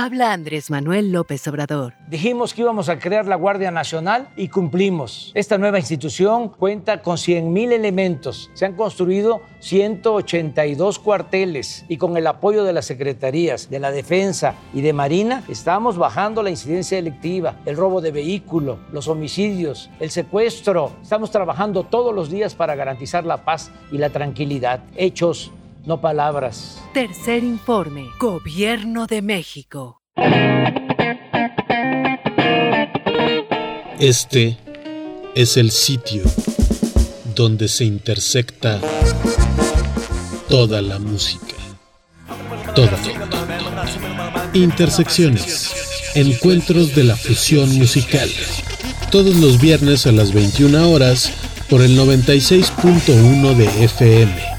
Habla Andrés Manuel López Obrador. Dijimos que íbamos a crear la Guardia Nacional y cumplimos. Esta nueva institución cuenta con 100.000 elementos. Se han construido 182 cuarteles y con el apoyo de las secretarías de la Defensa y de Marina estamos bajando la incidencia delictiva, el robo de vehículo, los homicidios, el secuestro. Estamos trabajando todos los días para garantizar la paz y la tranquilidad. Hechos no palabras. Tercer informe, Gobierno de México. Este es el sitio donde se intersecta toda la música. Toda, Intersecciones. Encuentros de la fusión musical. Todos los viernes a las 21 horas por el 96.1 de FM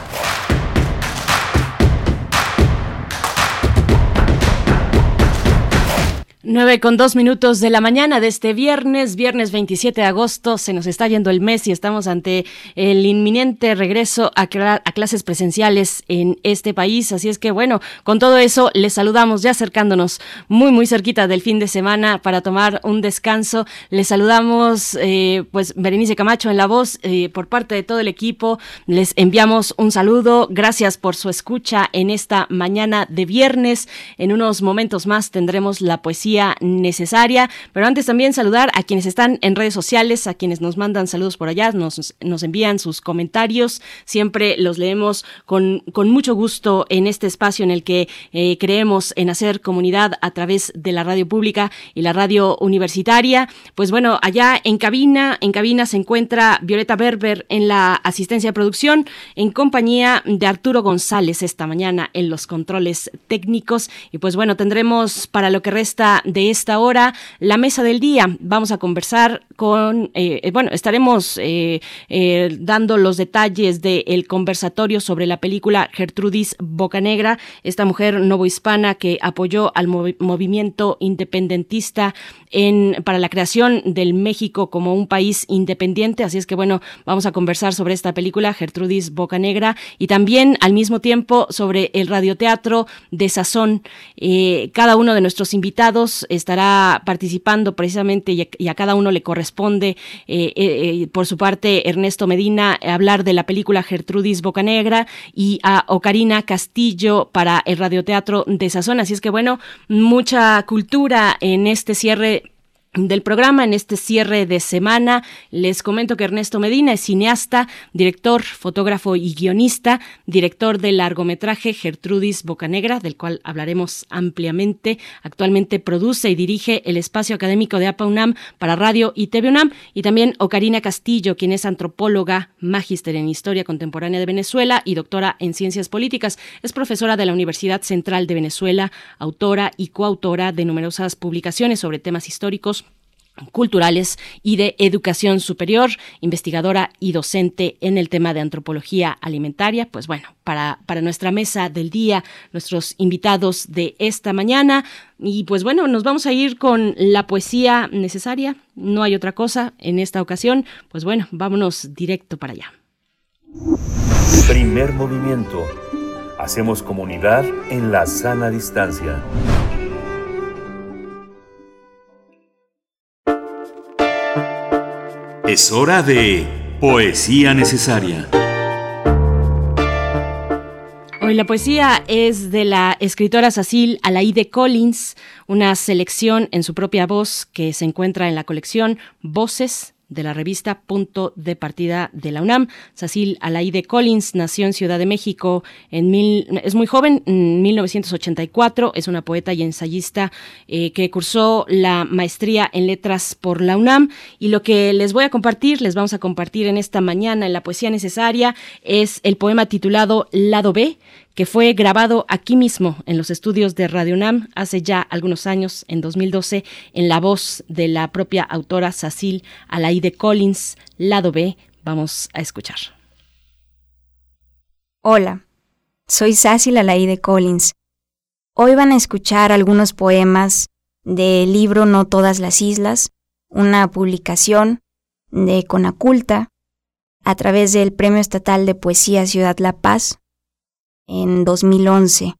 9 con dos minutos de la mañana de este viernes, viernes 27 de agosto, se nos está yendo el mes y estamos ante el inminente regreso a, a, clases presenciales en este país. Así es que bueno, con todo eso les saludamos ya acercándonos muy muy cerquita del fin de semana para tomar un descanso. Les saludamos eh, pues Berenice Camacho en la voz eh, por parte de todo el equipo. Les enviamos un saludo. Gracias por su escucha en esta mañana de viernes. En unos momentos más tendremos la poesía necesaria. Pero antes también saludar a quienes están en redes sociales, a quienes nos mandan saludos por allá, nos, nos envían sus comentarios. Siempre los leemos con, con mucho gusto en este espacio en el que eh, creemos en hacer comunidad a través de la radio pública y la radio universitaria. Pues bueno, allá en cabina, en cabina se encuentra Violeta Berber en la asistencia de producción en compañía de Arturo González esta mañana en los controles técnicos. Y pues bueno, tendremos para lo que resta de esta hora la mesa del día. Vamos a conversar con, eh, eh, bueno, estaremos eh, dando los detalles del conversatorio sobre la película Gertrudis Bocanegra, esta mujer novohispana que apoyó al movimiento independentista en, para la creación del México como un país independiente. Así es que bueno, vamos a conversar sobre esta película, Gertrudis Bocanegra, y también al mismo tiempo sobre el radioteatro de Sazón. cada uno de nuestros invitados estará participando precisamente y a, cada uno le corresponde, eh, eh, eh, por su parte, Ernesto Medina hablar de la película Gertrudis Bocanegra y a Ocarina Castillo para el radioteatro de Sazón. Así es que bueno, mucha cultura en este cierre del programa en este cierre de semana. Les comento que Ernesto Medina es cineasta, director, fotógrafo y guionista, director del largometraje Gertrudis Bocanegra, del cual hablaremos ampliamente. Actualmente produce y dirige el espacio académico de APA UNAM para radio y TV UNAM y también Ocarina Castillo, quien es antropóloga, magíster en historia contemporánea de Venezuela y doctora en ciencias políticas. Es profesora de la Universidad Central de Venezuela, autora y coautora de numerosas publicaciones sobre temas históricos culturales y de educación superior, investigadora y docente en el tema de antropología alimentaria. Pues bueno, para, para nuestra mesa del día, nuestros invitados de esta mañana. Y pues bueno, nos vamos a ir con la poesía necesaria. No hay otra cosa en esta ocasión. Pues bueno, vámonos directo para allá. Primer movimiento. Hacemos comunidad en la sana distancia. Es hora de Poesía Necesaria. Hoy la poesía es de la escritora Cecil Alaide Collins, una selección en su propia voz que se encuentra en la colección Voces de la revista Punto de Partida de la UNAM. Cecil Alaide Collins nació en Ciudad de México en mil, es muy joven, en 1984, es una poeta y ensayista eh, que cursó la maestría en letras por la UNAM y lo que les voy a compartir, les vamos a compartir en esta mañana en la poesía necesaria es el poema titulado Lado B que fue grabado aquí mismo en los estudios de Radio UNAM hace ya algunos años, en 2012, en la voz de la propia autora Cecil Alaide Collins, lado B. Vamos a escuchar. Hola, soy Cecil Alaide Collins. Hoy van a escuchar algunos poemas del libro No todas las islas, una publicación de Conaculta a través del Premio Estatal de Poesía Ciudad La Paz en 2011.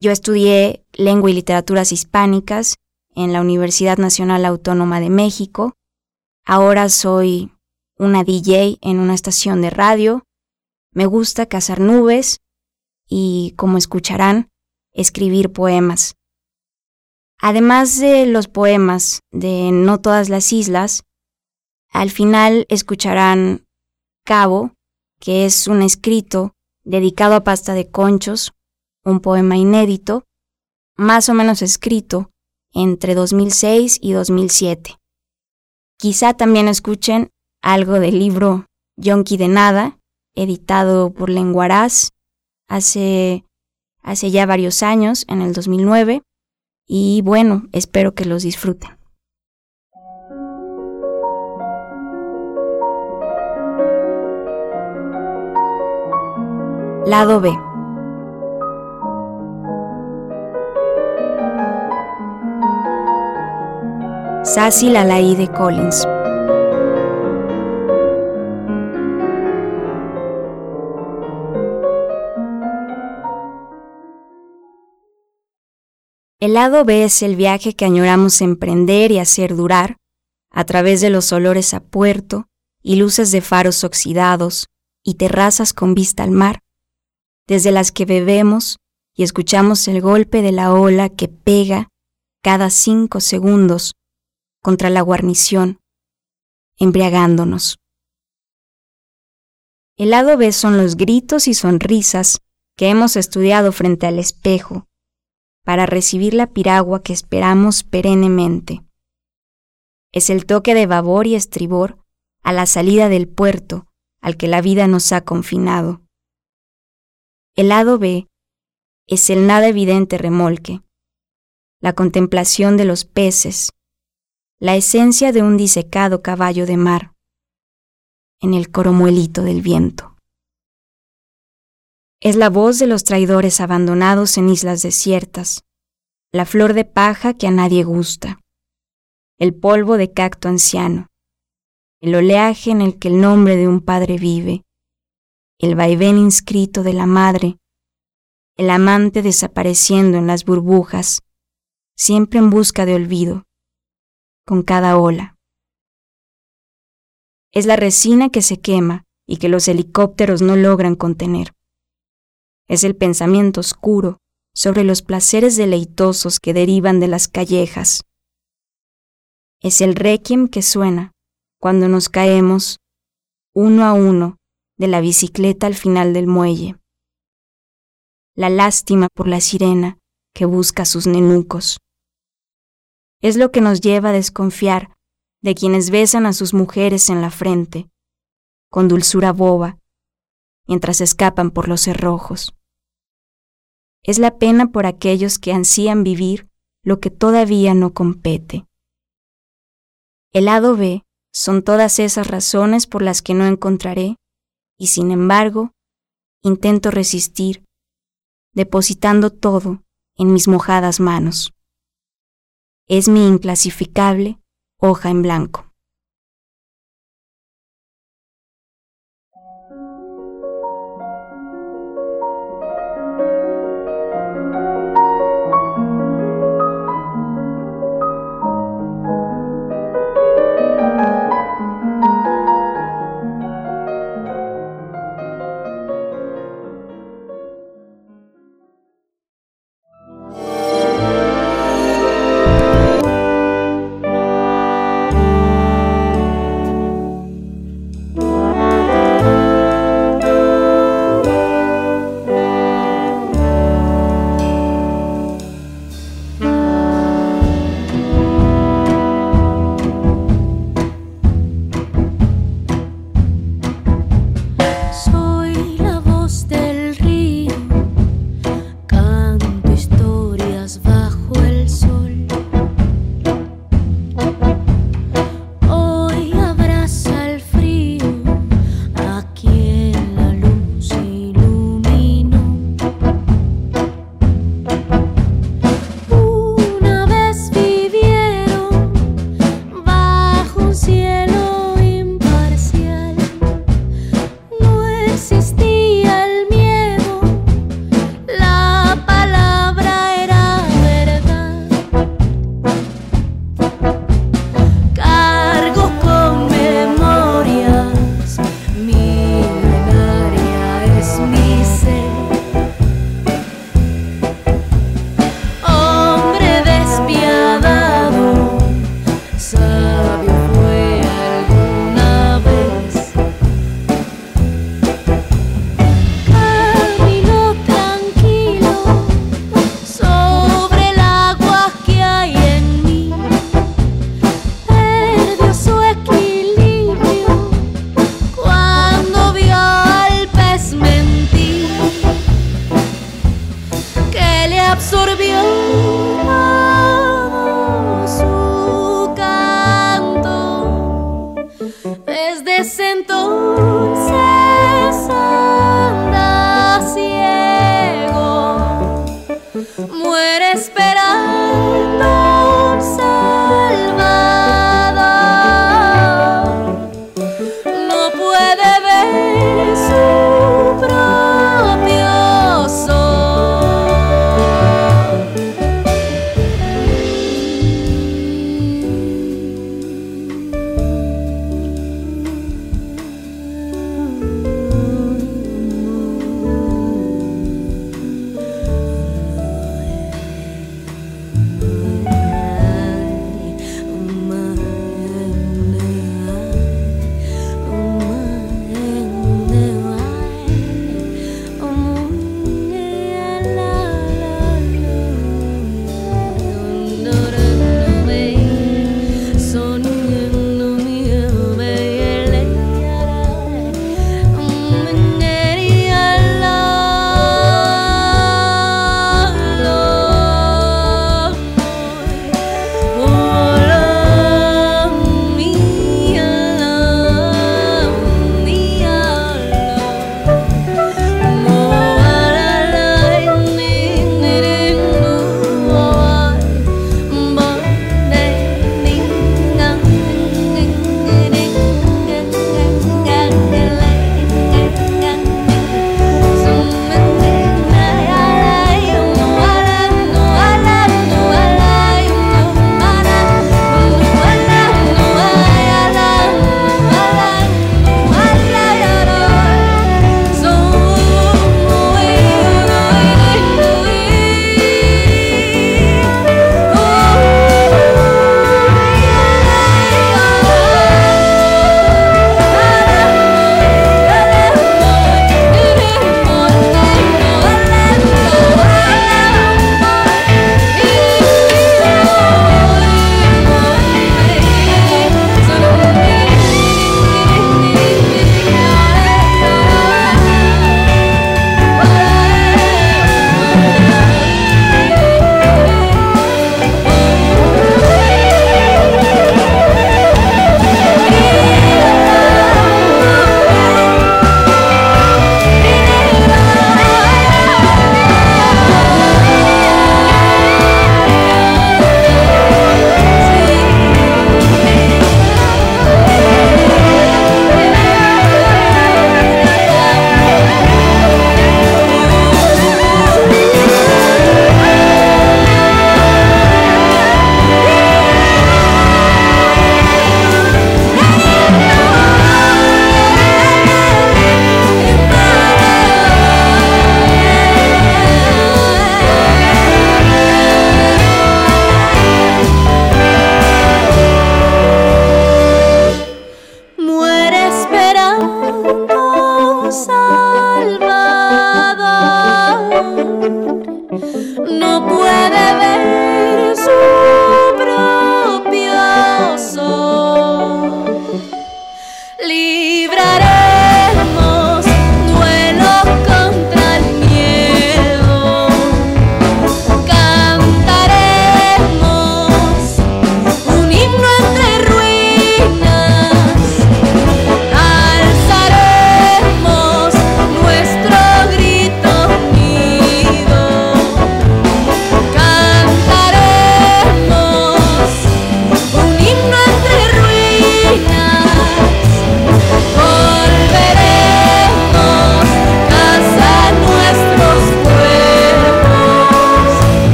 Yo estudié lengua y literaturas hispánicas en la Universidad Nacional Autónoma de México. Ahora soy una DJ en una estación de radio. Me gusta cazar nubes y, como escucharán, escribir poemas. Además de los poemas de No todas las islas, al final escucharán Cabo, que es un escrito dedicado a pasta de conchos, un poema inédito, más o menos escrito entre 2006 y 2007. Quizá también escuchen algo del libro Yonki de Nada, editado por Lenguaraz hace, hace ya varios años, en el 2009, y bueno, espero que los disfruten. Lado B. Sassy Lalaide Collins. El lado B es el viaje que añoramos emprender y hacer durar, a través de los olores a puerto y luces de faros oxidados y terrazas con vista al mar, desde las que bebemos y escuchamos el golpe de la ola que pega cada cinco segundos contra la guarnición, embriagándonos. El lado B son los gritos y sonrisas que hemos estudiado frente al espejo para recibir la piragua que esperamos perennemente. Es el toque de babor y estribor a la salida del puerto al que la vida nos ha confinado. El lado B es el nada evidente remolque, la contemplación de los peces, la esencia de un disecado caballo de mar, en el coromuelito del viento. Es la voz de los traidores abandonados en islas desiertas, la flor de paja que a nadie gusta, el polvo de cacto anciano, el oleaje en el que el nombre de un padre vive, el vaivén inscrito de la madre, el amante desapareciendo en las burbujas, siempre en busca de olvido, con cada ola. Es la resina que se quema y que los helicópteros no logran contener. Es el pensamiento oscuro sobre los placeres deleitosos que derivan de las callejas. Es el requiem que suena cuando nos caemos, uno a uno, de la bicicleta al final del muelle. La lástima por la sirena que busca sus nenucos. Es lo que nos lleva a desconfiar de quienes besan a sus mujeres en la frente, con dulzura boba, mientras escapan por los cerrojos. Es la pena por aquellos que ansían vivir lo que todavía no compete. El lado B son todas esas razones por las que no encontraré, y sin embargo, intento resistir, depositando todo en mis mojadas manos. Es mi inclasificable hoja en blanco.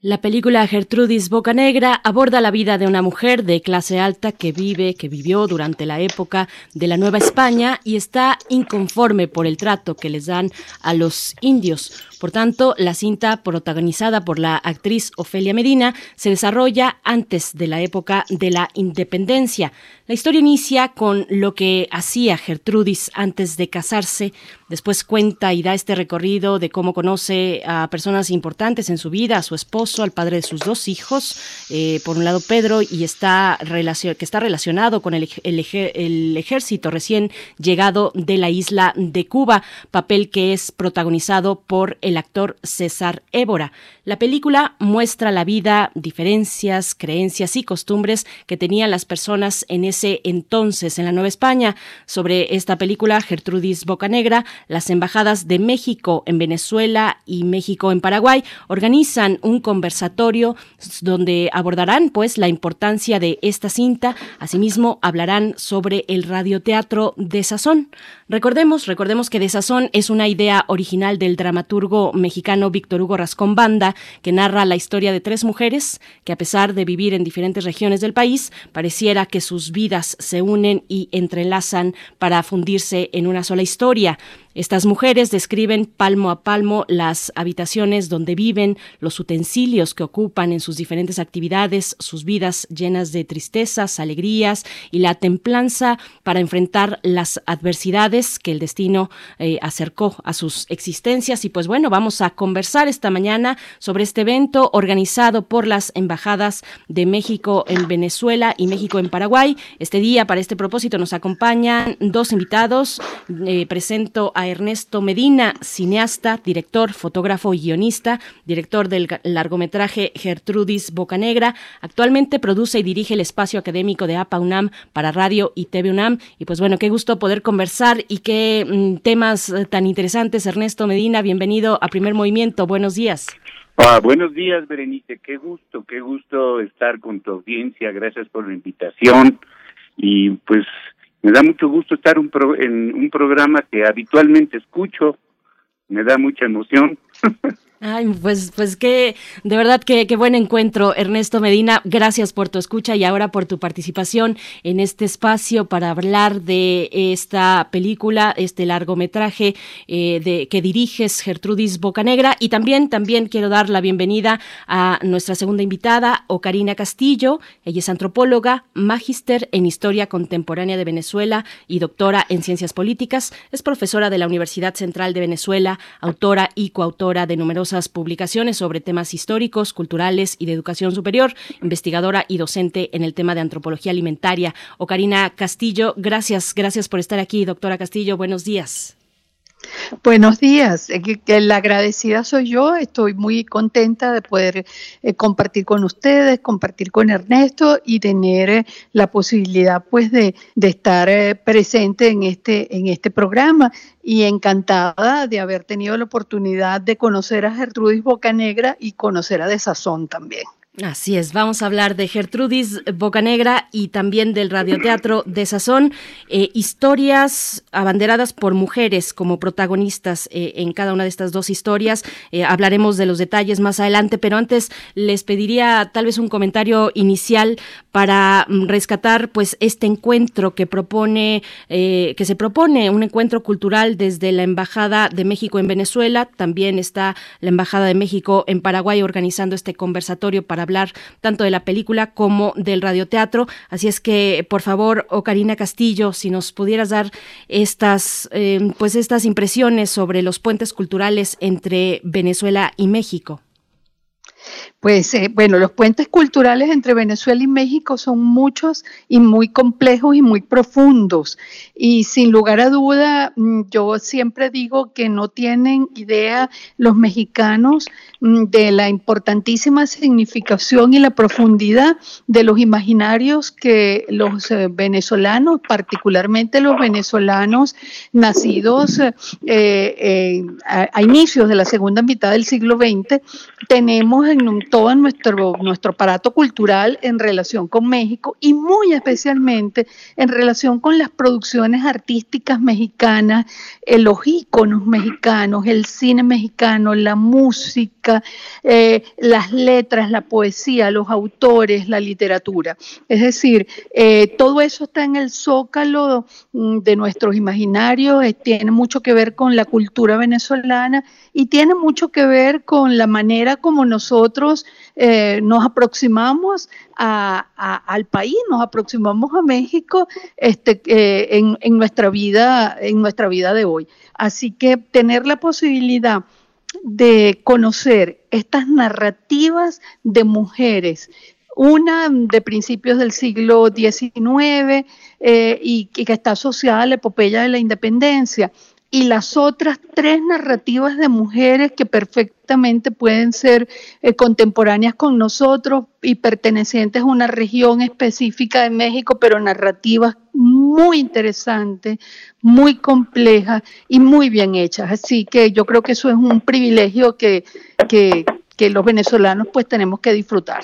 La película Gertrudis Bocanegra aborda la vida de una mujer de clase alta que vive, que vivió durante la época de la Nueva España y está inconforme por el trato que les dan a los indios. Por tanto, la cinta protagonizada por la actriz Ofelia Medina se desarrolla antes de la época de la independencia. La historia inicia con lo que hacía Gertrudis antes de casarse, después cuenta y da este recorrido de cómo conoce a personas importantes en su vida, a su esposo, al padre de sus dos hijos, eh, por un lado Pedro, y está que está relacionado con el, el ejército recién llegado de la isla de Cuba, papel que es protagonizado por el actor César Évora. La película muestra la vida, diferencias, creencias y costumbres que tenían las personas en ese entonces en la Nueva España. Sobre esta película, Gertrudis Bocanegra, las embajadas de México en Venezuela y México en Paraguay organizan un conversatorio donde abordarán pues la importancia de esta cinta. Asimismo, hablarán sobre el radioteatro de Sazón. Recordemos, recordemos que de Sazón es una idea original del dramaturgo mexicano Víctor Hugo Rascón Banda, que narra la historia de tres mujeres que a pesar de vivir en diferentes regiones del país, pareciera que sus vidas se unen y entrelazan para fundirse en una sola historia. Estas mujeres describen palmo a palmo las habitaciones donde viven, los utensilios que ocupan en sus diferentes actividades, sus vidas llenas de tristezas, alegrías y la templanza para enfrentar las adversidades que el destino eh, acercó a sus existencias. Y pues bueno, vamos a conversar esta mañana sobre este evento organizado por las embajadas de México en Venezuela y México en Paraguay. Este día, para este propósito, nos acompañan dos invitados. Eh, presento a Ernesto Medina, cineasta, director, fotógrafo y guionista, director del largometraje Gertrudis Bocanegra. Actualmente produce y dirige el espacio académico de APA UNAM para radio y TV UNAM. Y pues bueno, qué gusto poder conversar y qué mm, temas eh, tan interesantes. Ernesto Medina, bienvenido a Primer Movimiento. Buenos días. Ah, buenos días, Berenice. Qué gusto, qué gusto estar con tu audiencia. Gracias por la invitación. Y pues me da mucho gusto estar en un programa que habitualmente escucho. Me da mucha emoción. Ay, pues, pues qué, de verdad que qué buen encuentro, Ernesto Medina. Gracias por tu escucha y ahora por tu participación en este espacio para hablar de esta película, este largometraje eh, de que diriges Gertrudis Bocanegra. Y también, también quiero dar la bienvenida a nuestra segunda invitada, Ocarina Castillo. Ella es antropóloga, magíster en Historia Contemporánea de Venezuela y doctora en Ciencias Políticas. Es profesora de la Universidad Central de Venezuela, autora y coautora de numerosos publicaciones sobre temas históricos, culturales y de educación superior, investigadora y docente en el tema de antropología alimentaria. Ocarina Castillo, gracias, gracias por estar aquí, doctora Castillo, buenos días. Buenos días, la agradecida soy yo, estoy muy contenta de poder eh, compartir con ustedes, compartir con Ernesto y tener eh, la posibilidad pues de, estar eh, presente en este, en este programa. Y encantada de haber tenido la oportunidad de conocer a Gertrudis Bocanegra y conocer a Desazón también. Así es, vamos a hablar de Gertrudis Bocanegra y también del radioteatro de Sazón, eh, historias abanderadas por mujeres como protagonistas eh, en cada una de estas dos historias. Eh, hablaremos de los detalles más adelante, pero antes les pediría tal vez un comentario inicial para mm, rescatar pues este encuentro que propone, que se propone, un encuentro cultural desde la Embajada de México en Venezuela, también está la Embajada de México en Paraguay organizando este conversatorio para hablar tanto de la película como del radioteatro. Así es que, por favor, Ocarina Castillo, si nos pudieras dar estas, eh, pues estas impresiones sobre los puentes culturales entre Venezuela y México. Pues eh, bueno, los puentes culturales entre Venezuela y México son muchos y muy complejos y muy profundos. Y sin lugar a duda, mm, yo siempre digo que no tienen idea los mexicanos de la importantísima significación y la profundidad de los imaginarios que los eh, venezolanos, particularmente los venezolanos nacidos eh, a, inicios de la segunda mitad del siglo XX, tenemos en todo nuestro, nuestro aparato cultural en relación con México y muy especialmente en relación con las producciones artísticas mexicanas, eh, los íconos mexicanos, el cine mexicano, la música, eh, las letras, la poesía, los autores, la literatura. Es decir, eh, todo eso está en el zócalo mm, de nuestros imaginarios, tiene mucho que ver con la cultura venezolana y tiene mucho que ver con la manera como nosotros eh, nos aproximamos al país, nos aproximamos a México este, eh, en, nuestra vida, en nuestra vida de hoy. Así que tener la posibilidad de conocer estas narrativas de mujeres una de principios del siglo XIX eh, y, que está asociada a la epopeya de la independencia, y las otras tres narrativas de mujeres que perfectamente pueden ser eh, contemporáneas con nosotros y pertenecientes a una región específica de México, pero narrativas muy interesantes, muy complejas y muy bien hechas. Así que yo creo que eso es un privilegio que, que, que los venezolanos pues tenemos que disfrutar.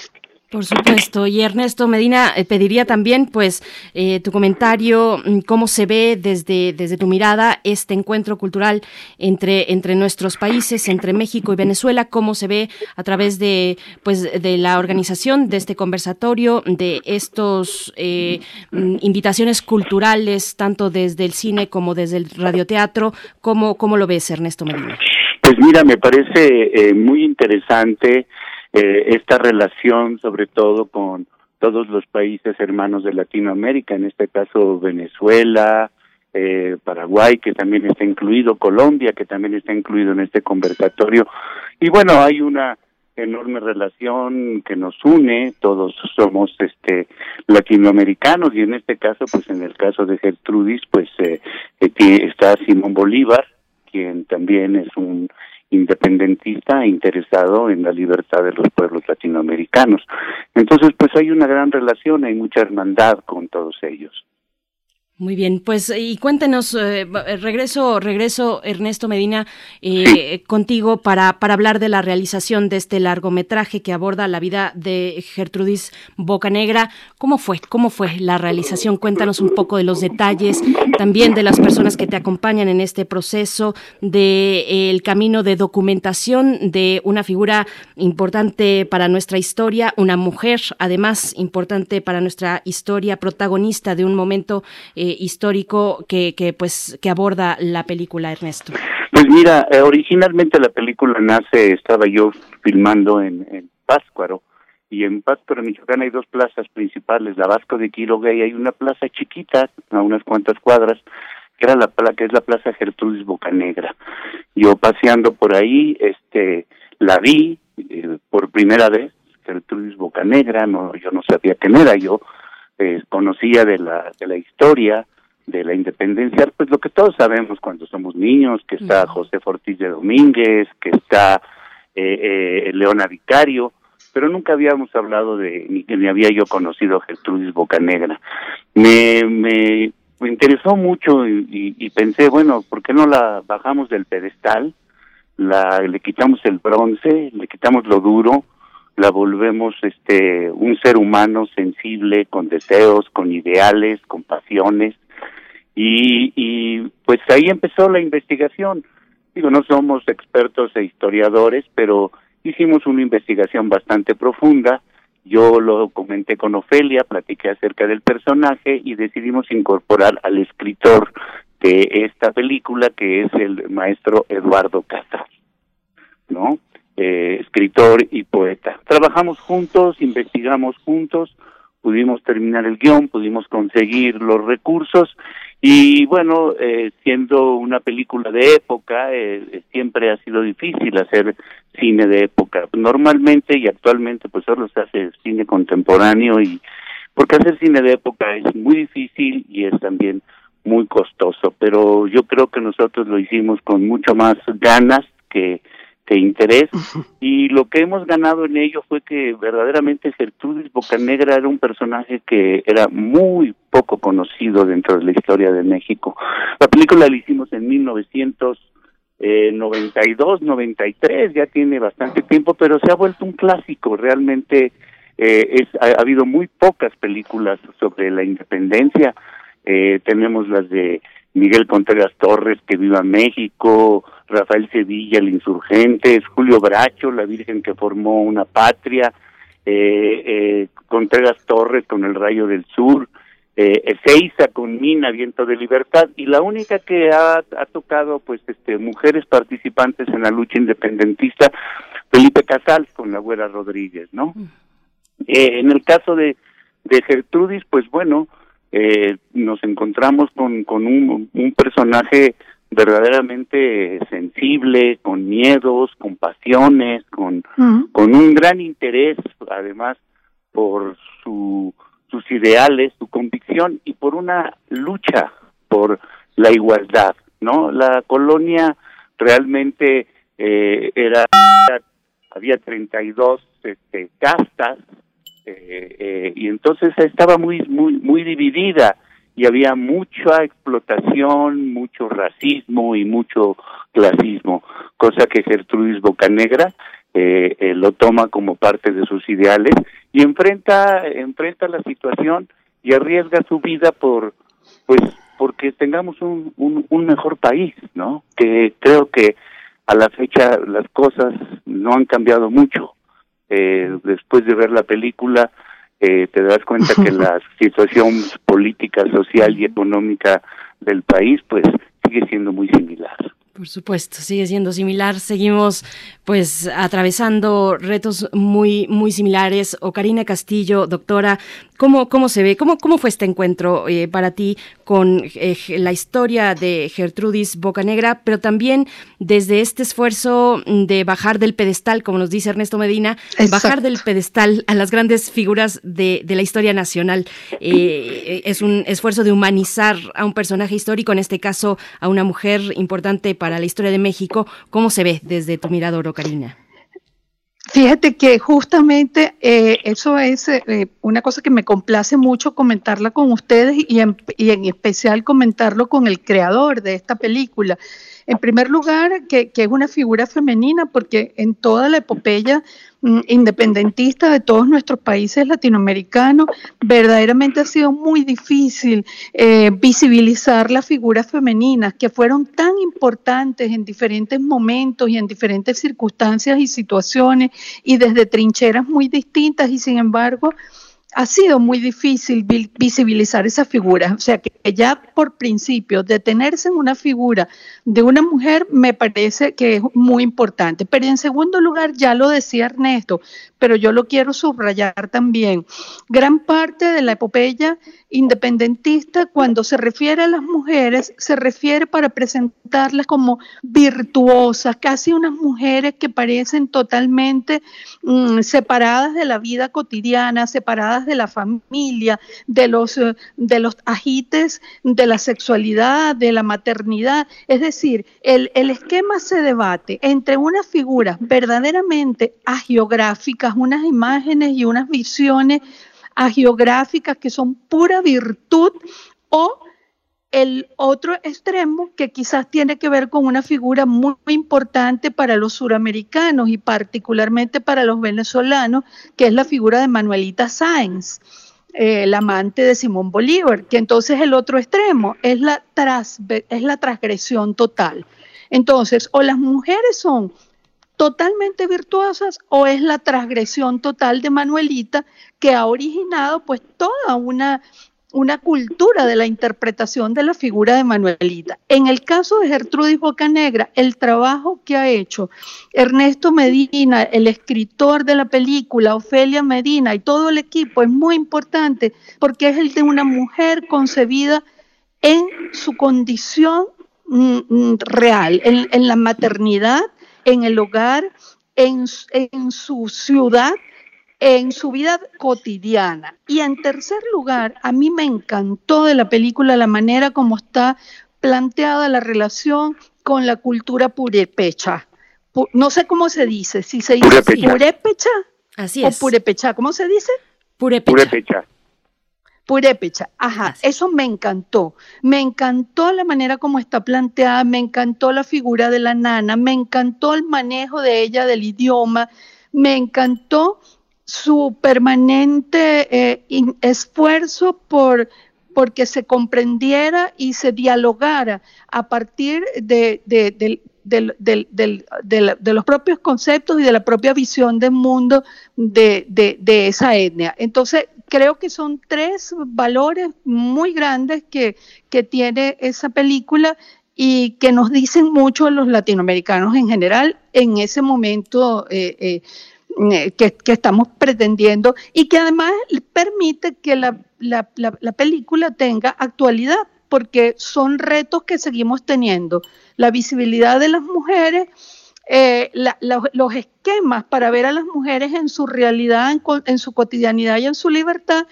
Por supuesto. Y Ernesto Medina, eh, pediría también, pues, eh, tu comentario, mm, cómo se ve desde, desde tu mirada este encuentro cultural entre, entre nuestros países, entre México y Venezuela, cómo se ve a través de, pues, de la organización de este conversatorio, de estos eh, mm, invitaciones culturales, tanto desde el cine como desde el radioteatro. ¿Cómo, cómo lo ves, Ernesto Medina? Pues mira, me parece muy interesante eh, esta relación sobre todo con todos los países hermanos de Latinoamérica, en este caso Venezuela, eh, Paraguay, que también está incluido, Colombia, que también está incluido en este conversatorio. Y bueno, hay una enorme relación que nos une, todos somos este latinoamericanos y en este caso, pues en el caso de Gertrudis, pues eh, está Simón Bolívar, quien también es un independentista interesado en la libertad de los pueblos latinoamericanos. Entonces, pues hay una gran relación, hay mucha hermandad con todos ellos. Muy bien, pues y cuéntenos, eh, eh, regreso, regreso Ernesto Medina eh, contigo para, para hablar de la realización de este largometraje que aborda la vida de Gertrudis Bocanegra. ¿Cómo fue? ¿Cómo fue la realización? Cuéntanos un poco de los detalles, también de las personas que te acompañan en este proceso, de el camino de documentación de una figura importante para nuestra historia, una mujer además importante para nuestra historia, protagonista de un momento eh, histórico que, que, pues, que aborda la película, Ernesto? Pues mira, eh, originalmente la película nace, estaba yo filmando en, en Páscuaro, y en Pátzcuaro, Michoacán, hay dos plazas principales, la Vasco de Quiroga y hay una plaza chiquita, a unas cuantas cuadras, que era la que es la Plaza Gertrudis Bocanegra. Yo paseando por ahí, este, la vi eh, por primera vez, Gertrudis Bocanegra, no, yo no sabía quién era, yo eh, conocía de la, de la historia de la independencia, pues lo que todos sabemos cuando somos niños, que está José Fortís de Domínguez, que está eh, eh, Leona Vicario, pero nunca habíamos hablado de, ni, ni había yo conocido a Gertrudis Bocanegra. Me, me, me interesó mucho y, y, pensé, bueno, ¿por qué no la bajamos del pedestal? La, le quitamos el bronce, le quitamos lo duro, la volvemos este un ser humano sensible con deseos con ideales con pasiones. Y, pues ahí empezó la investigación. Digo no somos expertos e historiadores pero hicimos una investigación bastante profunda. Yo lo comenté con Ofelia platiqué acerca del personaje y decidimos incorporar al escritor de esta película que es el maestro Eduardo Castro no eh, escritor y poeta. Trabajamos juntos, investigamos juntos, pudimos terminar el guion, pudimos conseguir los recursos y bueno, eh, siendo una película de época, eh, siempre ha sido difícil hacer cine de época. Normalmente y actualmente pues solo se hace cine contemporáneo y porque hacer cine de época es muy difícil y es también muy costoso, pero yo creo que nosotros lo hicimos con mucho más ganas que, que interés y lo que hemos ganado en ello fue que verdaderamente Gertrudis Bocanegra era un personaje que era muy poco conocido dentro de la historia de México. La película la hicimos en 1992, 93, ya tiene bastante tiempo, pero se ha vuelto un clásico, realmente eh, es, ha, ha habido muy pocas películas sobre la independencia, eh, tenemos las de Miguel Contreras Torres, que viva México, Rafael Sevilla, el insurgente, Julio Bracho, la Virgen que formó una patria, eh, eh, Contreras Torres con el Rayo del Sur, eh, Ezeiza con Mina, Viento de Libertad, y la única que ha, ha tocado, pues, este, mujeres participantes en la lucha independentista, Felipe Casals con la Güera Rodríguez, ¿no? Eh, en el caso de, de Gertrudis, pues bueno, eh, nos encontramos con, con un, un personaje verdaderamente sensible, con miedos, con pasiones, con, con un gran interés, además, por su, sus ideales, su convicción y por una lucha por la igualdad, ¿no? La colonia realmente eh, era, había 32 este, castas, eh, eh, y entonces estaba muy muy muy dividida y había mucha explotación, mucho racismo y mucho clasismo, cosa que Gertrudis Bocanegra eh, eh, lo toma como parte de sus ideales y enfrenta enfrenta la situación y arriesga su vida por pues porque tengamos un, un, un mejor país, ¿no? Que creo que a la fecha las cosas no han cambiado mucho eh, después de ver la película eh, te das cuenta que la situación política, social y económica del país pues sigue siendo muy similar. Por supuesto, sigue siendo similar. Seguimos pues atravesando retos muy muy similares. Ocarina Castillo, doctora, ¿cómo, cómo se ve? ¿Cómo, cómo fue este encuentro eh, para ti con eh, la historia de Gertrudis Bocanegra, pero también desde este esfuerzo de bajar del pedestal, como nos dice Ernesto Medina, bajar del pedestal a las grandes figuras de, de la historia nacional? Eh, es un esfuerzo de humanizar a un personaje histórico, en este caso a una mujer importante para la historia de México. ¿Cómo se ve desde tu mirador, Ocarina? Fíjate que justamente eh, eso es eh, una cosa que me complace mucho comentarla con ustedes y en, y en especial comentarlo con el creador de esta película. En primer lugar, que, es una figura femenina, porque en toda la epopeya mm, independentista de todos nuestros países latinoamericanos, verdaderamente ha sido muy difícil eh, visibilizar las figuras femeninas que fueron tan importantes en diferentes momentos y en diferentes circunstancias y situaciones y desde trincheras muy distintas y sin embargo ha sido muy difícil visibilizar esa figura. O sea que ya por principio detenerse en una figura de una mujer me parece que es muy importante. Pero en segundo lugar, ya lo decía Ernesto, pero yo lo quiero subrayar también. Gran parte de la epopeya independentista, cuando se refiere a las mujeres, se refiere para presentarlas como virtuosas, casi unas mujeres que parecen totalmente mmm, separadas de la vida cotidiana, separadas de la familia, de los, de los agites de la sexualidad, de la maternidad. Es decir, el, el esquema se debate entre unas figuras verdaderamente agiográficas, unas imágenes y unas visiones agiográficas que son pura virtud o el otro extremo que quizás tiene que ver con una figura muy, importante para los suramericanos y particularmente para los venezolanos, que es la figura de Manuelita Sáenz, eh, el amante de Simón Bolívar, que entonces el otro extremo es la, es la transgresión total. Entonces, o las mujeres son totalmente virtuosas o es la transgresión total de Manuelita que ha originado pues toda una, una cultura de la interpretación de la figura de Manuelita. En el caso de Gertrudis Bocanegra, el trabajo que ha hecho Ernesto Medina, el escritor de la película, Ofelia Medina y todo el equipo es muy importante porque es el de una mujer concebida en su condición mm, mm real, en, en la maternidad en el hogar, en, en su ciudad, en su vida cotidiana. Y en tercer lugar, a mí me encantó de la película la manera como está planteada la relación con la cultura purepecha. No sé cómo se dice, si se dice purépecha, Así o purepecha, ¿cómo se dice? Purepecha. Purépecha, ajá, eso me encantó. Me encantó la manera como está planteada, me encantó la figura de la nana, me encantó el manejo de ella del idioma, me encantó su permanente eh, esfuerzo por porque se comprendiera y se dialogara a partir de, de, los propios conceptos y de la propia visión del mundo de, esa etnia. Entonces, creo que son tres valores muy grandes que, que tiene esa película y que nos dicen mucho los latinoamericanos en general en ese momento eh, eh, eh, que, estamos pretendiendo y que además permite que la, película tenga actualidad, porque son retos que seguimos teniendo. La visibilidad de las mujeres, los esquemas para ver a las mujeres en su realidad, en, su cotidianidad y en su libertad,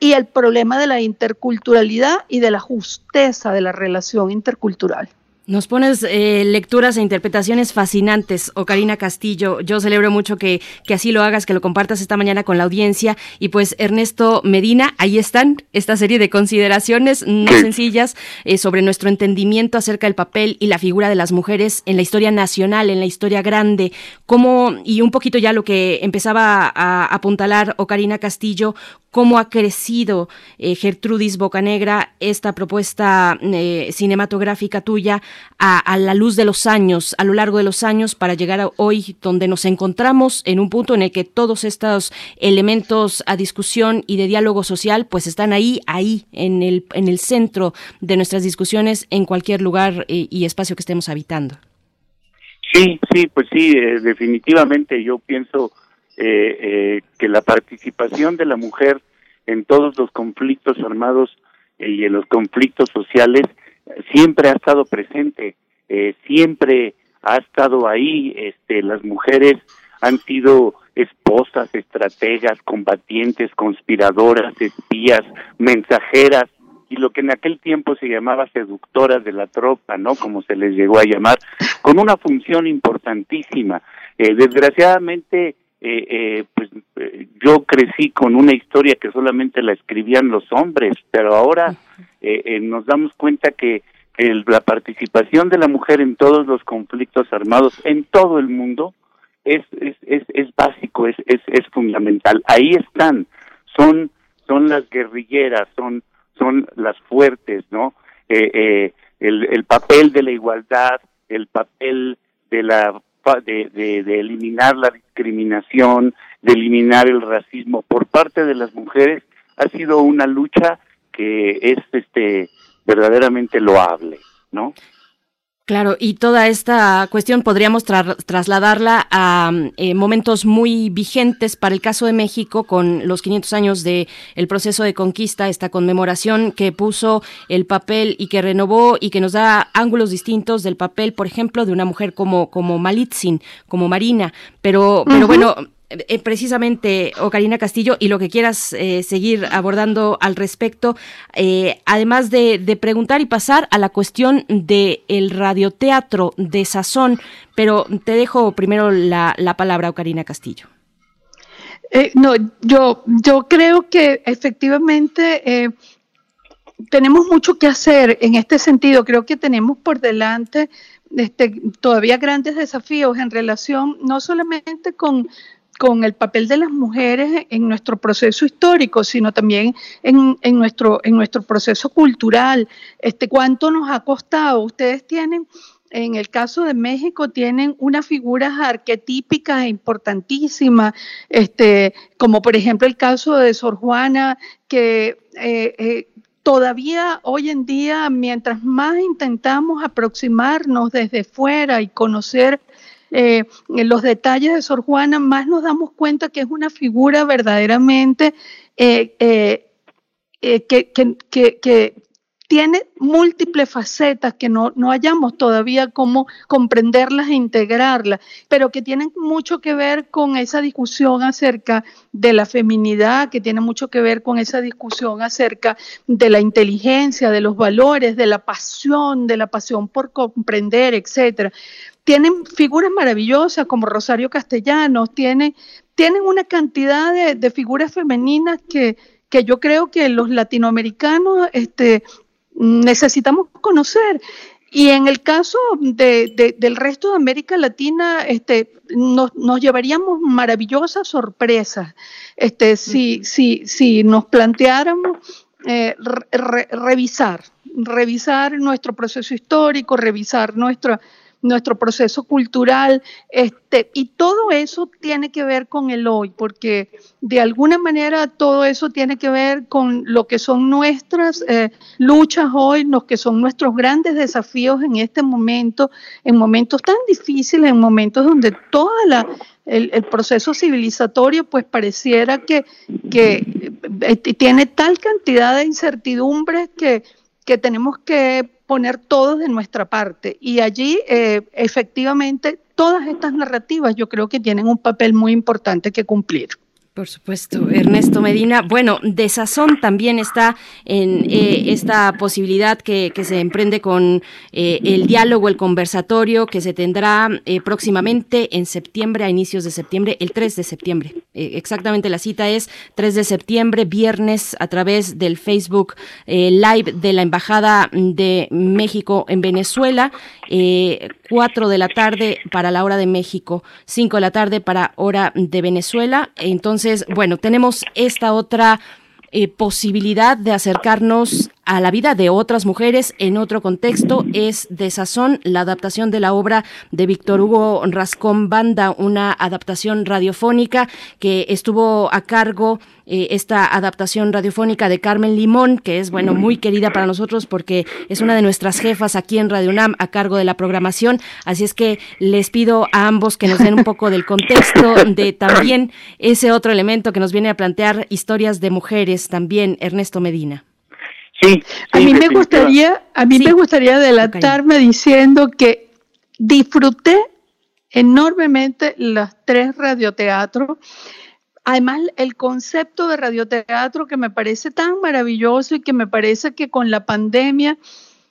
y el problema de la interculturalidad y de la justeza de la relación intercultural. Nos pones eh, lecturas e interpretaciones fascinantes, Ocarina Castillo. Yo celebro mucho que, que, así lo hagas, que lo compartas esta mañana con la audiencia. Y pues Ernesto Medina, ahí están esta serie de consideraciones no sencillas eh, sobre nuestro entendimiento acerca del papel y la figura de las mujeres en la historia nacional, en la historia grande. Cómo, y un poquito ya lo que empezaba a apuntalar Ocarina Castillo, cómo ha crecido eh, Gertrudis Bocanegra, esta propuesta eh, cinematográfica tuya, a, la luz de los años, a lo largo de los años, para llegar a hoy, donde nos encontramos en un punto en el que todos estos elementos a discusión y de diálogo social, pues están ahí, ahí, en el, en el centro de nuestras discusiones, en cualquier lugar eh, y espacio que estemos habitando. Sí, sí, pues sí, definitivamente yo pienso eh, eh, que la participación de la mujer en todos los conflictos armados eh, y en los conflictos sociales siempre ha estado presente, eh, siempre ha estado ahí. Este, las mujeres han sido esposas, estrategas, combatientes, conspiradoras, espías, mensajeras y lo que en aquel tiempo se llamaba seductoras de la tropa, ¿no? Como se les llegó a llamar, con una función importantísima. Eh, desgraciadamente, eh, eh, pues eh, yo crecí con una historia que solamente la escribían los hombres, pero ahora eh, nos damos cuenta que la participación de la mujer en todos los conflictos armados en todo el mundo es, es, es, es básico, es, es, es fundamental. Ahí están, son, son las guerrilleras, son, son las fuertes, ¿no? el, el papel de la igualdad, el papel de la de, eliminar la discriminación, de eliminar el racismo por parte de las mujeres, ha sido una lucha que es este verdaderamente loable, ¿no? Claro, y toda esta cuestión podríamos trasladarla a eh, momentos muy vigentes para el caso de México con los 500 años de el proceso de conquista, esta conmemoración que puso el papel y que renovó y que nos da ángulos distintos del papel, por ejemplo, de una mujer como como Malitzin, como Marina, pero pero bueno, eh, precisamente, Ocarina Castillo, y lo que quieras eh, seguir abordando al respecto, eh, además de, preguntar y pasar a la cuestión del el radioteatro de Sazón, pero te dejo primero la, la palabra, Ocarina Castillo. no, yo, yo creo que efectivamente tenemos mucho que hacer en este sentido. Creo que tenemos por delante este, todavía grandes desafíos en relación no solamente con con el papel de las mujeres en nuestro proceso histórico, sino también en, nuestro, en nuestro proceso cultural. Este, ¿Cuánto nos ha costado? Ustedes tienen, en el caso de México, tienen unas figuras arquetípicas e importantísimas, este, como por ejemplo el caso de Sor Juana, que eh, eh, todavía hoy en día, mientras más intentamos aproximarnos desde fuera y conocer eh, los detalles de Sor Juana, más nos damos cuenta que es una figura verdaderamente eh, eh, que, tiene múltiples facetas que no, no hayamos todavía cómo comprenderlas e integrarlas, pero que tienen mucho que ver con esa discusión acerca de la feminidad, que tiene mucho que ver con esa discusión acerca de la inteligencia, de los valores, de la pasión, de la pasión por comprender, etcétera. Tienen figuras maravillosas como Rosario Castellanos, tienen, tienen una cantidad de, de figuras femeninas que, que yo creo que los latinoamericanos este, necesitamos conocer. Y en el caso de, del resto de América Latina, este, nos, llevaríamos maravillosas sorpresas este, si, si, si nos planteáramos eh, revisar, revisar nuestro proceso histórico, revisar nuestra, nuestro proceso cultural, este, y todo eso tiene que ver con el hoy, porque de alguna manera todo eso tiene que ver con lo que son nuestras eh, luchas hoy, los que son nuestros grandes desafíos en este momento, en momentos tan difíciles, en momentos donde toda la el, proceso civilizatorio pues pareciera que, que eh, tiene tal cantidad de incertidumbres que, que tenemos que poner todos de nuestra parte. Y allí, eh, efectivamente, todas estas narrativas yo creo que tienen un papel muy importante que cumplir. Por supuesto, Ernesto Medina. Bueno, de sazón también está en eh, esta posibilidad que, se emprende con eh, el diálogo, el conversatorio que se tendrá eh, próximamente en septiembre, a inicios de septiembre, el 3 de septiembre. exactamente la cita es 3 de septiembre, viernes, a través del Facebook Live de la Embajada de México en Venezuela. 4 de la tarde para la hora de México, 5 de la tarde para hora de Venezuela. Bueno, tenemos esta otra eh, posibilidad de acercarnos a la vida de otras mujeres en otro contexto es de Sazón, la adaptación de la obra de Víctor Hugo Rascón Banda, una adaptación radiofónica que estuvo a cargo eh, esta adaptación radiofónica de Carmen Limón, que es bueno muy querida para nosotros porque es una de nuestras jefas aquí en Radio UNAM a cargo de la programación. Así es que les pido a ambos que nos den un poco del contexto de también ese otro elemento que nos viene a plantear historias de mujeres también, Ernesto Medina. Sí, a mí me gustaría, a mí me gustaría adelantarme diciendo que disfruté enormemente los tres radioteatros. Además, el concepto de radioteatro que me parece tan maravilloso y que me parece que con la pandemia,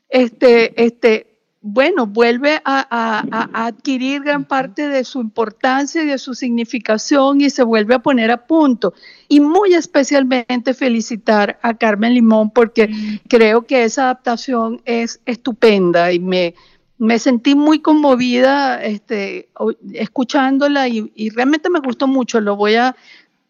este, este, bueno, vuelve a, adquirir gran parte de su importancia y de su significación y se vuelve a poner a punto. Y muy especialmente felicitar a Carmen Limón porque creo que esa adaptación es estupenda y me, me sentí muy conmovida este, escuchándola y, realmente me gustó mucho. Lo voy a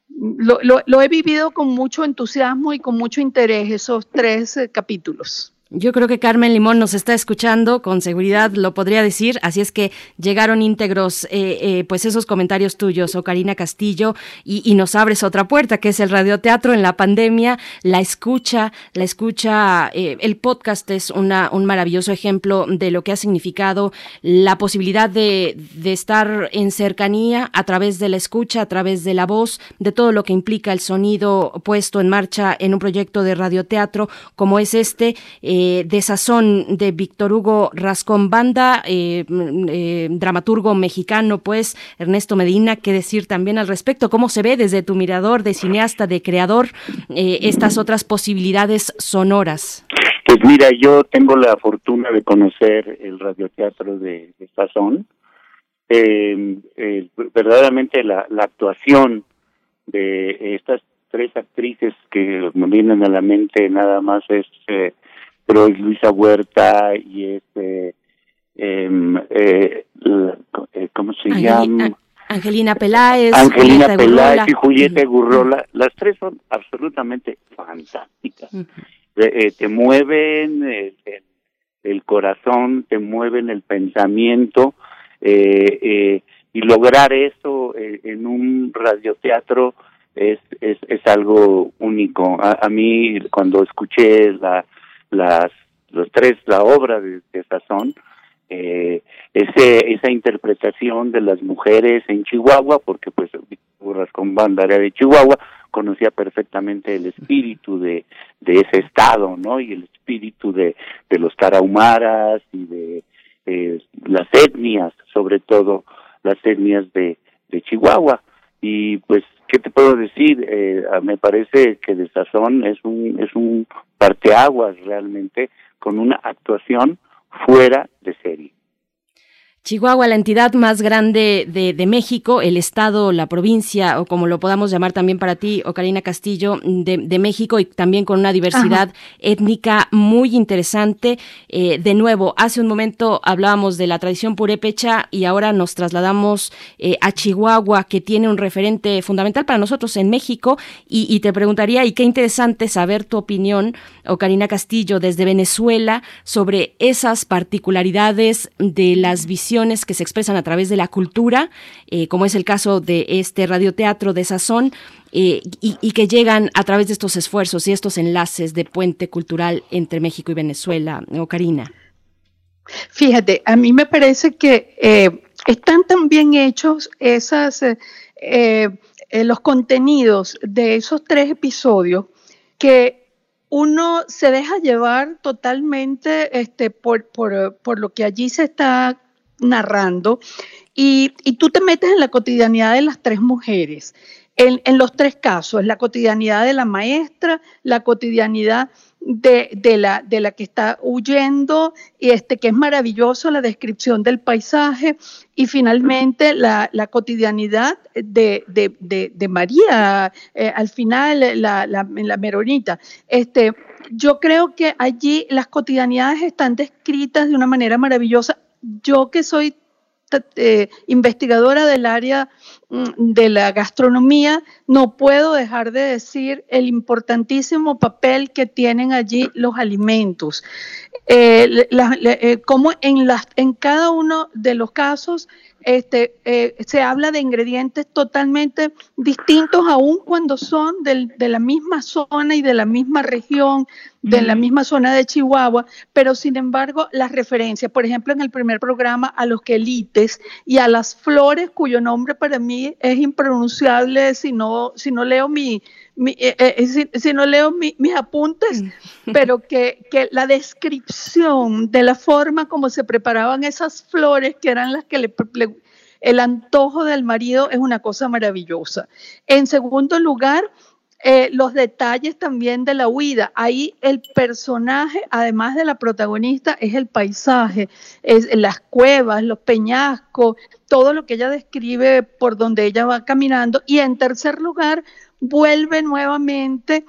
lo, lo, he vivido con mucho entusiasmo y con mucho interés esos tres eh, capítulos. Yo creo que Carmen Limón nos está escuchando, con seguridad lo podría decir, así es que llegaron íntegros eh, eh, pues esos comentarios tuyos, o Karina Castillo, y, nos abres otra puerta, que es el radioteatro en la pandemia, la escucha, la escucha, eh, el podcast es una, un maravilloso ejemplo de lo que ha significado la posibilidad de, estar en cercanía a través de la escucha, a través de la voz, de todo lo que implica el sonido puesto en marcha en un proyecto de radioteatro como es este. Eh, de sazón de Víctor Hugo Rascón Banda, eh, eh, dramaturgo mexicano, pues Ernesto Medina, qué decir también al respecto, cómo se ve desde tu mirador de cineasta, de creador, estas otras posibilidades sonoras. Pues mira, yo tengo la fortuna de conocer el radioteatro de, de Sazón. verdaderamente la, la actuación de estas tres actrices que me vienen a la mente nada más es pero es Luisa Huerta y es, eh, em, eh, eh, ¿cómo se llama? Angelina Peláez. Angelina Peláez y Julieta Gurrola. Las tres son absolutamente fantásticas. te mueven el, el, corazón, te mueven el pensamiento y lograr eso en un radioteatro es, es, es algo único. A, a mí cuando escuché la las los tres la obra de, de Sazón eh, ese esa interpretación de las mujeres en Chihuahua porque pues Rascón Banda, de Chihuahua, conocía perfectamente el espíritu de, de ese estado, ¿no? Y el espíritu de, de los tarahumaras y de eh, las etnias, sobre todo las etnias de, de Chihuahua. Y pues, ¿qué te puedo decir? Eh, me parece que de Sazón es un, es un parteaguas realmente con una actuación fuera de serie. Chihuahua, la entidad más grande de, México, el estado, la provincia, o como lo podamos llamar también para ti, Ocarina Castillo, de, México y también con una diversidad étnica muy interesante. Eh, de nuevo, hace un momento hablábamos de la tradición purépecha y ahora nos trasladamos eh, a Chihuahua, que tiene un referente fundamental para nosotros en México. Y, y te preguntaría, y qué interesante saber tu opinión, Ocarina Castillo, desde Venezuela, sobre esas particularidades de las visiones que se expresan a través de la cultura, eh, como es el caso de este radioteatro de Sazón, eh, y, que llegan a través de estos esfuerzos y estos enlaces de puente cultural entre México y Venezuela. ¿O Karina? Fíjate, a mí me parece que eh, están tan bien hechos esas, los contenidos de esos tres episodios que uno se deja llevar totalmente este, por, por, por, lo que allí se está narrando y, tú te metes en la cotidianidad de las tres mujeres. En, los tres casos, la cotidianidad de la maestra, la cotidianidad de, la, de la que está huyendo, y este, que es maravilloso la descripción del paisaje, y finalmente la, cotidianidad de, de María, eh, al final la, la, la Meronita. Este, yo creo que allí las cotidianidades están descritas de una manera maravillosa yo que soy eh, investigadora del área mm, de la gastronomía, no puedo dejar de decir el importantísimo papel que tienen allí los alimentos. Eh, eh, como en, cada uno de los casos este, eh, se habla de ingredientes totalmente distintos, aun cuando son de la misma zona y de la misma región, de la misma zona de Chihuahua, pero sin embargo las referencias, por ejemplo, en el primer programa a los quelites y a las flores, cuyo nombre para mí es impronunciable si no, si no leo mi, eh, eh, si, no leo mis apuntes, mm. pero que, que, la descripción de la forma como se preparaban esas flores, que eran las que le, el antojo del marido, es una cosa maravillosa. En segundo lugar, eh, los detalles también de la huida. Ahí el personaje, además de la protagonista, es el paisaje, es las cuevas, los peñascos, todo lo que ella describe por donde ella va caminando. Y en tercer lugar, vuelve nuevamente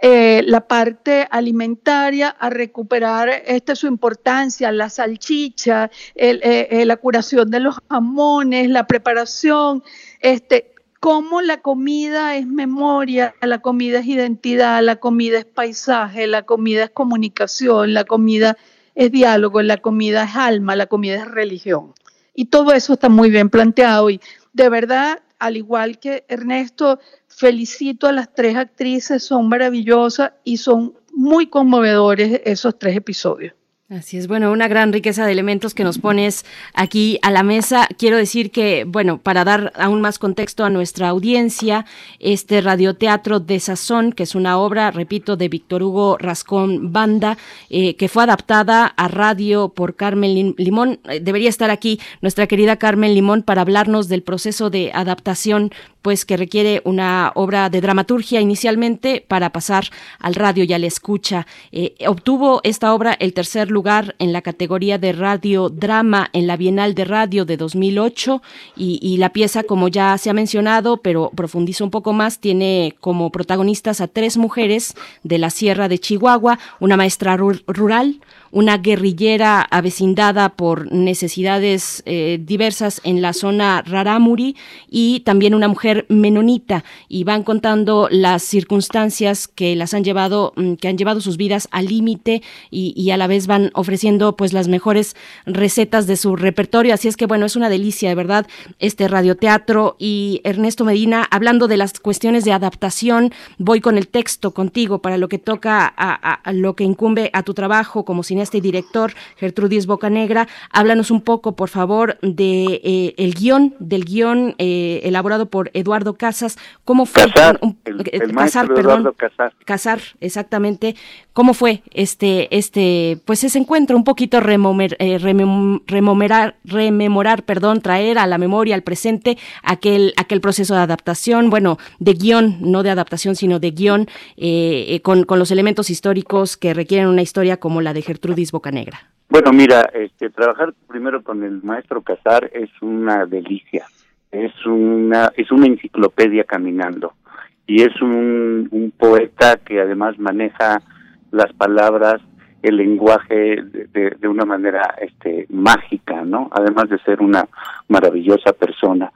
eh, la parte alimentaria a recuperar este, su importancia, la salchicha, eh, eh, la curación de los jamones, la preparación, este, cómo la comida es memoria, la comida es identidad, la comida es paisaje, la comida es comunicación, la comida es diálogo, la comida es alma, la comida es religión. Y todo eso está muy bien planteado y de verdad, al igual que Ernesto, felicito a las tres actrices, son maravillosas y son muy conmovedores esos tres episodios. Así es, bueno, una gran riqueza de elementos que nos pones aquí a la mesa. Quiero decir que, bueno, para dar aún más contexto a nuestra audiencia, este radioteatro de Sazón, que es una obra, repito, de Víctor Hugo Rascón Banda, eh, que fue adaptada a radio por Carmen Limón. Eh, debería estar aquí nuestra querida Carmen Limón para hablarnos del proceso de adaptación pues que requiere una obra de dramaturgia inicialmente para pasar al radio y a la escucha. Eh, obtuvo esta obra el tercer lugar en la categoría de radio drama en la Bienal de Radio de 2008 y, y la pieza, como ya se ha mencionado, pero profundizo un poco más, tiene como protagonistas a tres mujeres de la Sierra de Chihuahua, una maestra rural, una guerrillera avecindada por necesidades eh, diversas en la zona Raramuri y también una mujer menonita. Y van contando las circunstancias que las han llevado mm, que han llevado sus vidas al límite y, a la vez van ofreciendo pues las mejores recetas de su repertorio. Así es que bueno es una delicia de verdad este radioteatro. Y Ernesto Medina hablando de las cuestiones de adaptación voy con el texto contigo para lo que toca a, lo que incumbe a tu trabajo como cineasta cineasta y director Gertrudis Bocanegra. Háblanos un poco, por favor, de eh, el guion, del guion eh, elaborado por Eduardo Casas. ¿Cómo fue? Casar, el, Casar, perdón. Casar. Casar, exactamente. ¿Cómo fue este, este, pues ese encuentro? Un poquito remomer, rememorar, rememorar, perdón, traer a la memoria, al presente, aquel, aquel proceso de adaptación, bueno, de guion, no de adaptación, sino de guion, eh, con, con los elementos históricos que requieren una historia como la de Gertrudis Bocanegra. Bueno, mira, este, trabajar primero con el maestro Casar es una delicia, es una, es una enciclopedia caminando y es un, poeta que además maneja las palabras el lenguaje de, de, una manera este mágica, ¿no? Además de ser una maravillosa persona.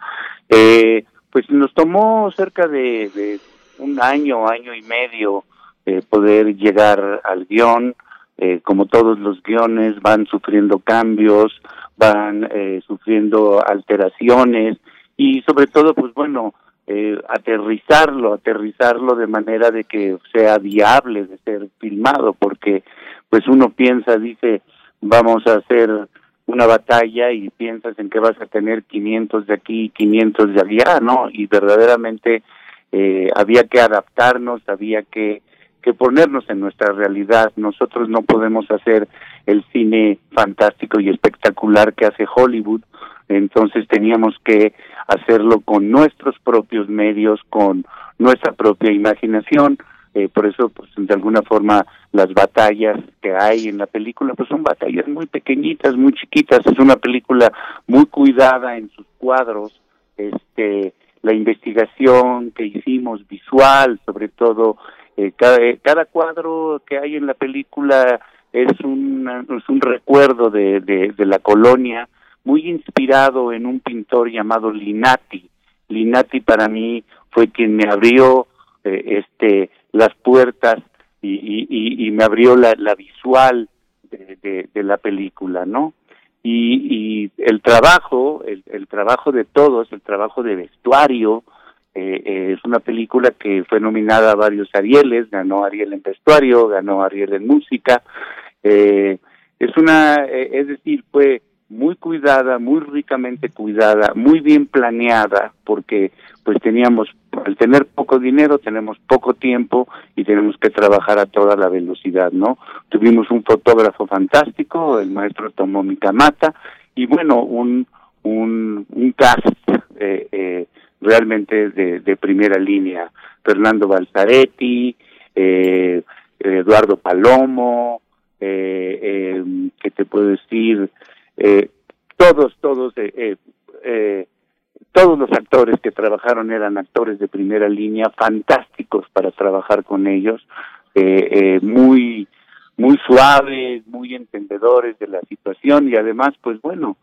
Eh, pues nos tomó cerca de, un año, año y medio eh, poder llegar al guion. Eh, como todos los guiones van sufriendo cambios, van eh, sufriendo alteraciones y sobre todo, pues bueno, eh, aterrizarlo, aterrizarlo de manera de que sea viable de ser filmado, porque pues uno piensa, dice, vamos a hacer una batalla y piensas en que vas a tener 500 de aquí y 500 de allá, ¿no? Y verdaderamente eh, había que adaptarnos, había que, que ponernos en nuestra realidad. Nosotros no podemos hacer el cine fantástico y espectacular que hace Hollywood, entonces teníamos que hacerlo con nuestros propios medios, con nuestra propia imaginación, eh, por eso pues de alguna forma las batallas que hay en la película pues son batallas muy pequeñitas muy chiquitas. Es una película muy cuidada en sus cuadros. Este la investigación que hicimos visual sobre todo eh, cada, eh, cada cuadro que hay en la película es un es un recuerdo de, de, de la colonia muy inspirado en un pintor llamado Linati Linati para mí fue quien me abrió eh, este las puertas y, y, y me abrió la, la visual de, de, la película, ¿no? Y, y el trabajo, el, el, trabajo de todos, el trabajo de vestuario, eh, eh, es una película que fue nominada a varios Arieles, ganó Ariel en vestuario, ganó Ariel en música, eh, es una, eh, es decir, fue muy cuidada, muy ricamente cuidada, muy bien planeada, porque pues teníamos, al tener poco dinero, tenemos poco tiempo y tenemos que trabajar a toda la velocidad, ¿no? Tuvimos un fotógrafo fantástico, el maestro Tomomi Kamata, y bueno, un, un, un cast eh, eh, realmente de, primera línea, Fernando Balzaretti, eh, Eduardo Palomo, eh, eh, ¿qué te puedo decir? eh, todos, todos, eh, eh, eh, todos los actores que trabajaron eran actores de primera línea, fantásticos para trabajar con ellos, muy, muy suaves, muy entendedores de la situación y además, pues bueno,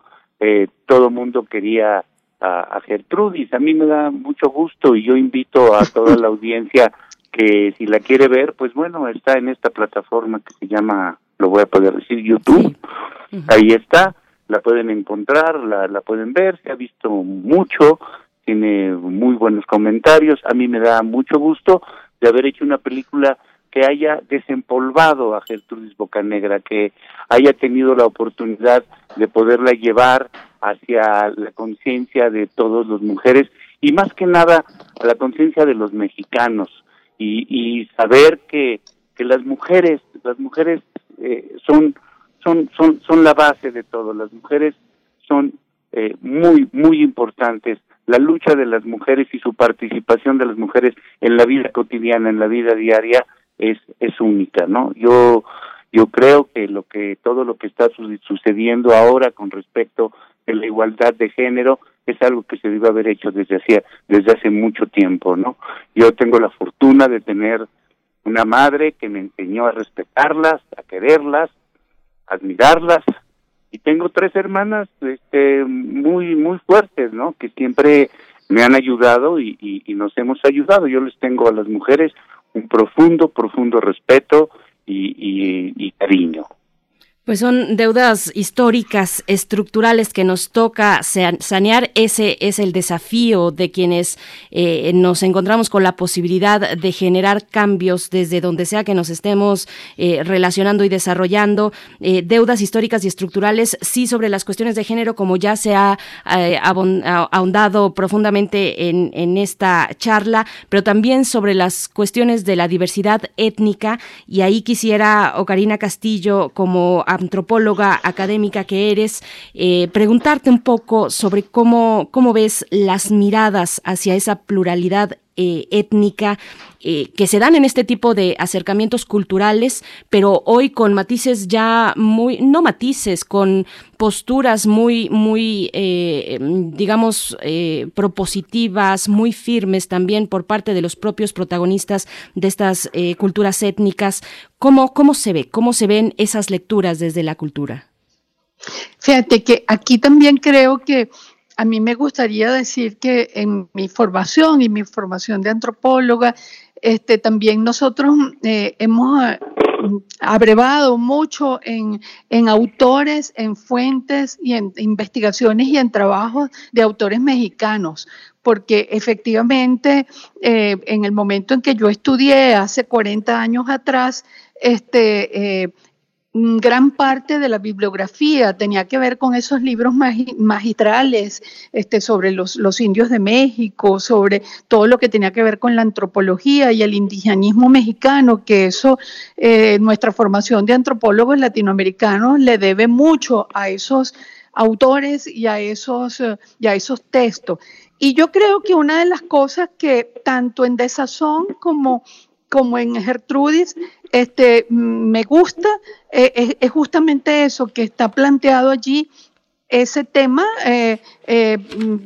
todo mundo quería a, a Gertrudis. A mí me da mucho gusto y yo invito a toda la audiencia que si la quiere ver, pues bueno, está en esta plataforma que se llama, lo voy a poder decir, YouTube. Ahí está, la pueden encontrar, la, la pueden ver, se ha visto mucho, tiene muy buenos comentarios. A mí me da mucho gusto de haber hecho una película que haya desempolvado a Gertrudis Bocanegra, que haya tenido la oportunidad de poderla llevar hacia la conciencia de todas las mujeres y más que nada a la conciencia de los mexicanos y, y saber que, que las mujeres, las mujeres eh, son, son, son, son la base de todo, las mujeres son eh, muy, muy importantes. La lucha de las mujeres y su participación de las mujeres en la vida cotidiana, en la vida diaria, es, es única, ¿no? Yo, yo creo que lo que, todo lo que está su sucediendo ahora con respecto a la igualdad de género es algo que se debe haber hecho desde hace, desde hace mucho tiempo, ¿no? Yo tengo la fortuna de tener una madre que me enseñó a respetarlas, a quererlas, a admirarlas, y tengo tres hermanas este, muy, muy fuertes, ¿no? Que siempre me han ayudado y, y nos hemos ayudado. Yo les tengo a las mujeres un profundo, profundo respeto y, y, y cariño. Pues son deudas históricas, estructurales que nos toca sanear. Ese es el desafío de quienes eh, nos encontramos con la posibilidad de generar cambios desde donde sea que nos estemos eh, relacionando y desarrollando. Eh, deudas históricas y estructurales, sí, sobre las cuestiones de género, como ya se ha ahondado profundamente en, en esta charla, pero también sobre las cuestiones de la diversidad étnica. Y ahí quisiera, Ocarina Castillo, como antropóloga académica que eres, eh, preguntarte un poco sobre cómo, cómo ves las miradas hacia esa pluralidad eh, étnica eh, que se dan en este tipo de acercamientos culturales, pero hoy con matices ya muy, no matices, con posturas muy, muy, eh, digamos, propositivas, muy firmes también por parte de los propios protagonistas de estas culturas étnicas. ¿Cómo, ¿Cómo se ve? ¿Cómo se ven esas lecturas desde la cultura? Fíjate que aquí también creo que a mí me gustaría decir que en mi formación y mi formación de antropóloga, este, también nosotros eh, hemos eh, abrevado mucho en, autores, en fuentes y en investigaciones y en trabajos de autores mexicanos, porque efectivamente eh, en el momento en que yo estudié hace 40 años atrás, este, gran parte de la bibliografía tenía que ver con esos libros magistrales este, sobre los, indios de México, sobre todo lo que tenía que ver con la antropología y el indigenismo mexicano, que eso, eh, nuestra formación de antropólogos latinoamericanos le debe mucho a esos autores y a esos, y a esos textos. Y yo creo que una de las cosas que tanto en Desazón como como en Gertrudis, este, me gusta, eh, es, justamente eso que está planteado allí, ese tema, eh, eh,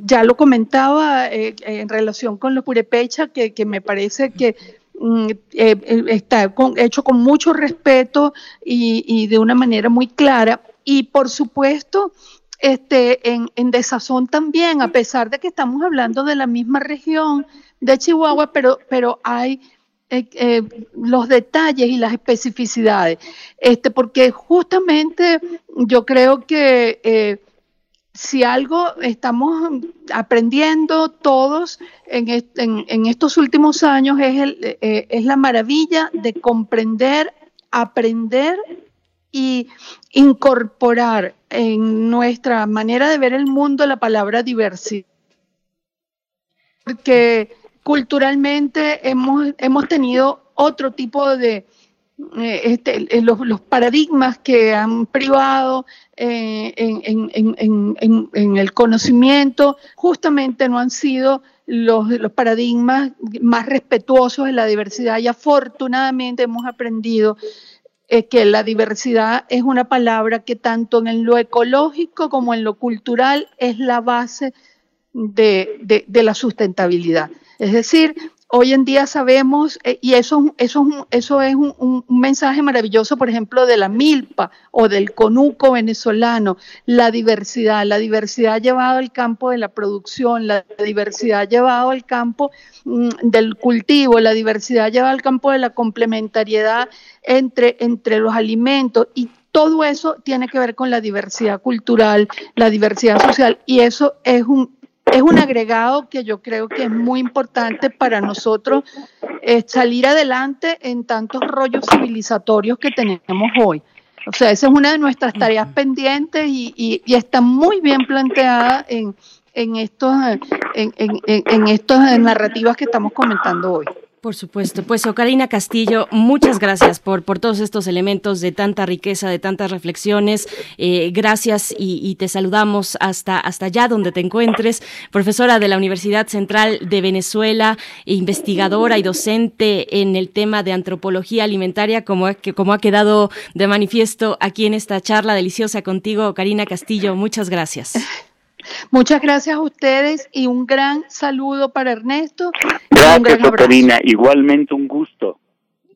ya lo comentaba en relación con los purepecha, que, que me parece que mm, está hecho con mucho respeto y, de una manera muy clara. Y por supuesto, este, en, en, desazón también, a pesar de que estamos hablando de la misma región de Chihuahua, pero, pero hay eh, eh, los detalles y las especificidades, este, porque justamente yo creo que eh, si algo estamos aprendiendo todos en, estos últimos años es, el, es la maravilla de comprender, aprender y incorporar en nuestra manera de ver el mundo la palabra diversidad. Porque culturalmente hemos, hemos tenido otro tipo de, eh, este, los, paradigmas que han privado eh, en, el conocimiento justamente no han sido los, paradigmas más respetuosos de la diversidad y afortunadamente hemos aprendido eh, que la diversidad es una palabra que tanto en lo ecológico como en lo cultural es la base de la sustentabilidad. Es decir, hoy en día sabemos, eh, y eso, eso, eso es un, mensaje maravilloso, por ejemplo, de la milpa o del conuco venezolano, la diversidad, la diversidad llevado al campo de la producción, la diversidad llevado al campo mm, del cultivo, la diversidad llevado al campo de la complementariedad entre, entre los alimentos y todo eso tiene que ver con la diversidad cultural, la diversidad social, y eso es un, es un agregado que yo creo que es muy importante para nosotros eh, salir adelante en tantos rollos civilizatorios que tenemos hoy. O sea, esa es una de nuestras tareas pendientes y, está muy bien planteada en, estos, en, en estas narrativas que estamos comentando hoy. Por supuesto. Pues Ocarina Castillo, muchas gracias por, por todos estos elementos de tanta riqueza, de tantas reflexiones. Eh, gracias y, te saludamos hasta, hasta allá donde te encuentres. Profesora de la Universidad Central de Venezuela, investigadora y docente en el tema de antropología alimentaria, como, como ha quedado de manifiesto aquí en esta charla deliciosa contigo, Ocarina Castillo. Muchas gracias. Muchas gracias a ustedes y un gran saludo para Ernesto. Gracias, Karina. Igualmente un gusto.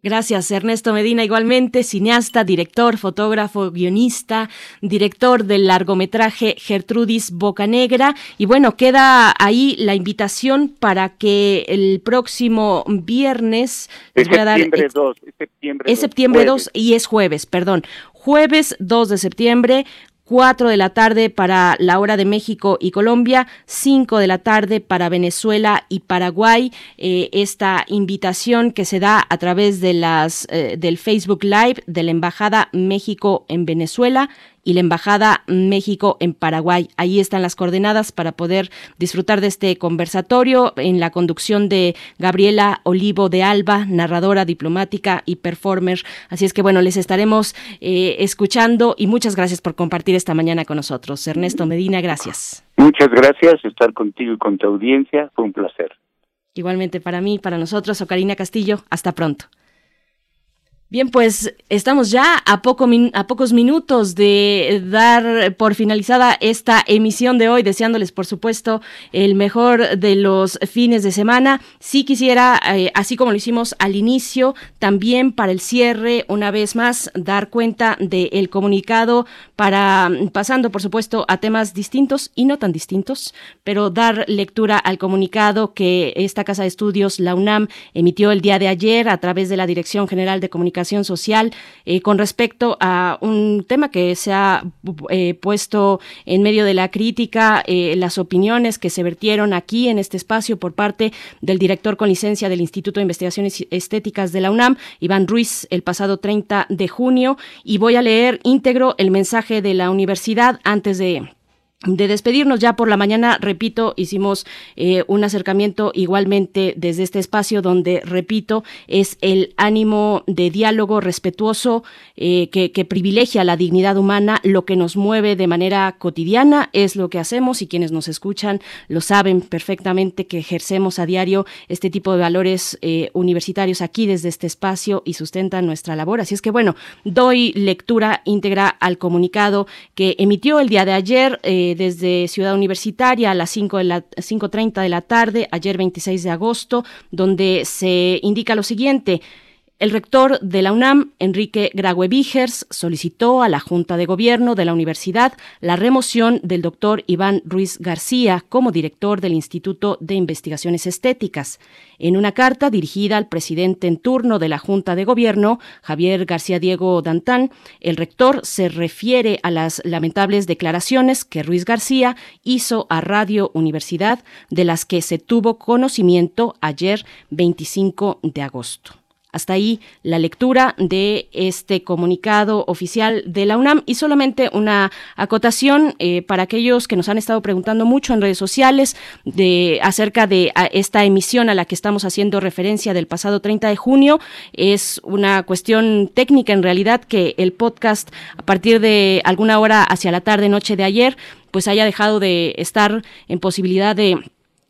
Gracias, Ernesto Medina, igualmente cineasta, director, fotógrafo, guionista, director del largometraje Gertrudis Bocanegra. Y bueno, queda ahí la invitación para que el próximo viernes... Es septiembre 2, es septiembre Es septiembre 2 y es jueves, perdón. Jueves 2 de septiembre, 4 de la tarde para la hora de México y Colombia, 5 de la tarde para Venezuela y Paraguay. Eh, esta invitación que se da a través de las, eh, del Facebook Live de la Embajada México en Venezuela y la Embajada México en Paraguay. Ahí están las coordenadas para poder disfrutar de este conversatorio en la conducción de Gabriela Olivo de Alba, narradora diplomática y performer. Así es que bueno, les estaremos eh, escuchando y muchas gracias por compartir esta mañana con nosotros. Ernesto Medina, gracias. Muchas gracias, estar contigo y con tu audiencia fue un placer. Igualmente para mí, para nosotros, Ocarina Castillo, hasta pronto. Bien, pues estamos ya a, poco a pocos minutos de dar por finalizada esta emisión de hoy, deseándoles, por supuesto, el mejor de los fines de semana. Sí quisiera, eh, así como lo hicimos al inicio, también para el cierre, una vez más, dar cuenta del comunicado para, pasando, por supuesto, a temas distintos y no tan distintos, pero dar lectura al comunicado que esta Casa de Estudios, la UNAM, emitió el día de ayer a través de la Dirección General de Comunicación social eh, con respecto a un tema que se ha eh, puesto en medio de la crítica, eh, las opiniones que se vertieron aquí en este espacio por parte del director con licencia del Instituto de Investigaciones Estéticas de la UNAM, Iván Ruiz, el pasado 30 de junio, y voy a leer íntegro el mensaje de la universidad antes de de despedirnos ya por la mañana, repito, hicimos eh, un acercamiento igualmente desde este espacio donde, repito, es el ánimo de diálogo respetuoso eh, que, privilegia la dignidad humana, lo que nos mueve de manera cotidiana es lo que hacemos y quienes nos escuchan lo saben perfectamente que ejercemos a diario este tipo de valores eh, universitarios aquí desde este espacio y sustentan nuestra labor. Así es que bueno, doy lectura íntegra al comunicado que emitió el día de ayer desde Ciudad Universitaria a las 5 de la 5:30 de la tarde, ayer 26 de agosto, donde se indica lo siguiente: el rector de la UNAM, Enrique Graue solicitó a la Junta de Gobierno de la universidad la remoción del doctor Iván Ruiz García como director del Instituto de Investigaciones Estéticas. En una carta dirigida al presidente en turno de la Junta de Gobierno, Javier García Diego Dantán, el rector se refiere a las lamentables declaraciones que Ruiz García hizo a Radio Universidad, de las que se tuvo conocimiento ayer 25 de agosto. Hasta ahí la lectura de este comunicado oficial de la UNAM y solamente una acotación eh, para aquellos que nos han estado preguntando mucho en redes sociales de acerca de esta emisión a la que estamos haciendo referencia del pasado 30 de junio. Es una cuestión técnica en realidad que el podcast a partir de alguna hora hacia la tarde noche de ayer pues haya dejado de estar en posibilidad de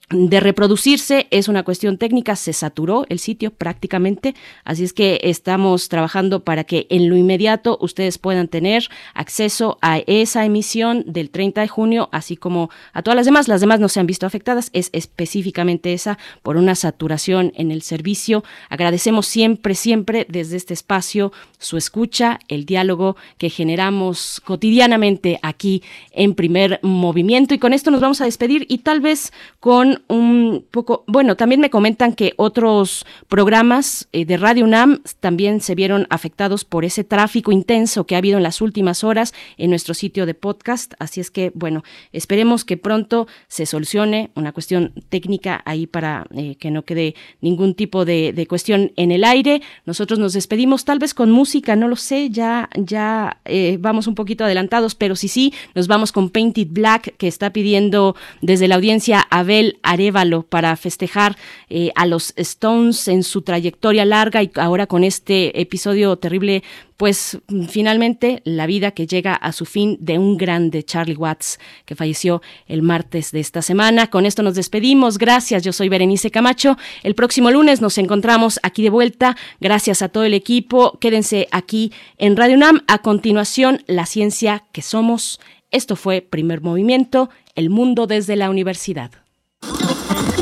de reproducirse es una cuestión técnica, se saturó el sitio prácticamente, así es que estamos trabajando para que en lo inmediato ustedes puedan tener acceso a esa emisión del 30 de junio, así como a todas las demás. Las demás no se han visto afectadas, es específicamente esa por una saturación en el servicio. Agradecemos siempre, siempre desde este espacio su escucha, el diálogo que generamos cotidianamente aquí en primer movimiento y con esto nos vamos a despedir y tal vez con un poco, bueno, también me comentan que otros programas eh, de Radio UNAM también se vieron afectados por ese tráfico intenso que ha habido en las últimas horas en nuestro sitio de podcast. Así es que, bueno, esperemos que pronto se solucione una cuestión técnica ahí para eh, que no quede ningún tipo de, cuestión en el aire. Nosotros nos despedimos tal vez con música, no lo sé, ya, ya eh, vamos un poquito adelantados, pero sí, sí, nos vamos con Painted Black que está pidiendo desde la audiencia Abel Arevalo para festejar eh, a los Stones en su trayectoria larga y ahora con este episodio terrible pues finalmente la vida que llega a su fin de un grande Charlie Watts que falleció el martes de esta semana. Con esto nos despedimos. Gracias, yo soy Berenice Camacho. El próximo lunes nos encontramos aquí de vuelta. Gracias a todo el equipo. Quédense aquí en Radio UNAM. A continuación, la ciencia que somos. Esto fue Primer Movimiento, el mundo desde la universidad.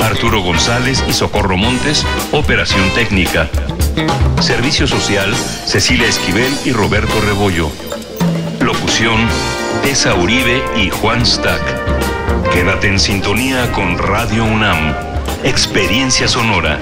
Arturo González y Socorro Montes, operación técnica. Servicio social, Cecilia Esquivel y Roberto Rebollo. Locución, Tessa Uribe y Juan Stack. Quédate en sintonía con Radio UNAM. Experiencia sonora.